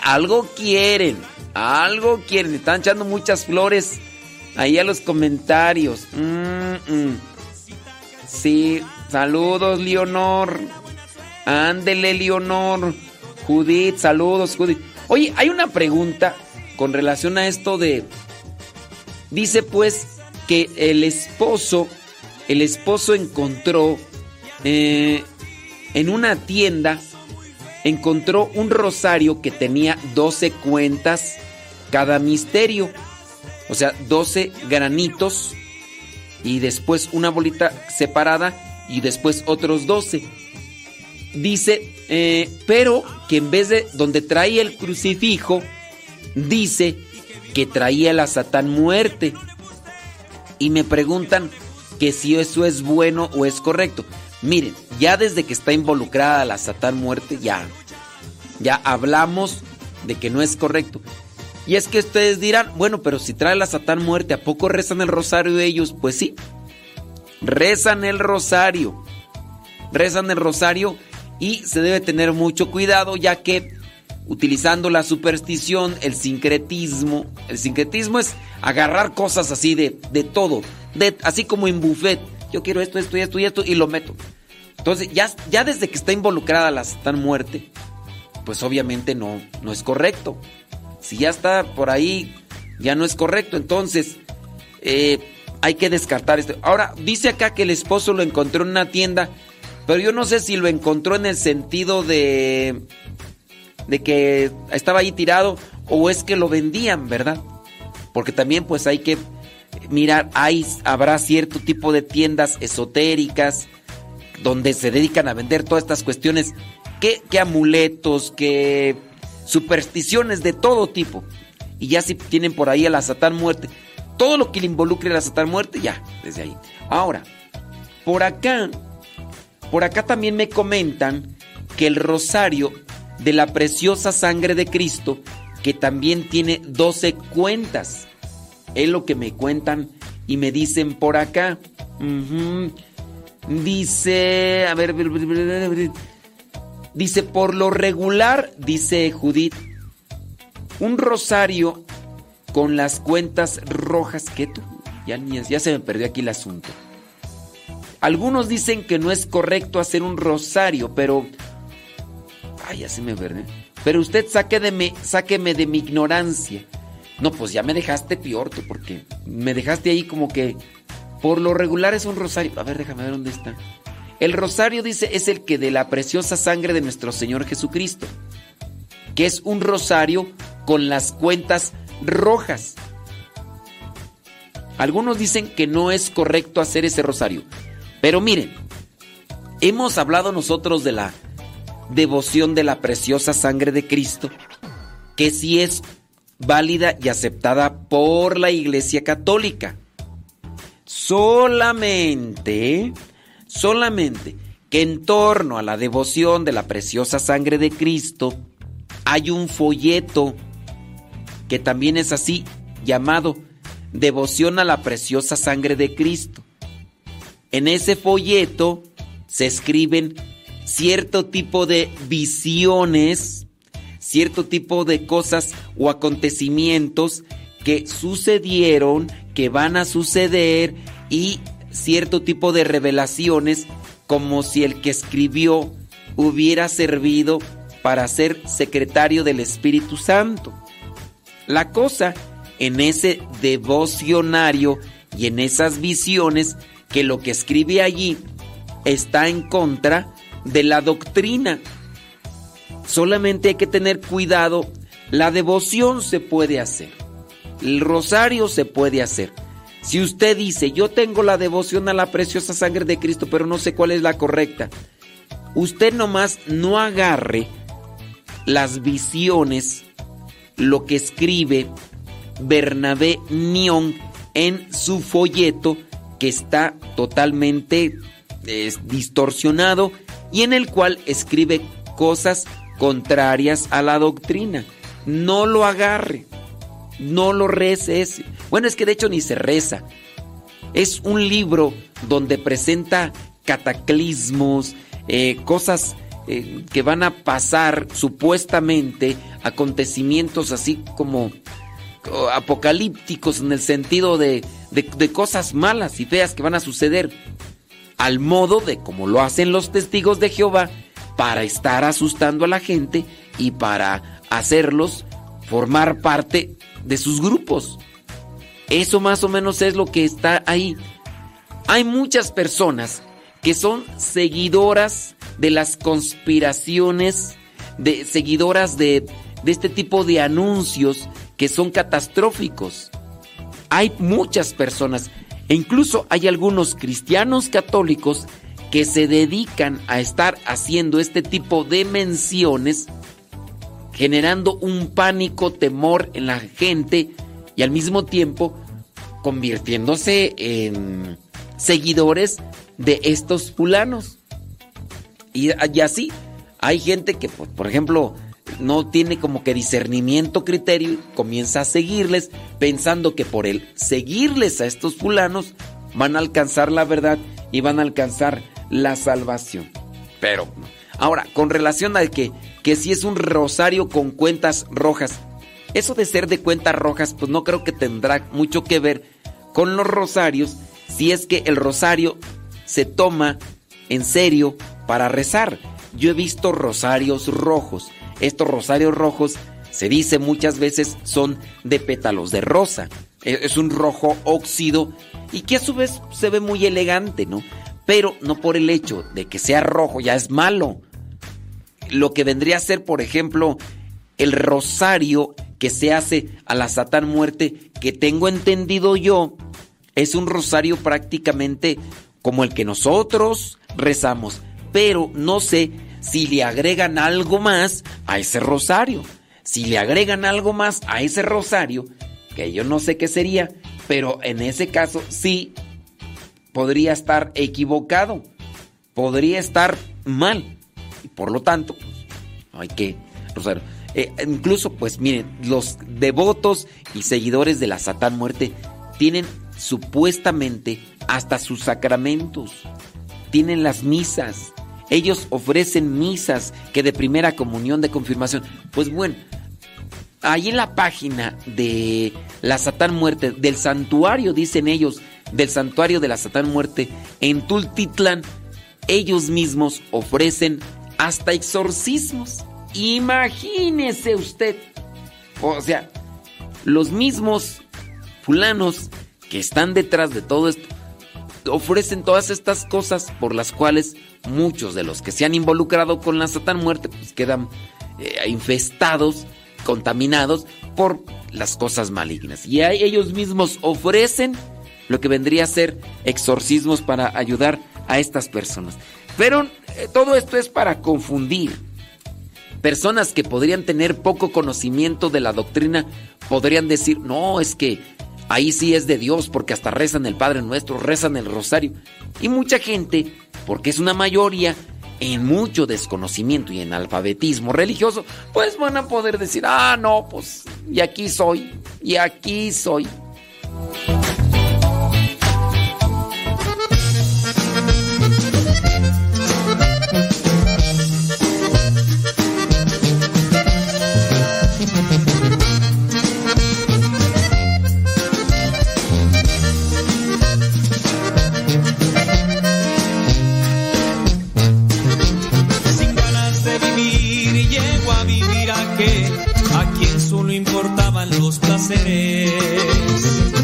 Algo quieren, algo quieren. Están echando muchas flores ahí a los comentarios. Sí, saludos, Leonor. Ándele, Leonor. Judith, saludos, Judith. Oye, hay una pregunta con relación a esto de... Dice pues que el esposo, el esposo encontró eh, en una tienda encontró un rosario que tenía 12 cuentas cada misterio. O sea, 12 granitos y después una bolita separada y después otros 12. Dice, eh, pero que en vez de donde traía el crucifijo, dice que traía la Satán muerte. Y me preguntan que si eso es bueno o es correcto. Miren, ya desde que está involucrada la Satán muerte, ya, ya hablamos de que no es correcto. Y es que ustedes dirán, bueno, pero si trae la Satán muerte, ¿a poco rezan el rosario ellos? Pues sí, rezan el rosario. Rezan el rosario y se debe tener mucho cuidado ya que utilizando la superstición, el sincretismo, el sincretismo es agarrar cosas así de, de todo, de, así como en buffet. Yo quiero esto, esto y esto y esto y lo meto. Entonces, ya, ya desde que está involucrada la Satán muerte, pues obviamente no, no es correcto. Si ya está por ahí, ya no es correcto. Entonces, eh, hay que descartar esto. Ahora, dice acá que el esposo lo encontró en una tienda, pero yo no sé si lo encontró en el sentido de, de que estaba ahí tirado o es que lo vendían, ¿verdad? Porque también pues hay que mirar, hay, habrá cierto tipo de tiendas esotéricas donde se dedican a vender todas estas cuestiones, que, amuletos, que supersticiones de todo tipo. Y ya si tienen por ahí a la Satán muerte, todo lo que le involucre a la Satán muerte, ya, desde ahí. Ahora, por acá, por acá también me comentan que el rosario de la preciosa sangre de Cristo, que también tiene 12 cuentas. Es lo que me cuentan y me dicen por acá. Dice, a ver, dice, por lo regular, dice Judith, un rosario con las cuentas rojas que tú, ya, ya se me perdió aquí el asunto. Algunos dicen que no es correcto hacer un rosario, pero Ay, ya se me verde. Pero usted mi, sáqueme de mi ignorancia. No, pues ya me dejaste peor, porque me dejaste ahí como que por lo regular es un rosario. A ver, déjame ver dónde está. El rosario dice es el que de la preciosa sangre de nuestro Señor Jesucristo, que es un rosario con las cuentas rojas. Algunos dicen que no es correcto hacer ese rosario. Pero miren, hemos hablado nosotros de la devoción de la preciosa sangre de Cristo, que sí es válida y aceptada por la Iglesia Católica. Solamente, solamente que en torno a la devoción de la preciosa sangre de Cristo hay un folleto que también es así llamado Devoción a la preciosa sangre de Cristo. En ese folleto se escriben cierto tipo de visiones, cierto tipo de cosas o acontecimientos que sucedieron, que van a suceder y cierto tipo de revelaciones como si el que escribió hubiera servido para ser secretario del Espíritu Santo. La cosa en ese devocionario y en esas visiones que lo que escribe allí está en contra de la doctrina. Solamente hay que tener cuidado. La devoción se puede hacer. El rosario se puede hacer. Si usted dice, yo tengo la devoción a la preciosa sangre de Cristo, pero no sé cuál es la correcta, usted nomás no agarre las visiones, lo que escribe Bernabé Nión en su folleto, que está totalmente eh, distorsionado y en el cual escribe cosas contrarias a la doctrina. No lo agarre, no lo rece. Bueno, es que de hecho ni se reza. Es un libro donde presenta cataclismos, eh, cosas eh, que van a pasar supuestamente, acontecimientos así como apocalípticos en el sentido de, de- de cosas malas y feas que van a suceder, al modo de como lo hacen los testigos de Jehová, para estar asustando a la gente y para hacerlos formar parte de sus grupos. Eso más o menos es lo que está ahí. Hay muchas personas que son seguidoras de las conspiraciones, de seguidoras de, de este tipo de anuncios que son catastróficos. Hay muchas personas, e incluso hay algunos cristianos católicos que se dedican a estar haciendo este tipo de menciones, generando un pánico, temor en la gente y al mismo tiempo convirtiéndose en seguidores de estos fulanos. Y, así, hay gente que, por, por ejemplo, no tiene como que discernimiento, criterio, comienza a seguirles pensando que por el seguirles a estos fulanos van a alcanzar la verdad y van a alcanzar la salvación. Pero, ahora, con relación a que, que si es un rosario con cuentas rojas, eso de ser de cuentas rojas, pues no creo que tendrá mucho que ver con los rosarios si es que el rosario se toma en serio para rezar. Yo he visto rosarios rojos. Estos rosarios rojos se dice muchas veces son de pétalos de rosa. Es un rojo óxido y que a su vez se ve muy elegante, ¿no? Pero no por el hecho de que sea rojo ya es malo. Lo que vendría a ser, por ejemplo, el rosario que se hace a la Satán Muerte, que tengo entendido yo, es un rosario prácticamente como el que nosotros rezamos, pero no sé si le agregan algo más a ese rosario. Si le agregan algo más a ese rosario, que yo no sé qué sería, pero en ese caso sí podría estar equivocado, podría estar mal, y por lo tanto, pues, hay que rosario. Eh, incluso, pues miren, los devotos y seguidores de la Satán Muerte tienen supuestamente hasta sus sacramentos, tienen las misas, ellos ofrecen misas que de primera comunión, de confirmación. Pues bueno, ahí en la página de la Satán Muerte, del santuario, dicen ellos, del santuario de la Satán Muerte, en Tultitlán, ellos mismos ofrecen hasta exorcismos. Imagínese usted. O sea, los mismos fulanos que están detrás de todo esto ofrecen todas estas cosas por las cuales muchos de los que se han involucrado con la Satán Muerte pues quedan eh, infestados, contaminados por las cosas malignas. Y ahí ellos mismos ofrecen lo que vendría a ser exorcismos para ayudar a estas personas. Pero eh, todo esto es para confundir. Personas que podrían tener poco conocimiento de la doctrina podrían decir, no, es que ahí sí es de Dios porque hasta rezan el Padre Nuestro, rezan el Rosario. Y mucha gente, porque es una mayoría, en mucho desconocimiento y en alfabetismo religioso, pues van a poder decir, ah, no, pues, y aquí soy, y aquí soy.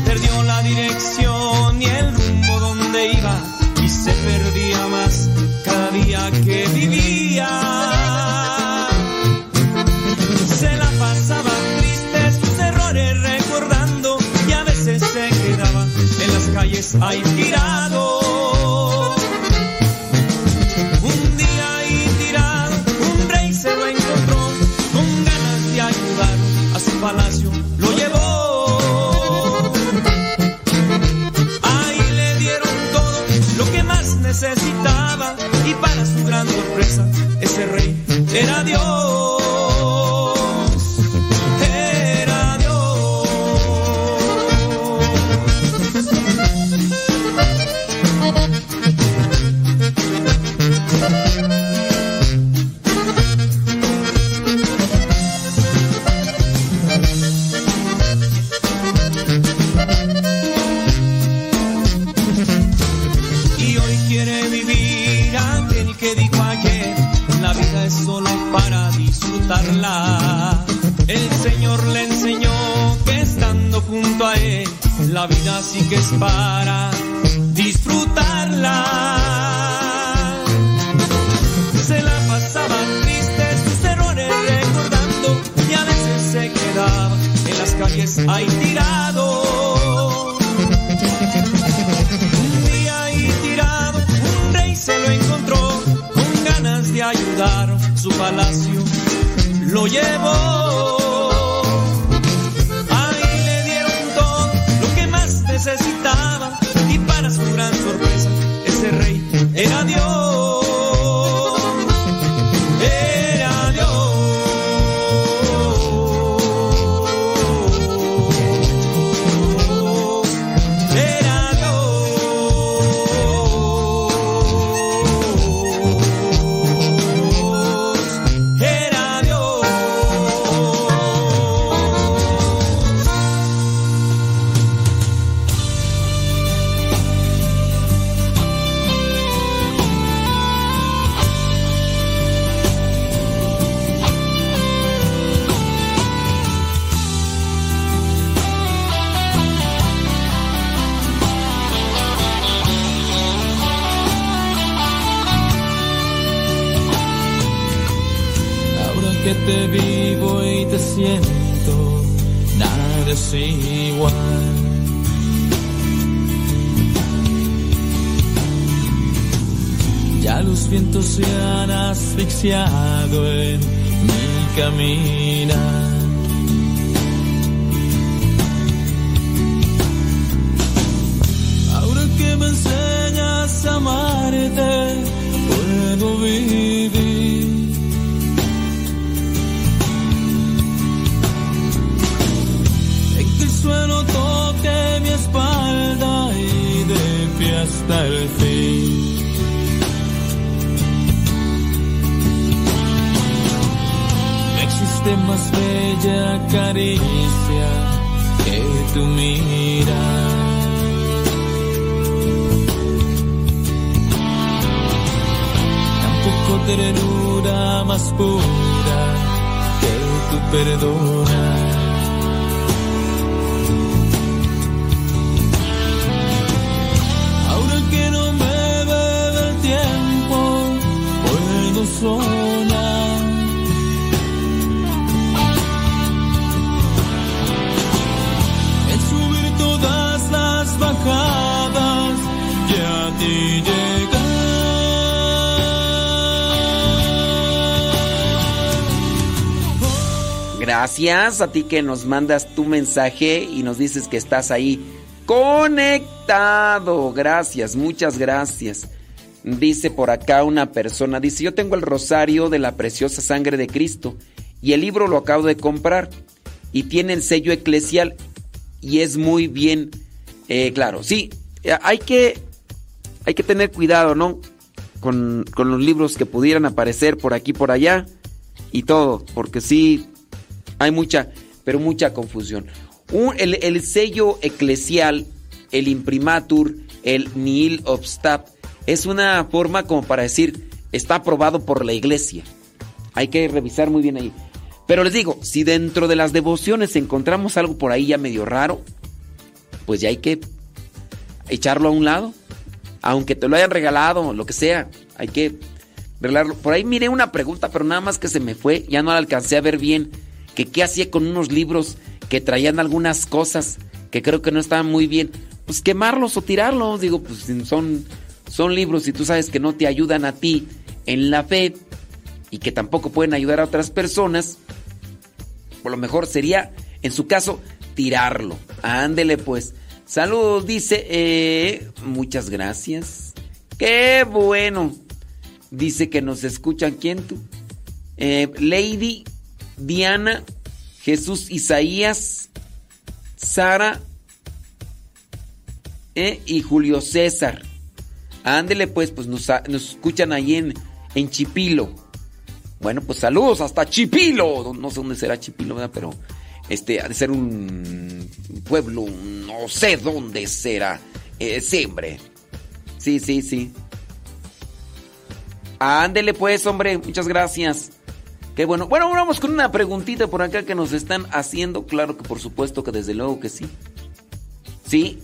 Perdió la dirección y el rumbo donde iba y se perdía más cada día que vivía. Se la pasaba triste sus errores recordando y a veces se quedaba en las calles ahí tirado. Era Dios. La vida sí que es para disfrutarla. Se la pasaba triste sus errores recordando y a veces se quedaba en las calles ahí tirado. Un día ahí tirado, un rey se lo encontró con ganas de ayudar, su palacio lo llevó. Más A ti que nos mandas tu mensaje y nos dices que estás ahí conectado. Gracias, muchas gracias. Dice por acá una persona, dice, yo tengo el rosario de la preciosa sangre de Cristo y el libro lo acabo de comprar y tiene el sello eclesial y es muy bien, eh, claro, sí, eh, hay que, hay que tener cuidado, ¿no? Con, con los libros que pudieran aparecer por aquí, por allá y todo, porque sí, hay mucha, pero mucha confusión. El, el sello eclesial, el imprimatur, el nihil obstat, es una forma como para decir, está aprobado por la iglesia. Hay que revisar muy bien ahí. Pero les digo, si dentro de las devociones encontramos algo por ahí ya medio raro, pues ya hay que echarlo a un lado. Aunque te lo hayan regalado, lo que sea, hay que arreglarlo. Por ahí miré una pregunta, pero nada más que se me fue, ya no la alcancé a ver bien. Que qué hacía con unos libros que traían algunas cosas que creo que no estaban muy bien. Pues quemarlos o tirarlos, digo, pues son, son libros y tú sabes que no te ayudan a ti en la fe y que tampoco pueden ayudar a otras personas. Por lo mejor sería, en su caso, tirarlo. Ándele pues. Saludos, dice. eh, muchas gracias. Qué bueno. Dice que nos escuchan. ¿Quién tú? Eh, Lady, Diana, Jesús Isaías, Sara eh, y Julio César. Ándele pues, pues nos, escuchan ahí en, en Chipilo. Bueno, pues saludos hasta Chipilo. No sé dónde será Chipilo. Pero este ha de ser un pueblo, no sé dónde será. Eh, sí, hombre. Sí, sí, sí. Ándele pues, hombre, muchas gracias. Qué bueno. Bueno, vamos con una preguntita por acá que nos están haciendo. Claro que por supuesto que desde luego que sí. Sí.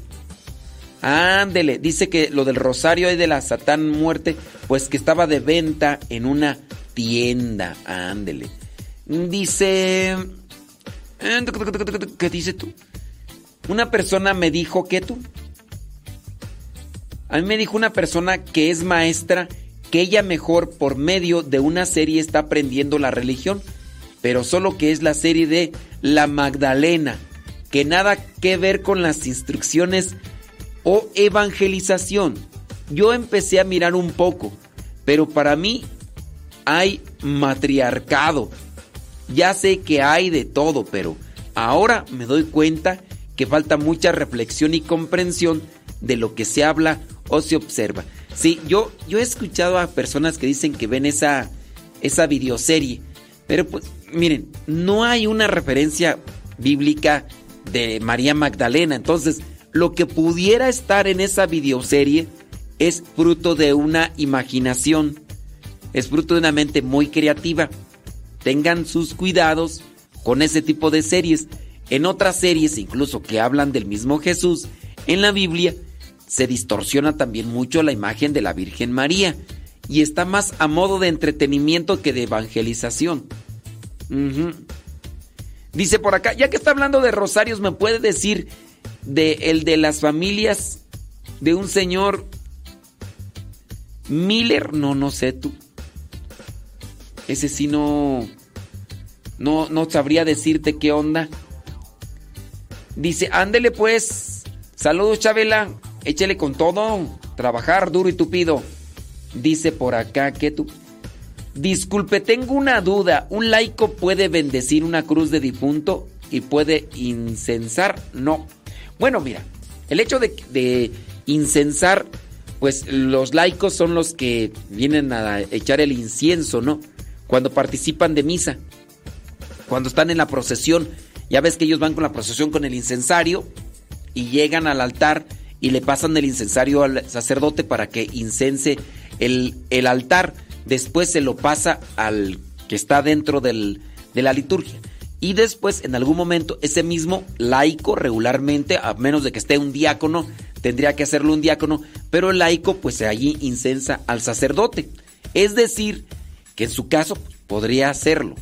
Ándele, dice que lo del rosario y de la Satán muerte, pues que estaba de venta en una tienda. Ándele. Dice... ¿Qué dice tú? Una persona me dijo que tú. A mí me dijo una persona que es maestra que ella mejor por medio de una serie está aprendiendo la religión, pero solo que es la serie de La Magdalena, que nada que ver con las instrucciones o evangelización. Yo empecé a mirar un poco, pero para mí hay matriarcado. Ya sé que hay de todo, pero ahora me doy cuenta que falta mucha reflexión y comprensión de lo que se habla o se observa. Sí, yo, yo he escuchado a personas que dicen que ven esa, esa videoserie, pero pues miren, no hay una referencia bíblica de María Magdalena, entonces lo que pudiera estar en esa videoserie es fruto de una imaginación, es fruto de una mente muy creativa. Tengan sus cuidados con ese tipo de series. En otras series, incluso que hablan del mismo Jesús, en la Biblia se distorsiona también mucho la imagen de la Virgen María y está más a modo de entretenimiento que de evangelización. Dice por acá, ya que está hablando de rosarios, ¿me puede decir de el de las familias de un señor Miller? No, no sé tú. Ese sí no no no sabría decirte qué onda. Dice, "Ándele pues. Saludos, Chabela. Échele con todo. Trabajar duro y tupido." Dice por acá que tú Disculpe, tengo una duda. ¿Un laico puede bendecir una cruz de difunto y puede incensar? No. Bueno, mira, el hecho de, de incensar, pues los laicos son los que vienen a echar el incienso, ¿no? Cuando participan de misa, cuando están en la procesión, ya ves que ellos van con la procesión con el incensario y llegan al altar y le pasan el incensario al sacerdote para que incense el, el altar después se lo pasa al que está dentro del, de la liturgia. Y después, en algún momento, ese mismo laico regularmente, a menos de que esté un diácono, tendría que hacerlo un diácono, pero el laico pues allí incensa al sacerdote. Es decir, que en su caso podría hacerlo,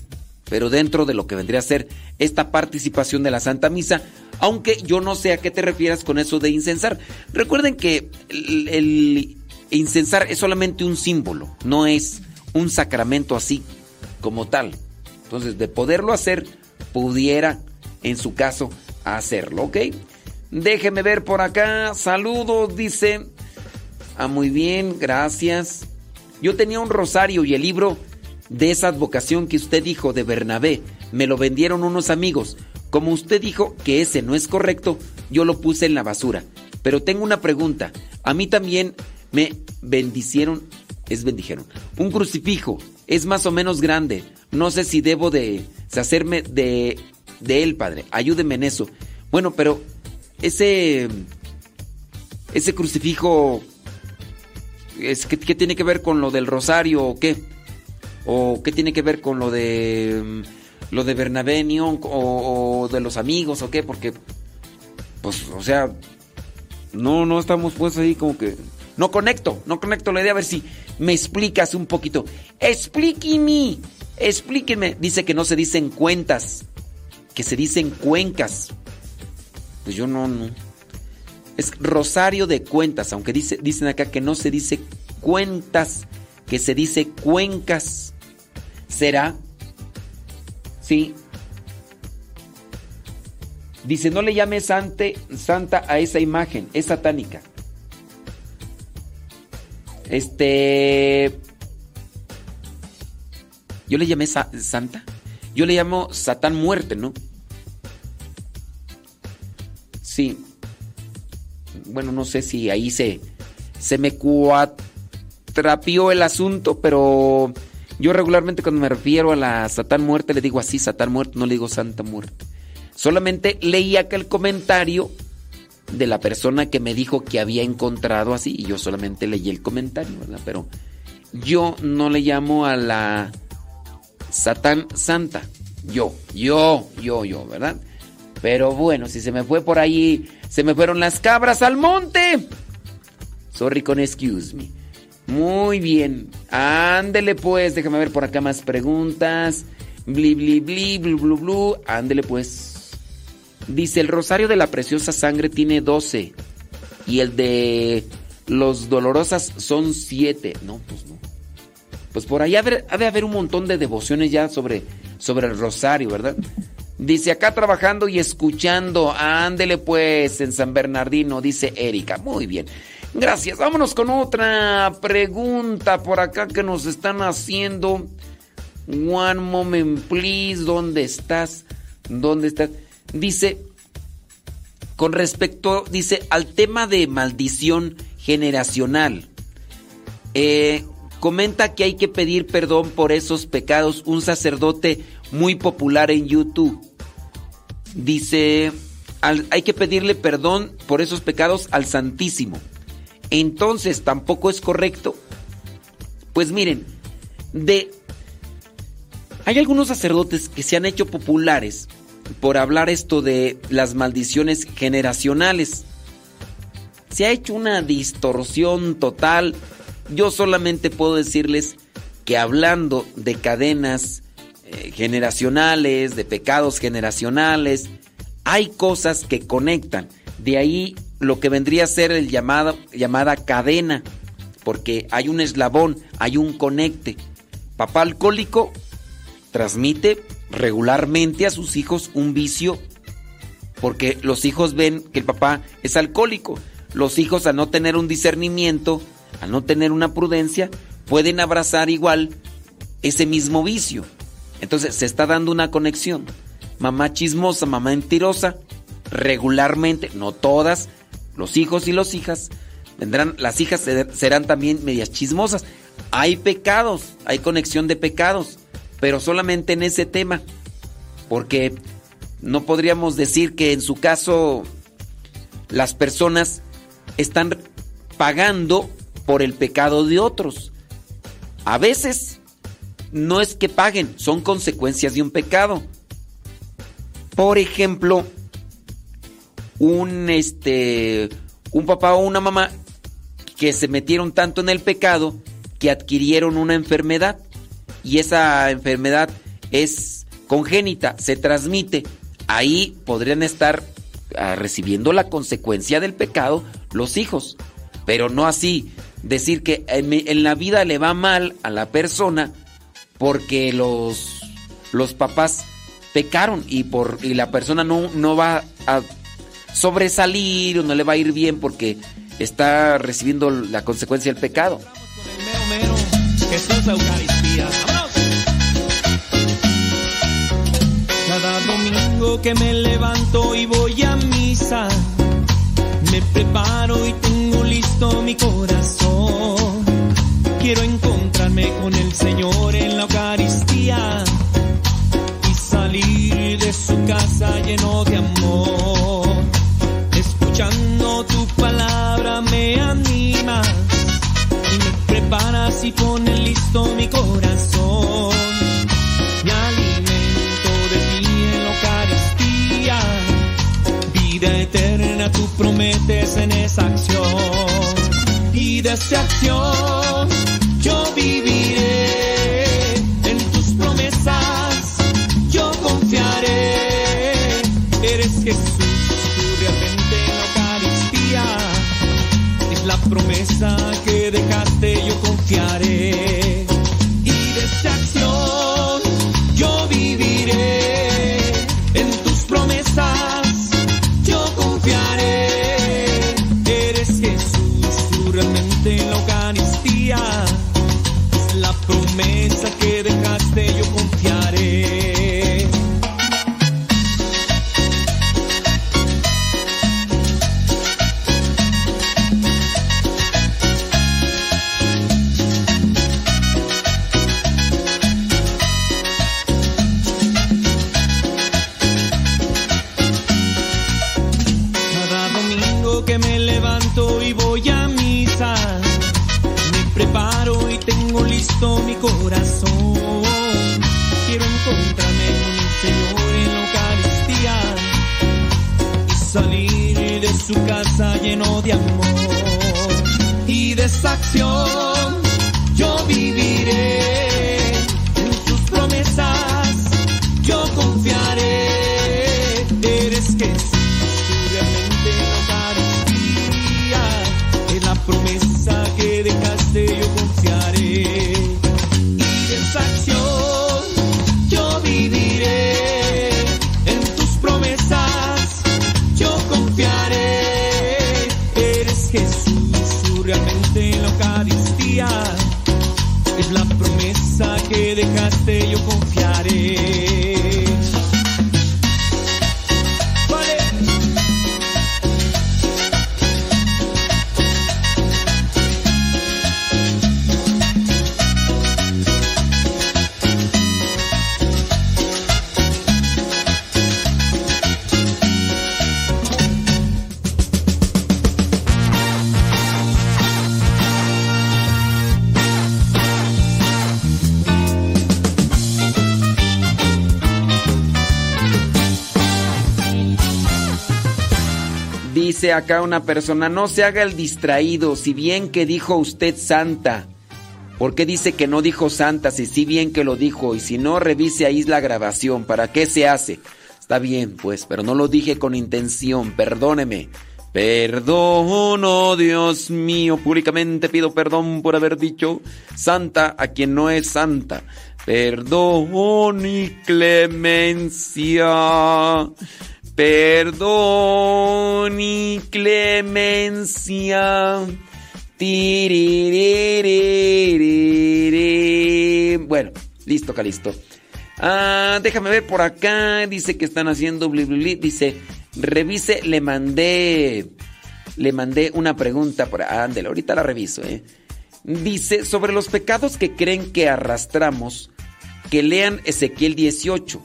pero dentro de lo que vendría a ser esta participación de la Santa Misa, aunque yo no sé a qué te refieras con eso de incensar. Recuerden que el, incensar es solamente un símbolo, no es un sacramento así como tal. Entonces, de poderlo hacer, pudiera, en su caso, hacerlo, ¿ok? Déjeme ver por acá. Saludos, dice. Ah, muy bien, gracias. Yo tenía un rosario y el libro de esa advocación que usted dijo de Bernabé. Me lo vendieron unos amigos. Como usted dijo que ese no es correcto, yo lo puse en la basura. Pero tengo una pregunta. A mí también me bendicieron, es bendijeron. Un crucifijo es más o menos grande. No sé si debo de hacerme de, de él, padre. Ayúdeme en eso. Bueno, pero ese ese crucifijo es ¿qué, qué tiene que ver con lo del rosario o qué? ¿O qué tiene que ver con lo de lo de Bernabé o de los amigos o qué? Porque pues o sea, no no estamos pues ahí como que no conecto, no conecto la idea. A ver si me explicas un poquito. Explíqueme, explíqueme. Dice que no se dicen cuentas, que se dicen cuencas. Pues yo no, no. Es rosario de cuentas, aunque dice, dicen acá que no se dice cuentas, que se dice cuencas. ¿Será? Sí. Dice, no le llame sante, santa a esa imagen, es satánica. Este. Yo le llamé sa Santa. Yo le llamo Satán muerte, ¿no? Sí. Bueno, no sé si ahí se, se me cuatrapió el asunto, pero yo regularmente cuando me refiero a la Satán muerte le digo así, Satán muerte, no le digo Santa muerte. Solamente leí acá el comentario de la persona que me dijo que había encontrado así y yo solamente leí el comentario, ¿verdad? Pero yo no le llamo a la Satán Santa. Yo, yo, yo, yo, ¿verdad? Pero bueno, si se me fue por ahí, se me fueron las cabras al monte. Sorry con excuse me. Muy bien. Ándele pues, déjame ver por acá más preguntas. Bli, bli, bli, blu, blu, blu. Ándele pues. Dice, el rosario de la preciosa sangre tiene 12 y el de los dolorosas son 7. No, pues no. Pues por ahí ha de haber un montón de devociones ya sobre, sobre el rosario, ¿verdad? Dice, acá trabajando y escuchando, ándele pues en San Bernardino, dice Erika. Muy bien. Gracias. Vámonos con otra pregunta por acá que nos están haciendo. One moment, please. ¿Dónde estás? ¿Dónde estás? Dice, con respecto, dice, al tema de maldición generacional, eh, comenta que hay que pedir perdón por esos pecados. Un sacerdote muy popular en YouTube dice, hay que pedirle perdón por esos pecados al Santísimo. Entonces, tampoco es correcto. Pues miren, de... Hay algunos sacerdotes que se han hecho populares por hablar esto de las maldiciones generacionales. Se ha hecho una distorsión total. Yo solamente puedo decirles que hablando de cadenas eh, generacionales, de pecados generacionales. Hay cosas que conectan. De ahí lo que vendría a ser el llamada cadena, porque hay un eslabón, hay un conecte. Papá alcohólico transmite regularmente a sus hijos un vicio, porque los hijos ven que el papá es alcohólico. Los hijos al no tener un discernimiento, al no tener una prudencia, pueden abrazar igual ese mismo vicio. Entonces se está dando una conexión. Mamá chismosa, mamá mentirosa, regularmente, no todas, los hijos y las hijas, vendrán, las hijas serán también medias chismosas. Hay pecados, hay conexión de pecados, pero solamente en ese tema. Porque no podríamos decir que en su caso las personas están pagando por el pecado de otros. A veces no es que paguen, son consecuencias de un pecado. Por ejemplo, un este un papá o una mamá que se metieron tanto en el pecado que adquirieron una enfermedad y esa enfermedad es congénita, se transmite. Ahí podrían estar ah, recibiendo la consecuencia del pecado los hijos, pero no así decir que en, la vida le va mal a la persona porque los, los papás pecaron y, por, y la persona no, no va a sobresalir o no le va a ir bien porque está recibiendo la consecuencia del pecado. Cada domingo que me levanto y voy a misa, me preparo y tengo listo mi corazón. Quiero encontrarme con el Señor en la Eucaristía y salir de su casa lleno de amor. Escuchando tu palabra me animas y me preparas y pones listo mi corazón. Me alimento de ti en la Eucaristía, vida eterna tú prometes en esa acción. Y de esa acción yo viviré en tus promesas, yo confiaré. Eres Jesús, promesa que dejaste, yo confiaré. Preparo y tengo listo mi corazón. Quiero encontrarme con el Señor en la Eucaristía y salir de su casa lleno de amor. Y de esa acción yo viviré Acá una persona, no se haga el distraído, si bien que dijo usted santa, ¿Por qué dice que no dijo santa si sí bien que lo dijo? Y si no, revise ahí la grabación. ¿Para qué se hace? Está bien, pues, pero no lo dije con intención. Perdóneme. Perdono, Dios mío. Públicamente pido perdón por haber dicho santa a quien no es santa. Perdón y clemencia. Perdón y clemencia. Bueno, listo, Calisto. Ah, déjame ver por acá. Dice que están haciendo bli. Dice, revise, le mandé. Le mandé una pregunta por ándale, ahorita la reviso, eh. Dice, sobre los pecados que creen que arrastramos, que lean Ezequiel 18.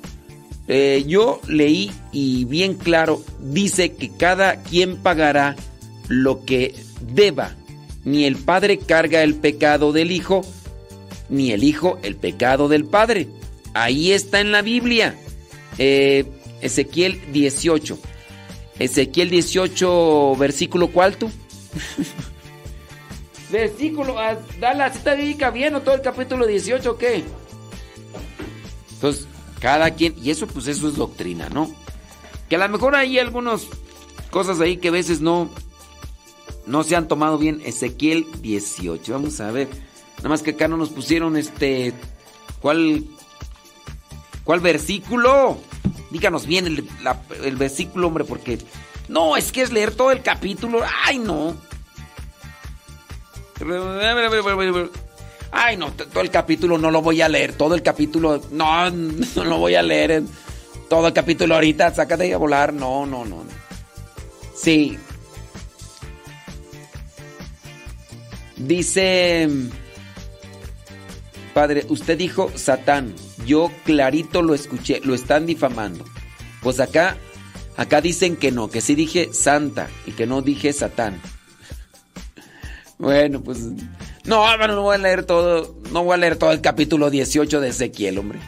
Eh, yo leí y bien claro, dice que cada quien pagará lo que deba. Ni el padre carga el pecado del hijo, ni el hijo el pecado del padre. Ahí está en la Biblia. Eh, Ezequiel 18. Ezequiel 18, versículo ¿cuál tú? versículo, ah, da la cita bíblica bien o todo el capítulo 18 o qué? Entonces, cada quien, y eso pues eso es doctrina, ¿no? Que a lo mejor hay algunas cosas ahí que a veces no, no se han tomado bien. Ezequiel 18, vamos a ver. Nada más que acá no nos pusieron este, ¿cuál, cuál versículo? Díganos bien el, el versículo, hombre, porque... No, es que es leer todo el capítulo. Ay, no. Ay, no, todo el capítulo no lo voy a leer. Todo el capítulo, no, no lo voy a leer. Todo el capítulo ahorita, sácate a volar. No, no. no. Sí. Dice, padre, usted dijo Satán. Yo clarito lo escuché, lo están difamando. Pues acá, acá dicen que no, que sí dije Santa y que no dije Satán. Bueno, pues no, hermano, no voy a leer todo, no voy a leer todo el capítulo 18 de Ezequiel, hombre.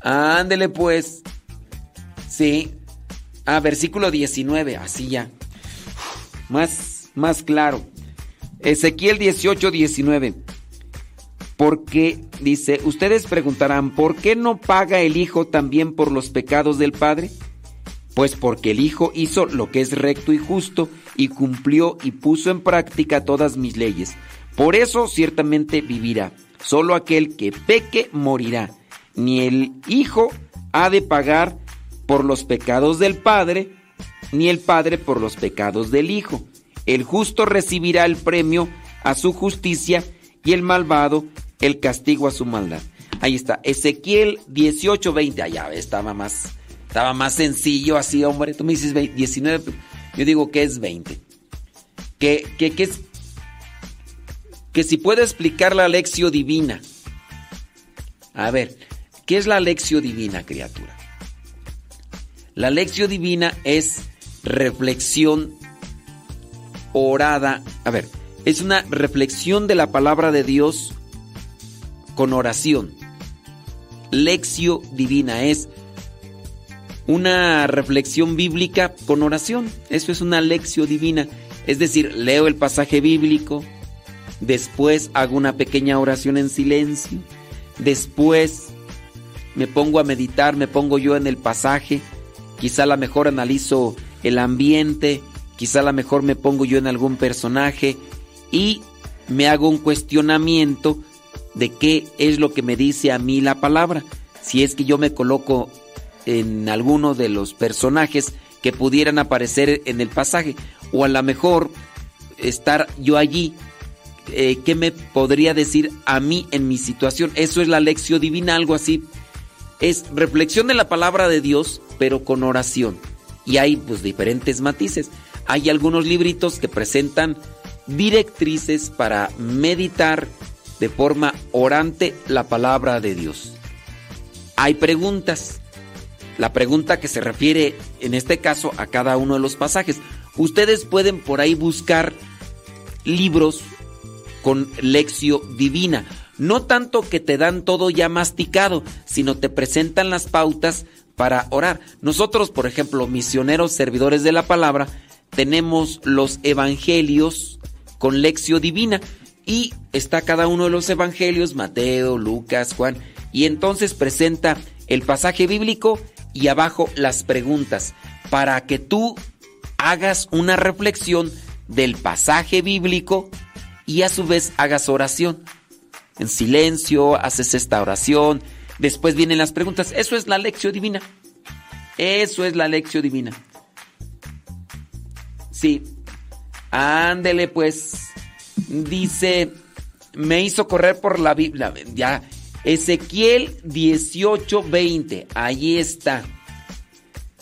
Ándele pues. Sí. Ah, versículo 19, así ya. Más, más claro. Ezequiel 18, 19. Porque, dice, ustedes preguntarán, ¿por qué no paga el Hijo también por los pecados del Padre? Pues porque el Hijo hizo lo que es recto y justo y cumplió y puso en práctica todas mis leyes. Por eso ciertamente vivirá. Solo aquel que peque morirá. Ni el Hijo ha de pagar por los pecados del Padre, ni el Padre por los pecados del Hijo. El justo recibirá el premio a su justicia y el malvado el castigo a su maldad. Ahí está, Ezequiel 18, 20. Allá estaba más, estaba más sencillo así, hombre. Tú me dices 20, 19, yo digo que es 20. Que, que, que es, que si puedo explicar la lección divina. A ver, ¿qué es la lección divina, criatura? La lección divina es reflexión orada. A ver, es una reflexión de la palabra de Dios con oración. Lección divina es una reflexión bíblica con oración. Eso es una lección divina. Es decir, leo el pasaje bíblico, después hago una pequeña oración en silencio, después me pongo a meditar, me pongo yo en el pasaje, quizá a lo mejor analizo el ambiente, quizá a lo mejor me pongo yo en algún personaje y me hago un cuestionamiento de qué es lo que me dice a mí la palabra. Si es que yo me coloco en alguno de los personajes que pudieran aparecer en el pasaje, o a lo mejor estar yo allí, eh, ¿qué me podría decir a mí en mi situación? Eso es la lección divina, algo así. Es reflexión de la palabra de Dios, pero con oración. Y hay pues diferentes matices. Hay algunos libritos que presentan directrices para meditar de forma orante la palabra de Dios. Hay preguntas. La pregunta que se refiere en este caso a cada uno de los pasajes. Ustedes pueden por ahí buscar libros con lección divina. No tanto que te dan todo ya masticado, sino te presentan las pautas para orar. Nosotros, por ejemplo, misioneros servidores de la palabra, tenemos los evangelios con lección divina y está cada uno de los evangelios, Mateo, Lucas, Juan, y entonces presenta el pasaje bíblico y abajo las preguntas para que tú hagas una reflexión del pasaje bíblico y a su vez hagas oración. En silencio, haces esta oración, después vienen las preguntas. Eso es la lección divina. Eso es la lección divina. Sí. Ándele pues. Dice, me hizo correr por la Biblia. Ya. Ezequiel 18:20. Ahí está.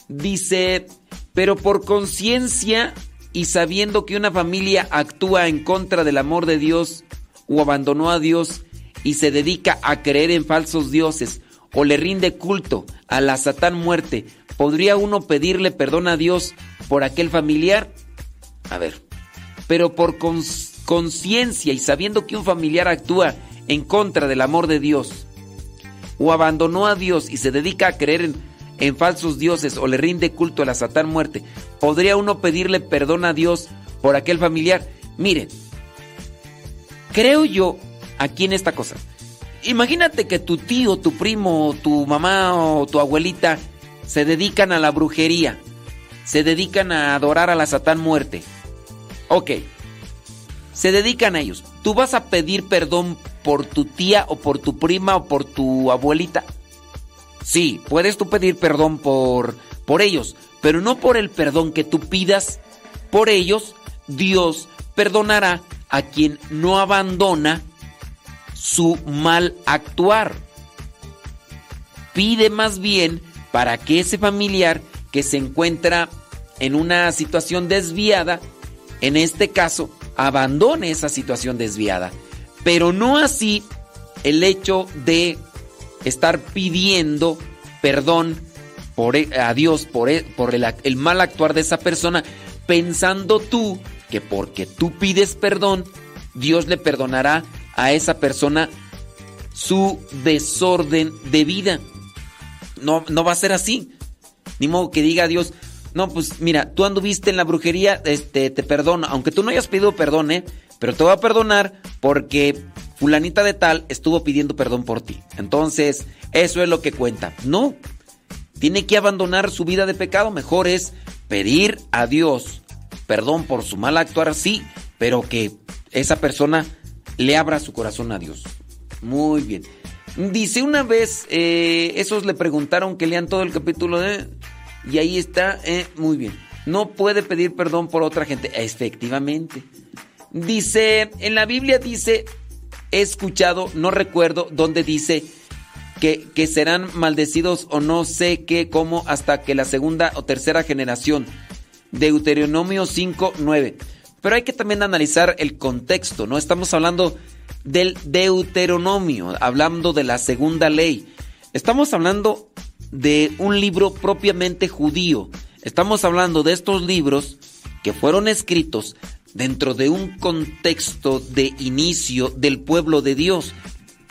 Dice, pero por conciencia y sabiendo que una familia actúa en contra del amor de Dios o abandonó a Dios y se dedica a creer en falsos dioses o le rinde culto a la Satán muerte, ¿podría uno pedirle perdón a Dios por aquel familiar? A ver, pero por conciencia y sabiendo que un familiar actúa en contra del amor de Dios o abandonó a Dios y se dedica a creer en, en falsos dioses o le rinde culto a la Satán muerte, ¿podría uno pedirle perdón a Dios por aquel familiar? Miren, creo yo aquí en esta cosa. Imagínate que tu tío, tu primo, tu mamá o tu abuelita se dedican a la brujería, se dedican a adorar a la Satán muerte. Ok, se dedican a ellos. ¿Tú vas a pedir perdón por tu tía o por tu prima o por tu abuelita? Sí, puedes tú pedir perdón por, por ellos, pero no por el perdón que tú pidas por ellos. Dios perdonará a quien no abandona su mal actuar. Pide más bien para que ese familiar que se encuentra en una situación desviada, en este caso, abandone esa situación desviada. Pero no así el hecho de estar pidiendo perdón por, e, a Dios por, e, el mal actuar de esa persona, pensando tú que porque tú pides perdón, Dios le perdonará a esa persona su desorden de vida. No, no va a ser así. Ni modo que diga Dios, no, pues mira, tú anduviste en la brujería, este, te perdono, aunque tú no hayas pedido perdón, ¿eh? Pero te voy a perdonar porque fulanita de tal estuvo pidiendo perdón por ti. Entonces, eso es lo que cuenta. No, tiene que abandonar su vida de pecado. Mejor es pedir a Dios perdón por su mal actuar, sí, pero que esa persona le abra su corazón a Dios. Muy bien. Dice una vez, eh, esos le preguntaron que lean todo el capítulo de... Y ahí está, eh, muy bien. No puede pedir perdón por otra gente. Efectivamente. Dice, en la Biblia dice, he escuchado, no recuerdo dónde dice que, que serán maldecidos o no sé qué, cómo, hasta que la segunda o tercera generación. Deuteronomio 5, 9. Pero hay que también analizar el contexto, ¿no? Estamos hablando del Deuteronomio, hablando de la segunda ley. Estamos hablando de un libro propiamente judío. Estamos hablando de estos libros que fueron escritos dentro de un contexto de inicio del pueblo de Dios.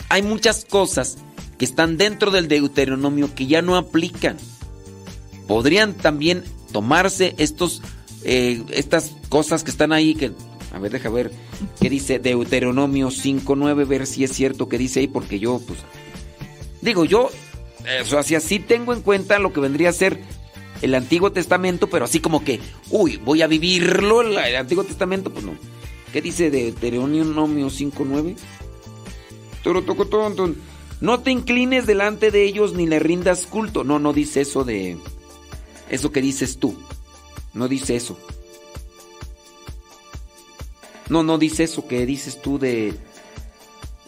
Hay muchas cosas que están dentro del Deuteronomio que ya no aplican. Podrían también tomarse estos eh, estas cosas que están ahí, que, a ver, deja ver, qué dice Deuteronomio 5.9, ver si es cierto que dice ahí, porque yo, pues, digo, yo, o sea, si así tengo en cuenta lo que vendría a ser el Antiguo Testamento, pero así como que, uy, voy a vivirlo, el Antiguo Testamento, pues no. ¿Qué dice Deuteronomio 5.9? No te inclines delante de ellos ni le rindas culto. No, no dice eso de... Eso que dices tú. No dice eso. No, no dice eso que dices tú de...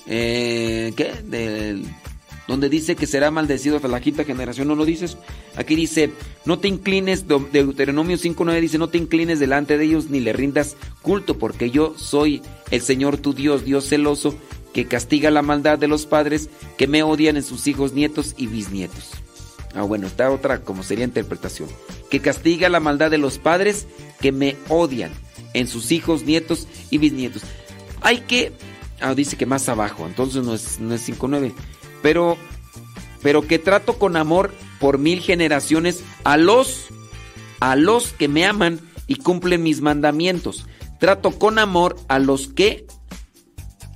Eh, ¿Qué? De, donde dice que será maldecido hasta la quinta generación. No lo dices. Aquí dice, no te inclines, de Deuteronomio 5.9 dice, no te inclines delante de ellos ni le rindas culto, porque yo soy el Señor tu Dios, Dios celoso, que castiga la maldad de los padres que me odian en sus hijos, nietos y bisnietos. Ah, bueno, está otra como sería interpretación. Que castiga la maldad de los padres que me odian en sus hijos, nietos y bisnietos. Hay que... Ah, dice que más abajo, entonces no es, no es 5.9. Pero, pero que trato con amor por mil generaciones a los, a los que me aman y cumplen mis mandamientos. Trato con amor a los que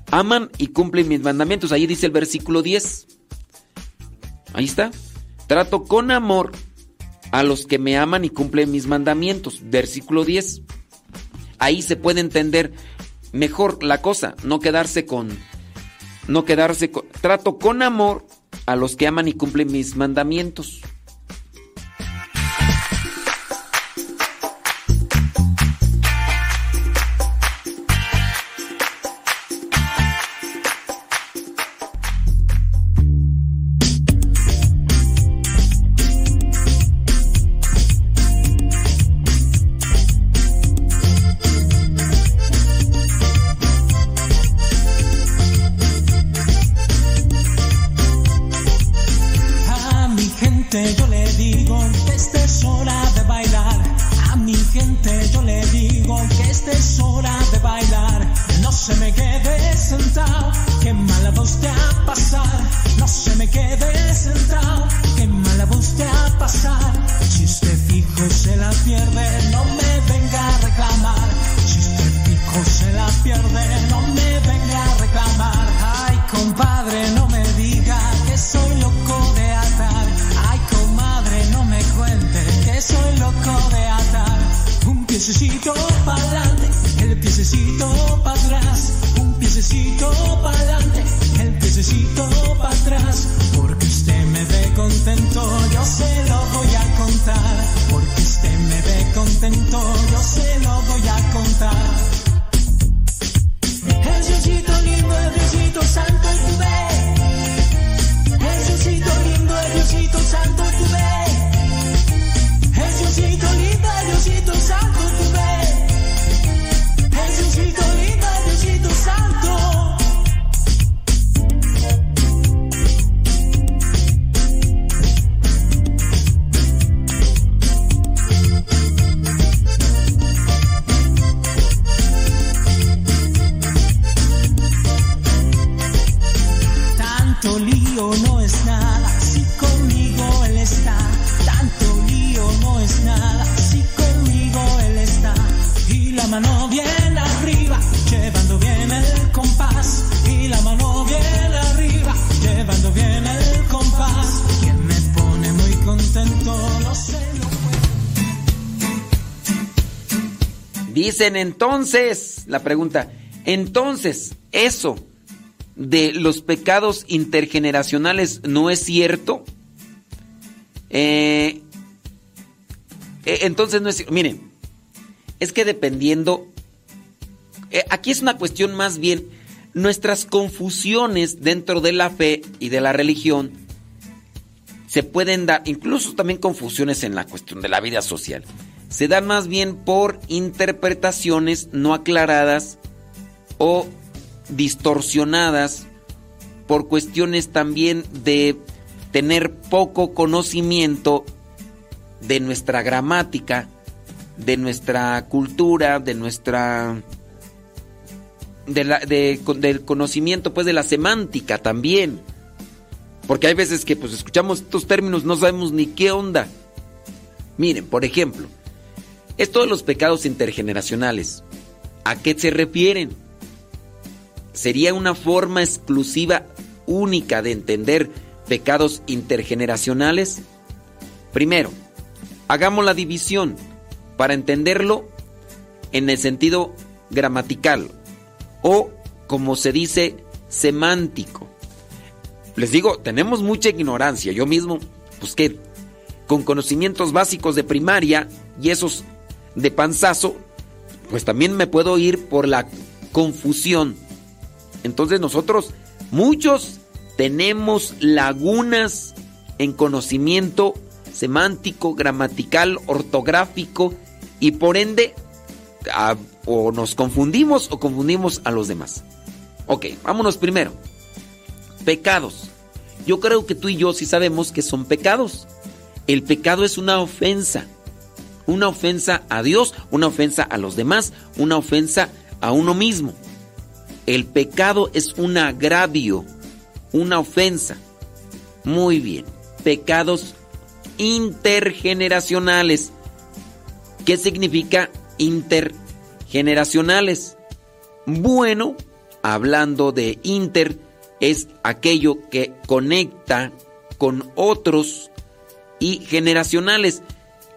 aman y cumplen mis mandamientos. Ahí dice el versículo 10. Ahí está. Trato con amor a los que me aman y cumplen mis mandamientos. Versículo 10. Ahí se puede entender mejor la cosa, no quedarse con no quedarse con trato con amor a los que aman y cumplen mis mandamientos. Dicen entonces, la pregunta, entonces, eso de los pecados intergeneracionales no es cierto. Eh, eh, entonces no es. Miren, es que dependiendo, eh, aquí es una cuestión más bien, nuestras confusiones dentro de la fe y de la religión se pueden dar, incluso también confusiones en la cuestión de la vida social, se dan más bien por interpretaciones no aclaradas o distorsionadas por cuestiones también de tener poco conocimiento de nuestra gramática, de nuestra cultura, de nuestra del conocimiento pues de la semántica también. Porque hay veces que pues escuchamos estos términos no sabemos ni qué onda. Miren, por ejemplo, esto de los pecados intergeneracionales, ¿a qué se refieren? sería una forma exclusiva única de entender pecados intergeneracionales? Primero, hagamos la división para entenderlo en el sentido gramatical o, como se dice, semántico. Les digo, tenemos mucha ignorancia. Yo mismo, pues que con conocimientos básicos de primaria y esos de panzazo, pues también me puedo ir por la confusión. Entonces nosotros, muchos, tenemos lagunas en conocimiento semántico, gramatical, ortográfico y por ende o nos confundimos o confundimos a los demás. Ok, vámonos primero. Pecados. Yo creo que tú y yo sí sabemos que son pecados. El pecado es una ofensa. Una ofensa a Dios, una ofensa a los demás, una ofensa a uno mismo. El pecado es un agravio, una ofensa. Muy bien. Pecados intergeneracionales. ¿Qué significa intergeneracionales? Bueno, hablando de inter, es aquello que conecta con otros y generacionales.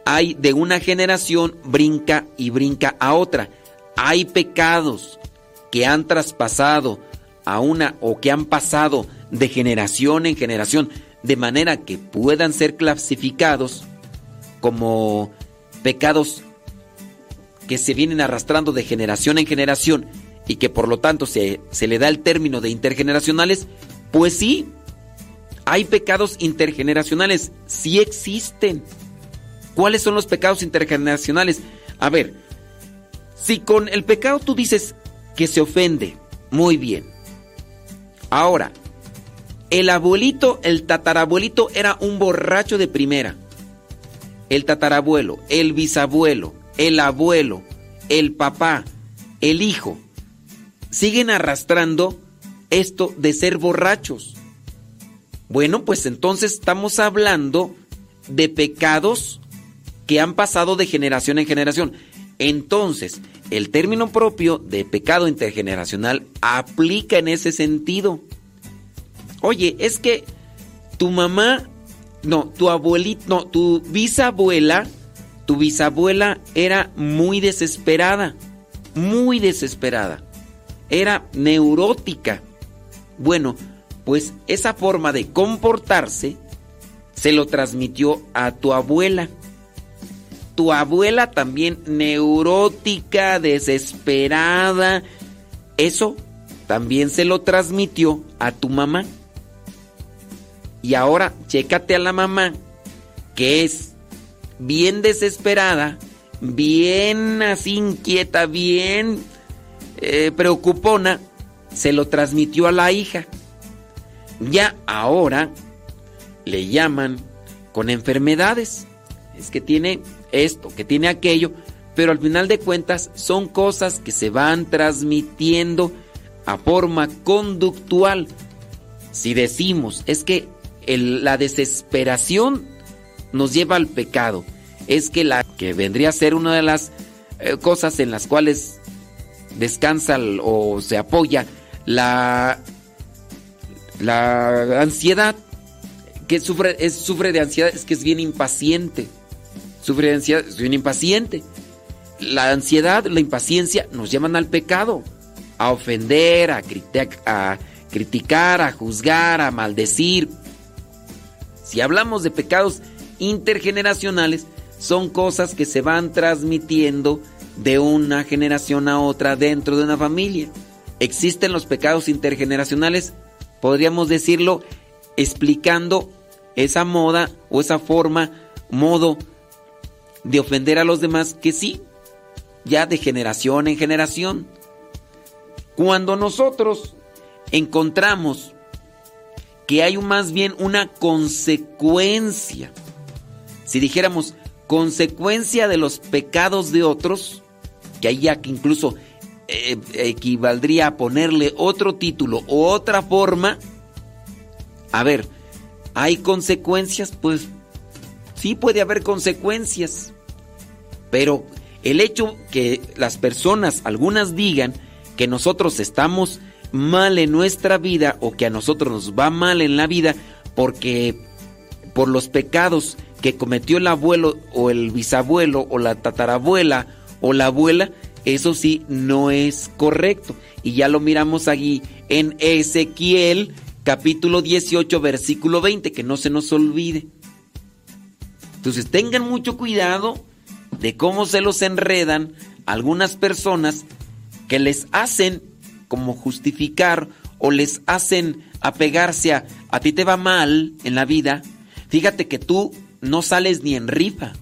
Hay de una generación brinca y brinca a otra. Hay pecados que han traspasado a una o que han pasado de generación en generación de manera que puedan ser clasificados como pecados que se vienen arrastrando de generación en generación y que por lo tanto se, se le da el término de intergeneracionales, pues sí, hay pecados intergeneracionales, sí existen. ¿Cuáles son los pecados intergeneracionales? A ver, si con el pecado tú dices que se ofende, muy bien. Ahora, el abuelito, el tatarabuelito era un borracho de primera. El tatarabuelo, el bisabuelo, el abuelo, el papá, el hijo, siguen arrastrando esto de ser borrachos. Bueno, pues entonces estamos hablando de pecados que han pasado de generación en generación. Entonces, el término propio de pecado intergeneracional aplica en ese sentido. Oye, es que tu mamá, no, tu abuelita, no, tu bisabuela, tu bisabuela era muy desesperada, muy desesperada. Era neurótica. Bueno, pues esa forma de comportarse se lo transmitió a tu abuela. Tu abuela también neurótica, desesperada. Eso también se lo transmitió a tu mamá. Y ahora, chécate a la mamá, que es bien desesperada, bien así inquieta, bien eh, preocupona, se lo transmitió a la hija. Ya ahora le llaman con enfermedades. Es que tiene esto, que tiene aquello, pero al final de cuentas son cosas que se van transmitiendo a forma conductual. Si decimos, es que la desesperación nos lleva al pecado, es que la que vendría a ser una de las eh, cosas en las cuales descansa o se apoya la la ansiedad que sufre es sufre de ansiedad es que es bien impaciente sufre ansiedad es bien impaciente. La ansiedad la impaciencia nos llevan al pecado. A ofender a, a criticar a juzgar a maldecir. Si hablamos de pecados intergeneracionales son cosas que se van transmitiendo de una generación a otra dentro de una familia. Existen los pecados intergeneracionales, podríamos decirlo, explicando esa moda o esa forma, modo de ofender a los demás que sí, ya de generación en generación. Cuando nosotros encontramos que hay más bien una consecuencia, si dijéramos consecuencia de los pecados de otros, que ahí ya que incluso eh, equivaldría a ponerle otro título o otra forma. A ver, ¿hay consecuencias? Pues sí puede haber consecuencias. Pero el hecho que las personas, algunas digan que nosotros estamos mal en nuestra vida o que a nosotros nos va mal en la vida porque por los pecados que cometió el abuelo o el bisabuelo o la tatarabuela o la abuela, eso sí no es correcto. Y ya lo miramos aquí en Ezequiel capítulo 18 versículo 20, que no se nos olvide. Entonces tengan mucho cuidado de cómo se los enredan algunas personas que les hacen como justificar o les hacen apegarse a a ti te va mal en la vida. Fíjate que tú no sales ni en rifa.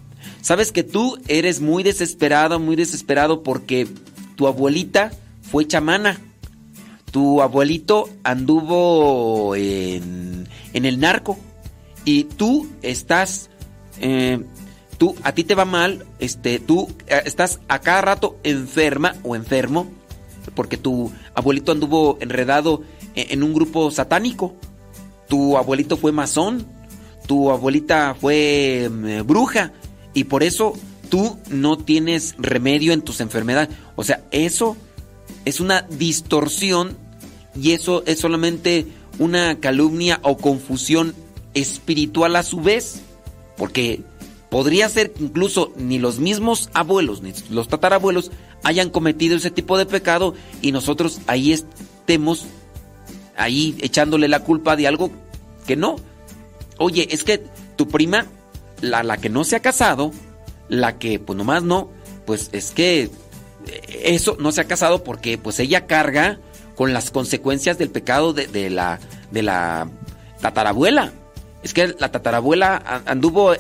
Sabes que tú eres muy desesperado, muy desesperado porque tu abuelita fue chamana. Tu abuelito anduvo en, el narco. Y tú estás. Eh, tú, a ti te va mal. Este, tú eh, estás a cada rato enferma o enfermo. Porque tu abuelito anduvo enredado en, en un grupo satánico. Tu abuelito fue masón. Tu abuelita fue mm, bruja y por eso tú no tienes remedio en tus enfermedades. O sea, eso es una distorsión y eso es solamente una calumnia o confusión espiritual a su vez, porque podría ser que incluso ni los mismos abuelos ni los tatarabuelos hayan cometido ese tipo de pecado y nosotros ahí estemos ahí echándole la culpa de algo que no. Oye, es que tu prima, la, la que no se ha casado, la que pues nomás no, pues es que eso no se ha casado porque pues ella carga con las consecuencias del pecado de, de la, de la tatarabuela. Es que la tatarabuela anduvo,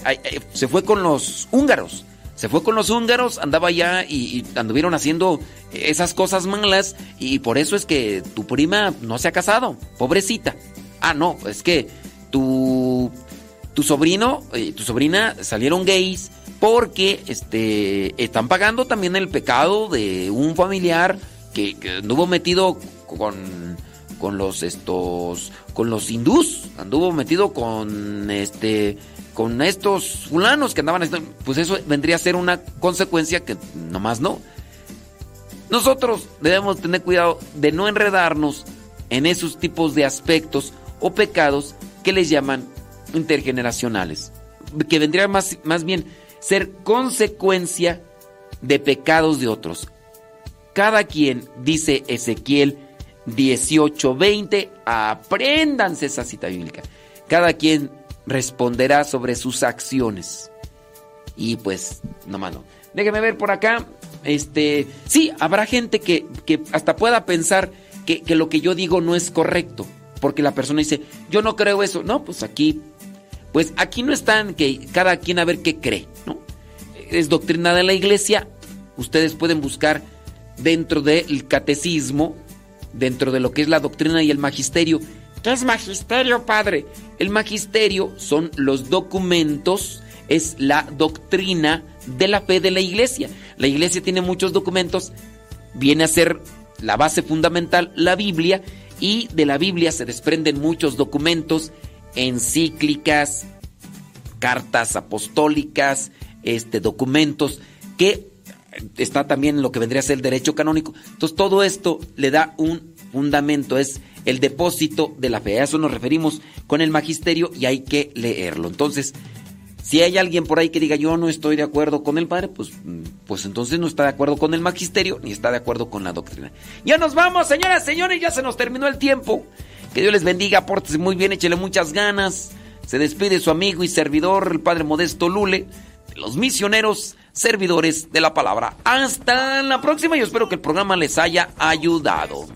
se fue con los húngaros. Se fue con los húngaros, andaba allá y, anduvieron haciendo esas cosas malas y por eso es que tu prima no se ha casado, pobrecita. Ah, no, es que tu, tu sobrino y tu sobrina salieron gays porque este, están pagando también el pecado de un familiar que, que anduvo metido con, con los estos con los hindús, anduvo metido con este con estos fulanos que andaban pues eso vendría a ser una consecuencia que nomás no. Nosotros debemos tener cuidado de no enredarnos en esos tipos de aspectos o pecados que les llaman intergeneracionales, que vendría más, más bien ser consecuencia de pecados de otros. Cada quien, dice Ezequiel 18:20, apréndanse esa cita bíblica. Cada quien responderá sobre sus acciones. Y pues, no mano. Déjeme ver por acá. Este, sí, habrá gente que, que hasta pueda pensar que, que, lo que yo digo no es correcto. Porque la persona dice, yo no creo eso. No, pues aquí, pues aquí no están que cada quien a ver qué cree, ¿no? Es doctrina de la iglesia. Ustedes pueden buscar dentro del catecismo, dentro de lo que es la doctrina y el magisterio. ¿Qué es magisterio, padre? El magisterio son los documentos, es la doctrina de la fe de la iglesia. La iglesia tiene muchos documentos, viene a ser la base fundamental, la Biblia, y de la Biblia se desprenden muchos documentos, encíclicas, cartas apostólicas, este, documentos que está también lo que vendría a ser el derecho canónico. Entonces todo esto le da un fundamento, es el depósito de la fe. A eso nos referimos con el magisterio y hay que leerlo. Entonces, si hay alguien por ahí que diga yo no estoy de acuerdo con el padre, pues, pues entonces no está de acuerdo con el magisterio ni está de acuerdo con la doctrina. Ya nos vamos, señoras, señores, ya se nos terminó el tiempo. Que Dios les bendiga, pórtese muy bien, échele muchas ganas. Se despide su amigo y servidor, el padre Modesto Lule, de los misioneros servidores de la palabra. Hasta la próxima y espero que el programa les haya ayudado.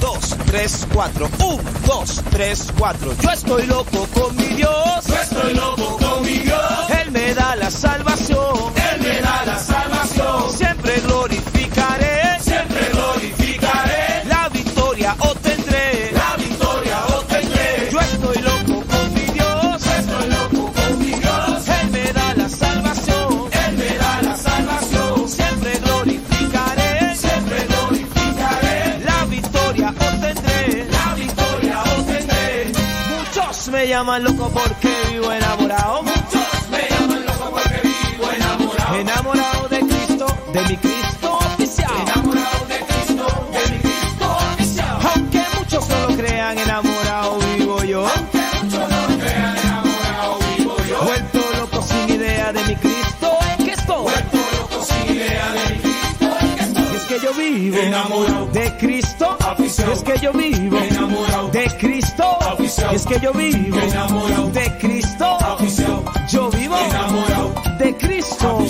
2, 3, 4, 1, 2, 3, 4. Yo estoy loco con mi Dios. Yo estoy loco con mi Dios. Él me da la salvación. Él me da la salvación. Siempre glorificaré. Llaman loco porque vivo enamorado. Muchos me llaman loco porque vivo enamorado. Enamorado de Cristo, de mi Cristo vivo enamorado de Cristo. Afición. Es que yo vivo enamorado de Cristo. Afición. Es que yo vivo enamorado de Cristo. Afición. Yo vivo enamorado de Cristo. Y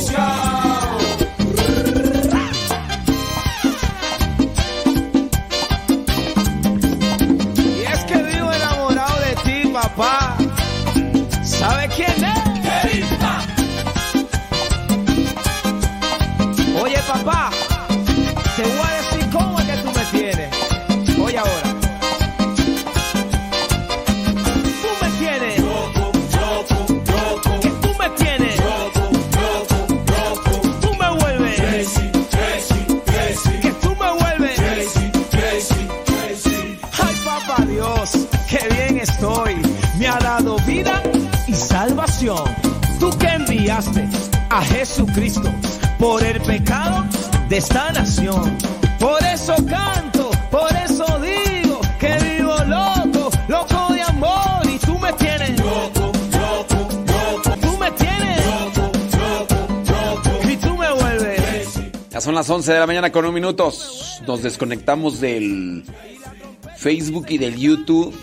enviaste a Jesucristo por el pecado de esta nación. Por eso canto, por eso digo que vivo loco, loco de amor y tú me tienes loco, loco, loco. Tú me tienes loco, loco, loco. Y tú me vuelves. Ya son las 11 de la mañana con un minuto. Nos desconectamos del Facebook y del YouTube.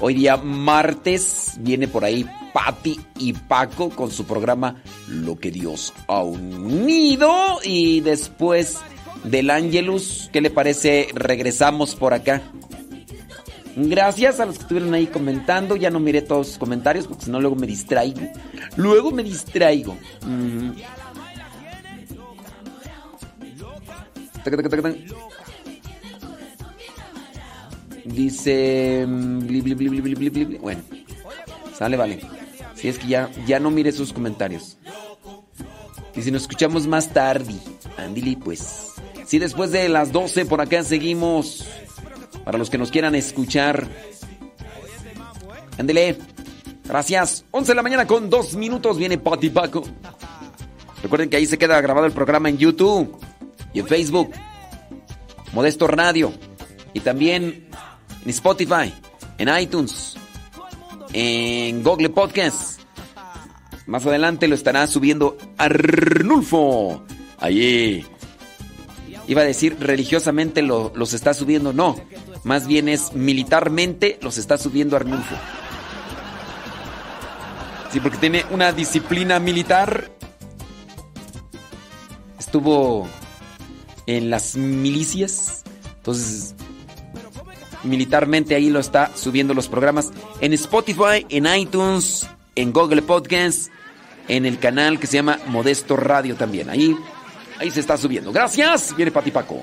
Hoy día martes viene por ahí Patti y Paco con su programa Lo que Dios ha unido. Y después del Angelus, ¿qué le parece? Regresamos por acá. Gracias a los que estuvieron ahí comentando. Ya no miré todos sus comentarios porque si no luego me distraigo. Luego me distraigo. Mm. Dice... Bueno. Sale, vale. Si es que ya, ya no mire sus comentarios. Y si nos escuchamos más tarde, Andili, pues. Si después de las 12 por acá seguimos. Para los que nos quieran escuchar. Ándele. Gracias. 11 de la mañana con 2 minutos viene Pati Paco. Recuerden que ahí se queda grabado el programa en YouTube y en Facebook. Modesto Radio. Y también en Spotify, en iTunes, en Google Podcast. Más adelante lo estará subiendo Arnulfo. Allí. Iba a decir religiosamente lo- los está subiendo. No, más bien es militarmente los está subiendo Arnulfo. Sí, porque tiene una disciplina militar. Estuvo en las milicias. Entonces, militarmente ahí lo está subiendo los programas en Spotify, en iTunes, en Google Podcast, en el canal que se llama Modesto Radio también. Ahí, ahí se está subiendo. Gracias. Viene Pati Paco.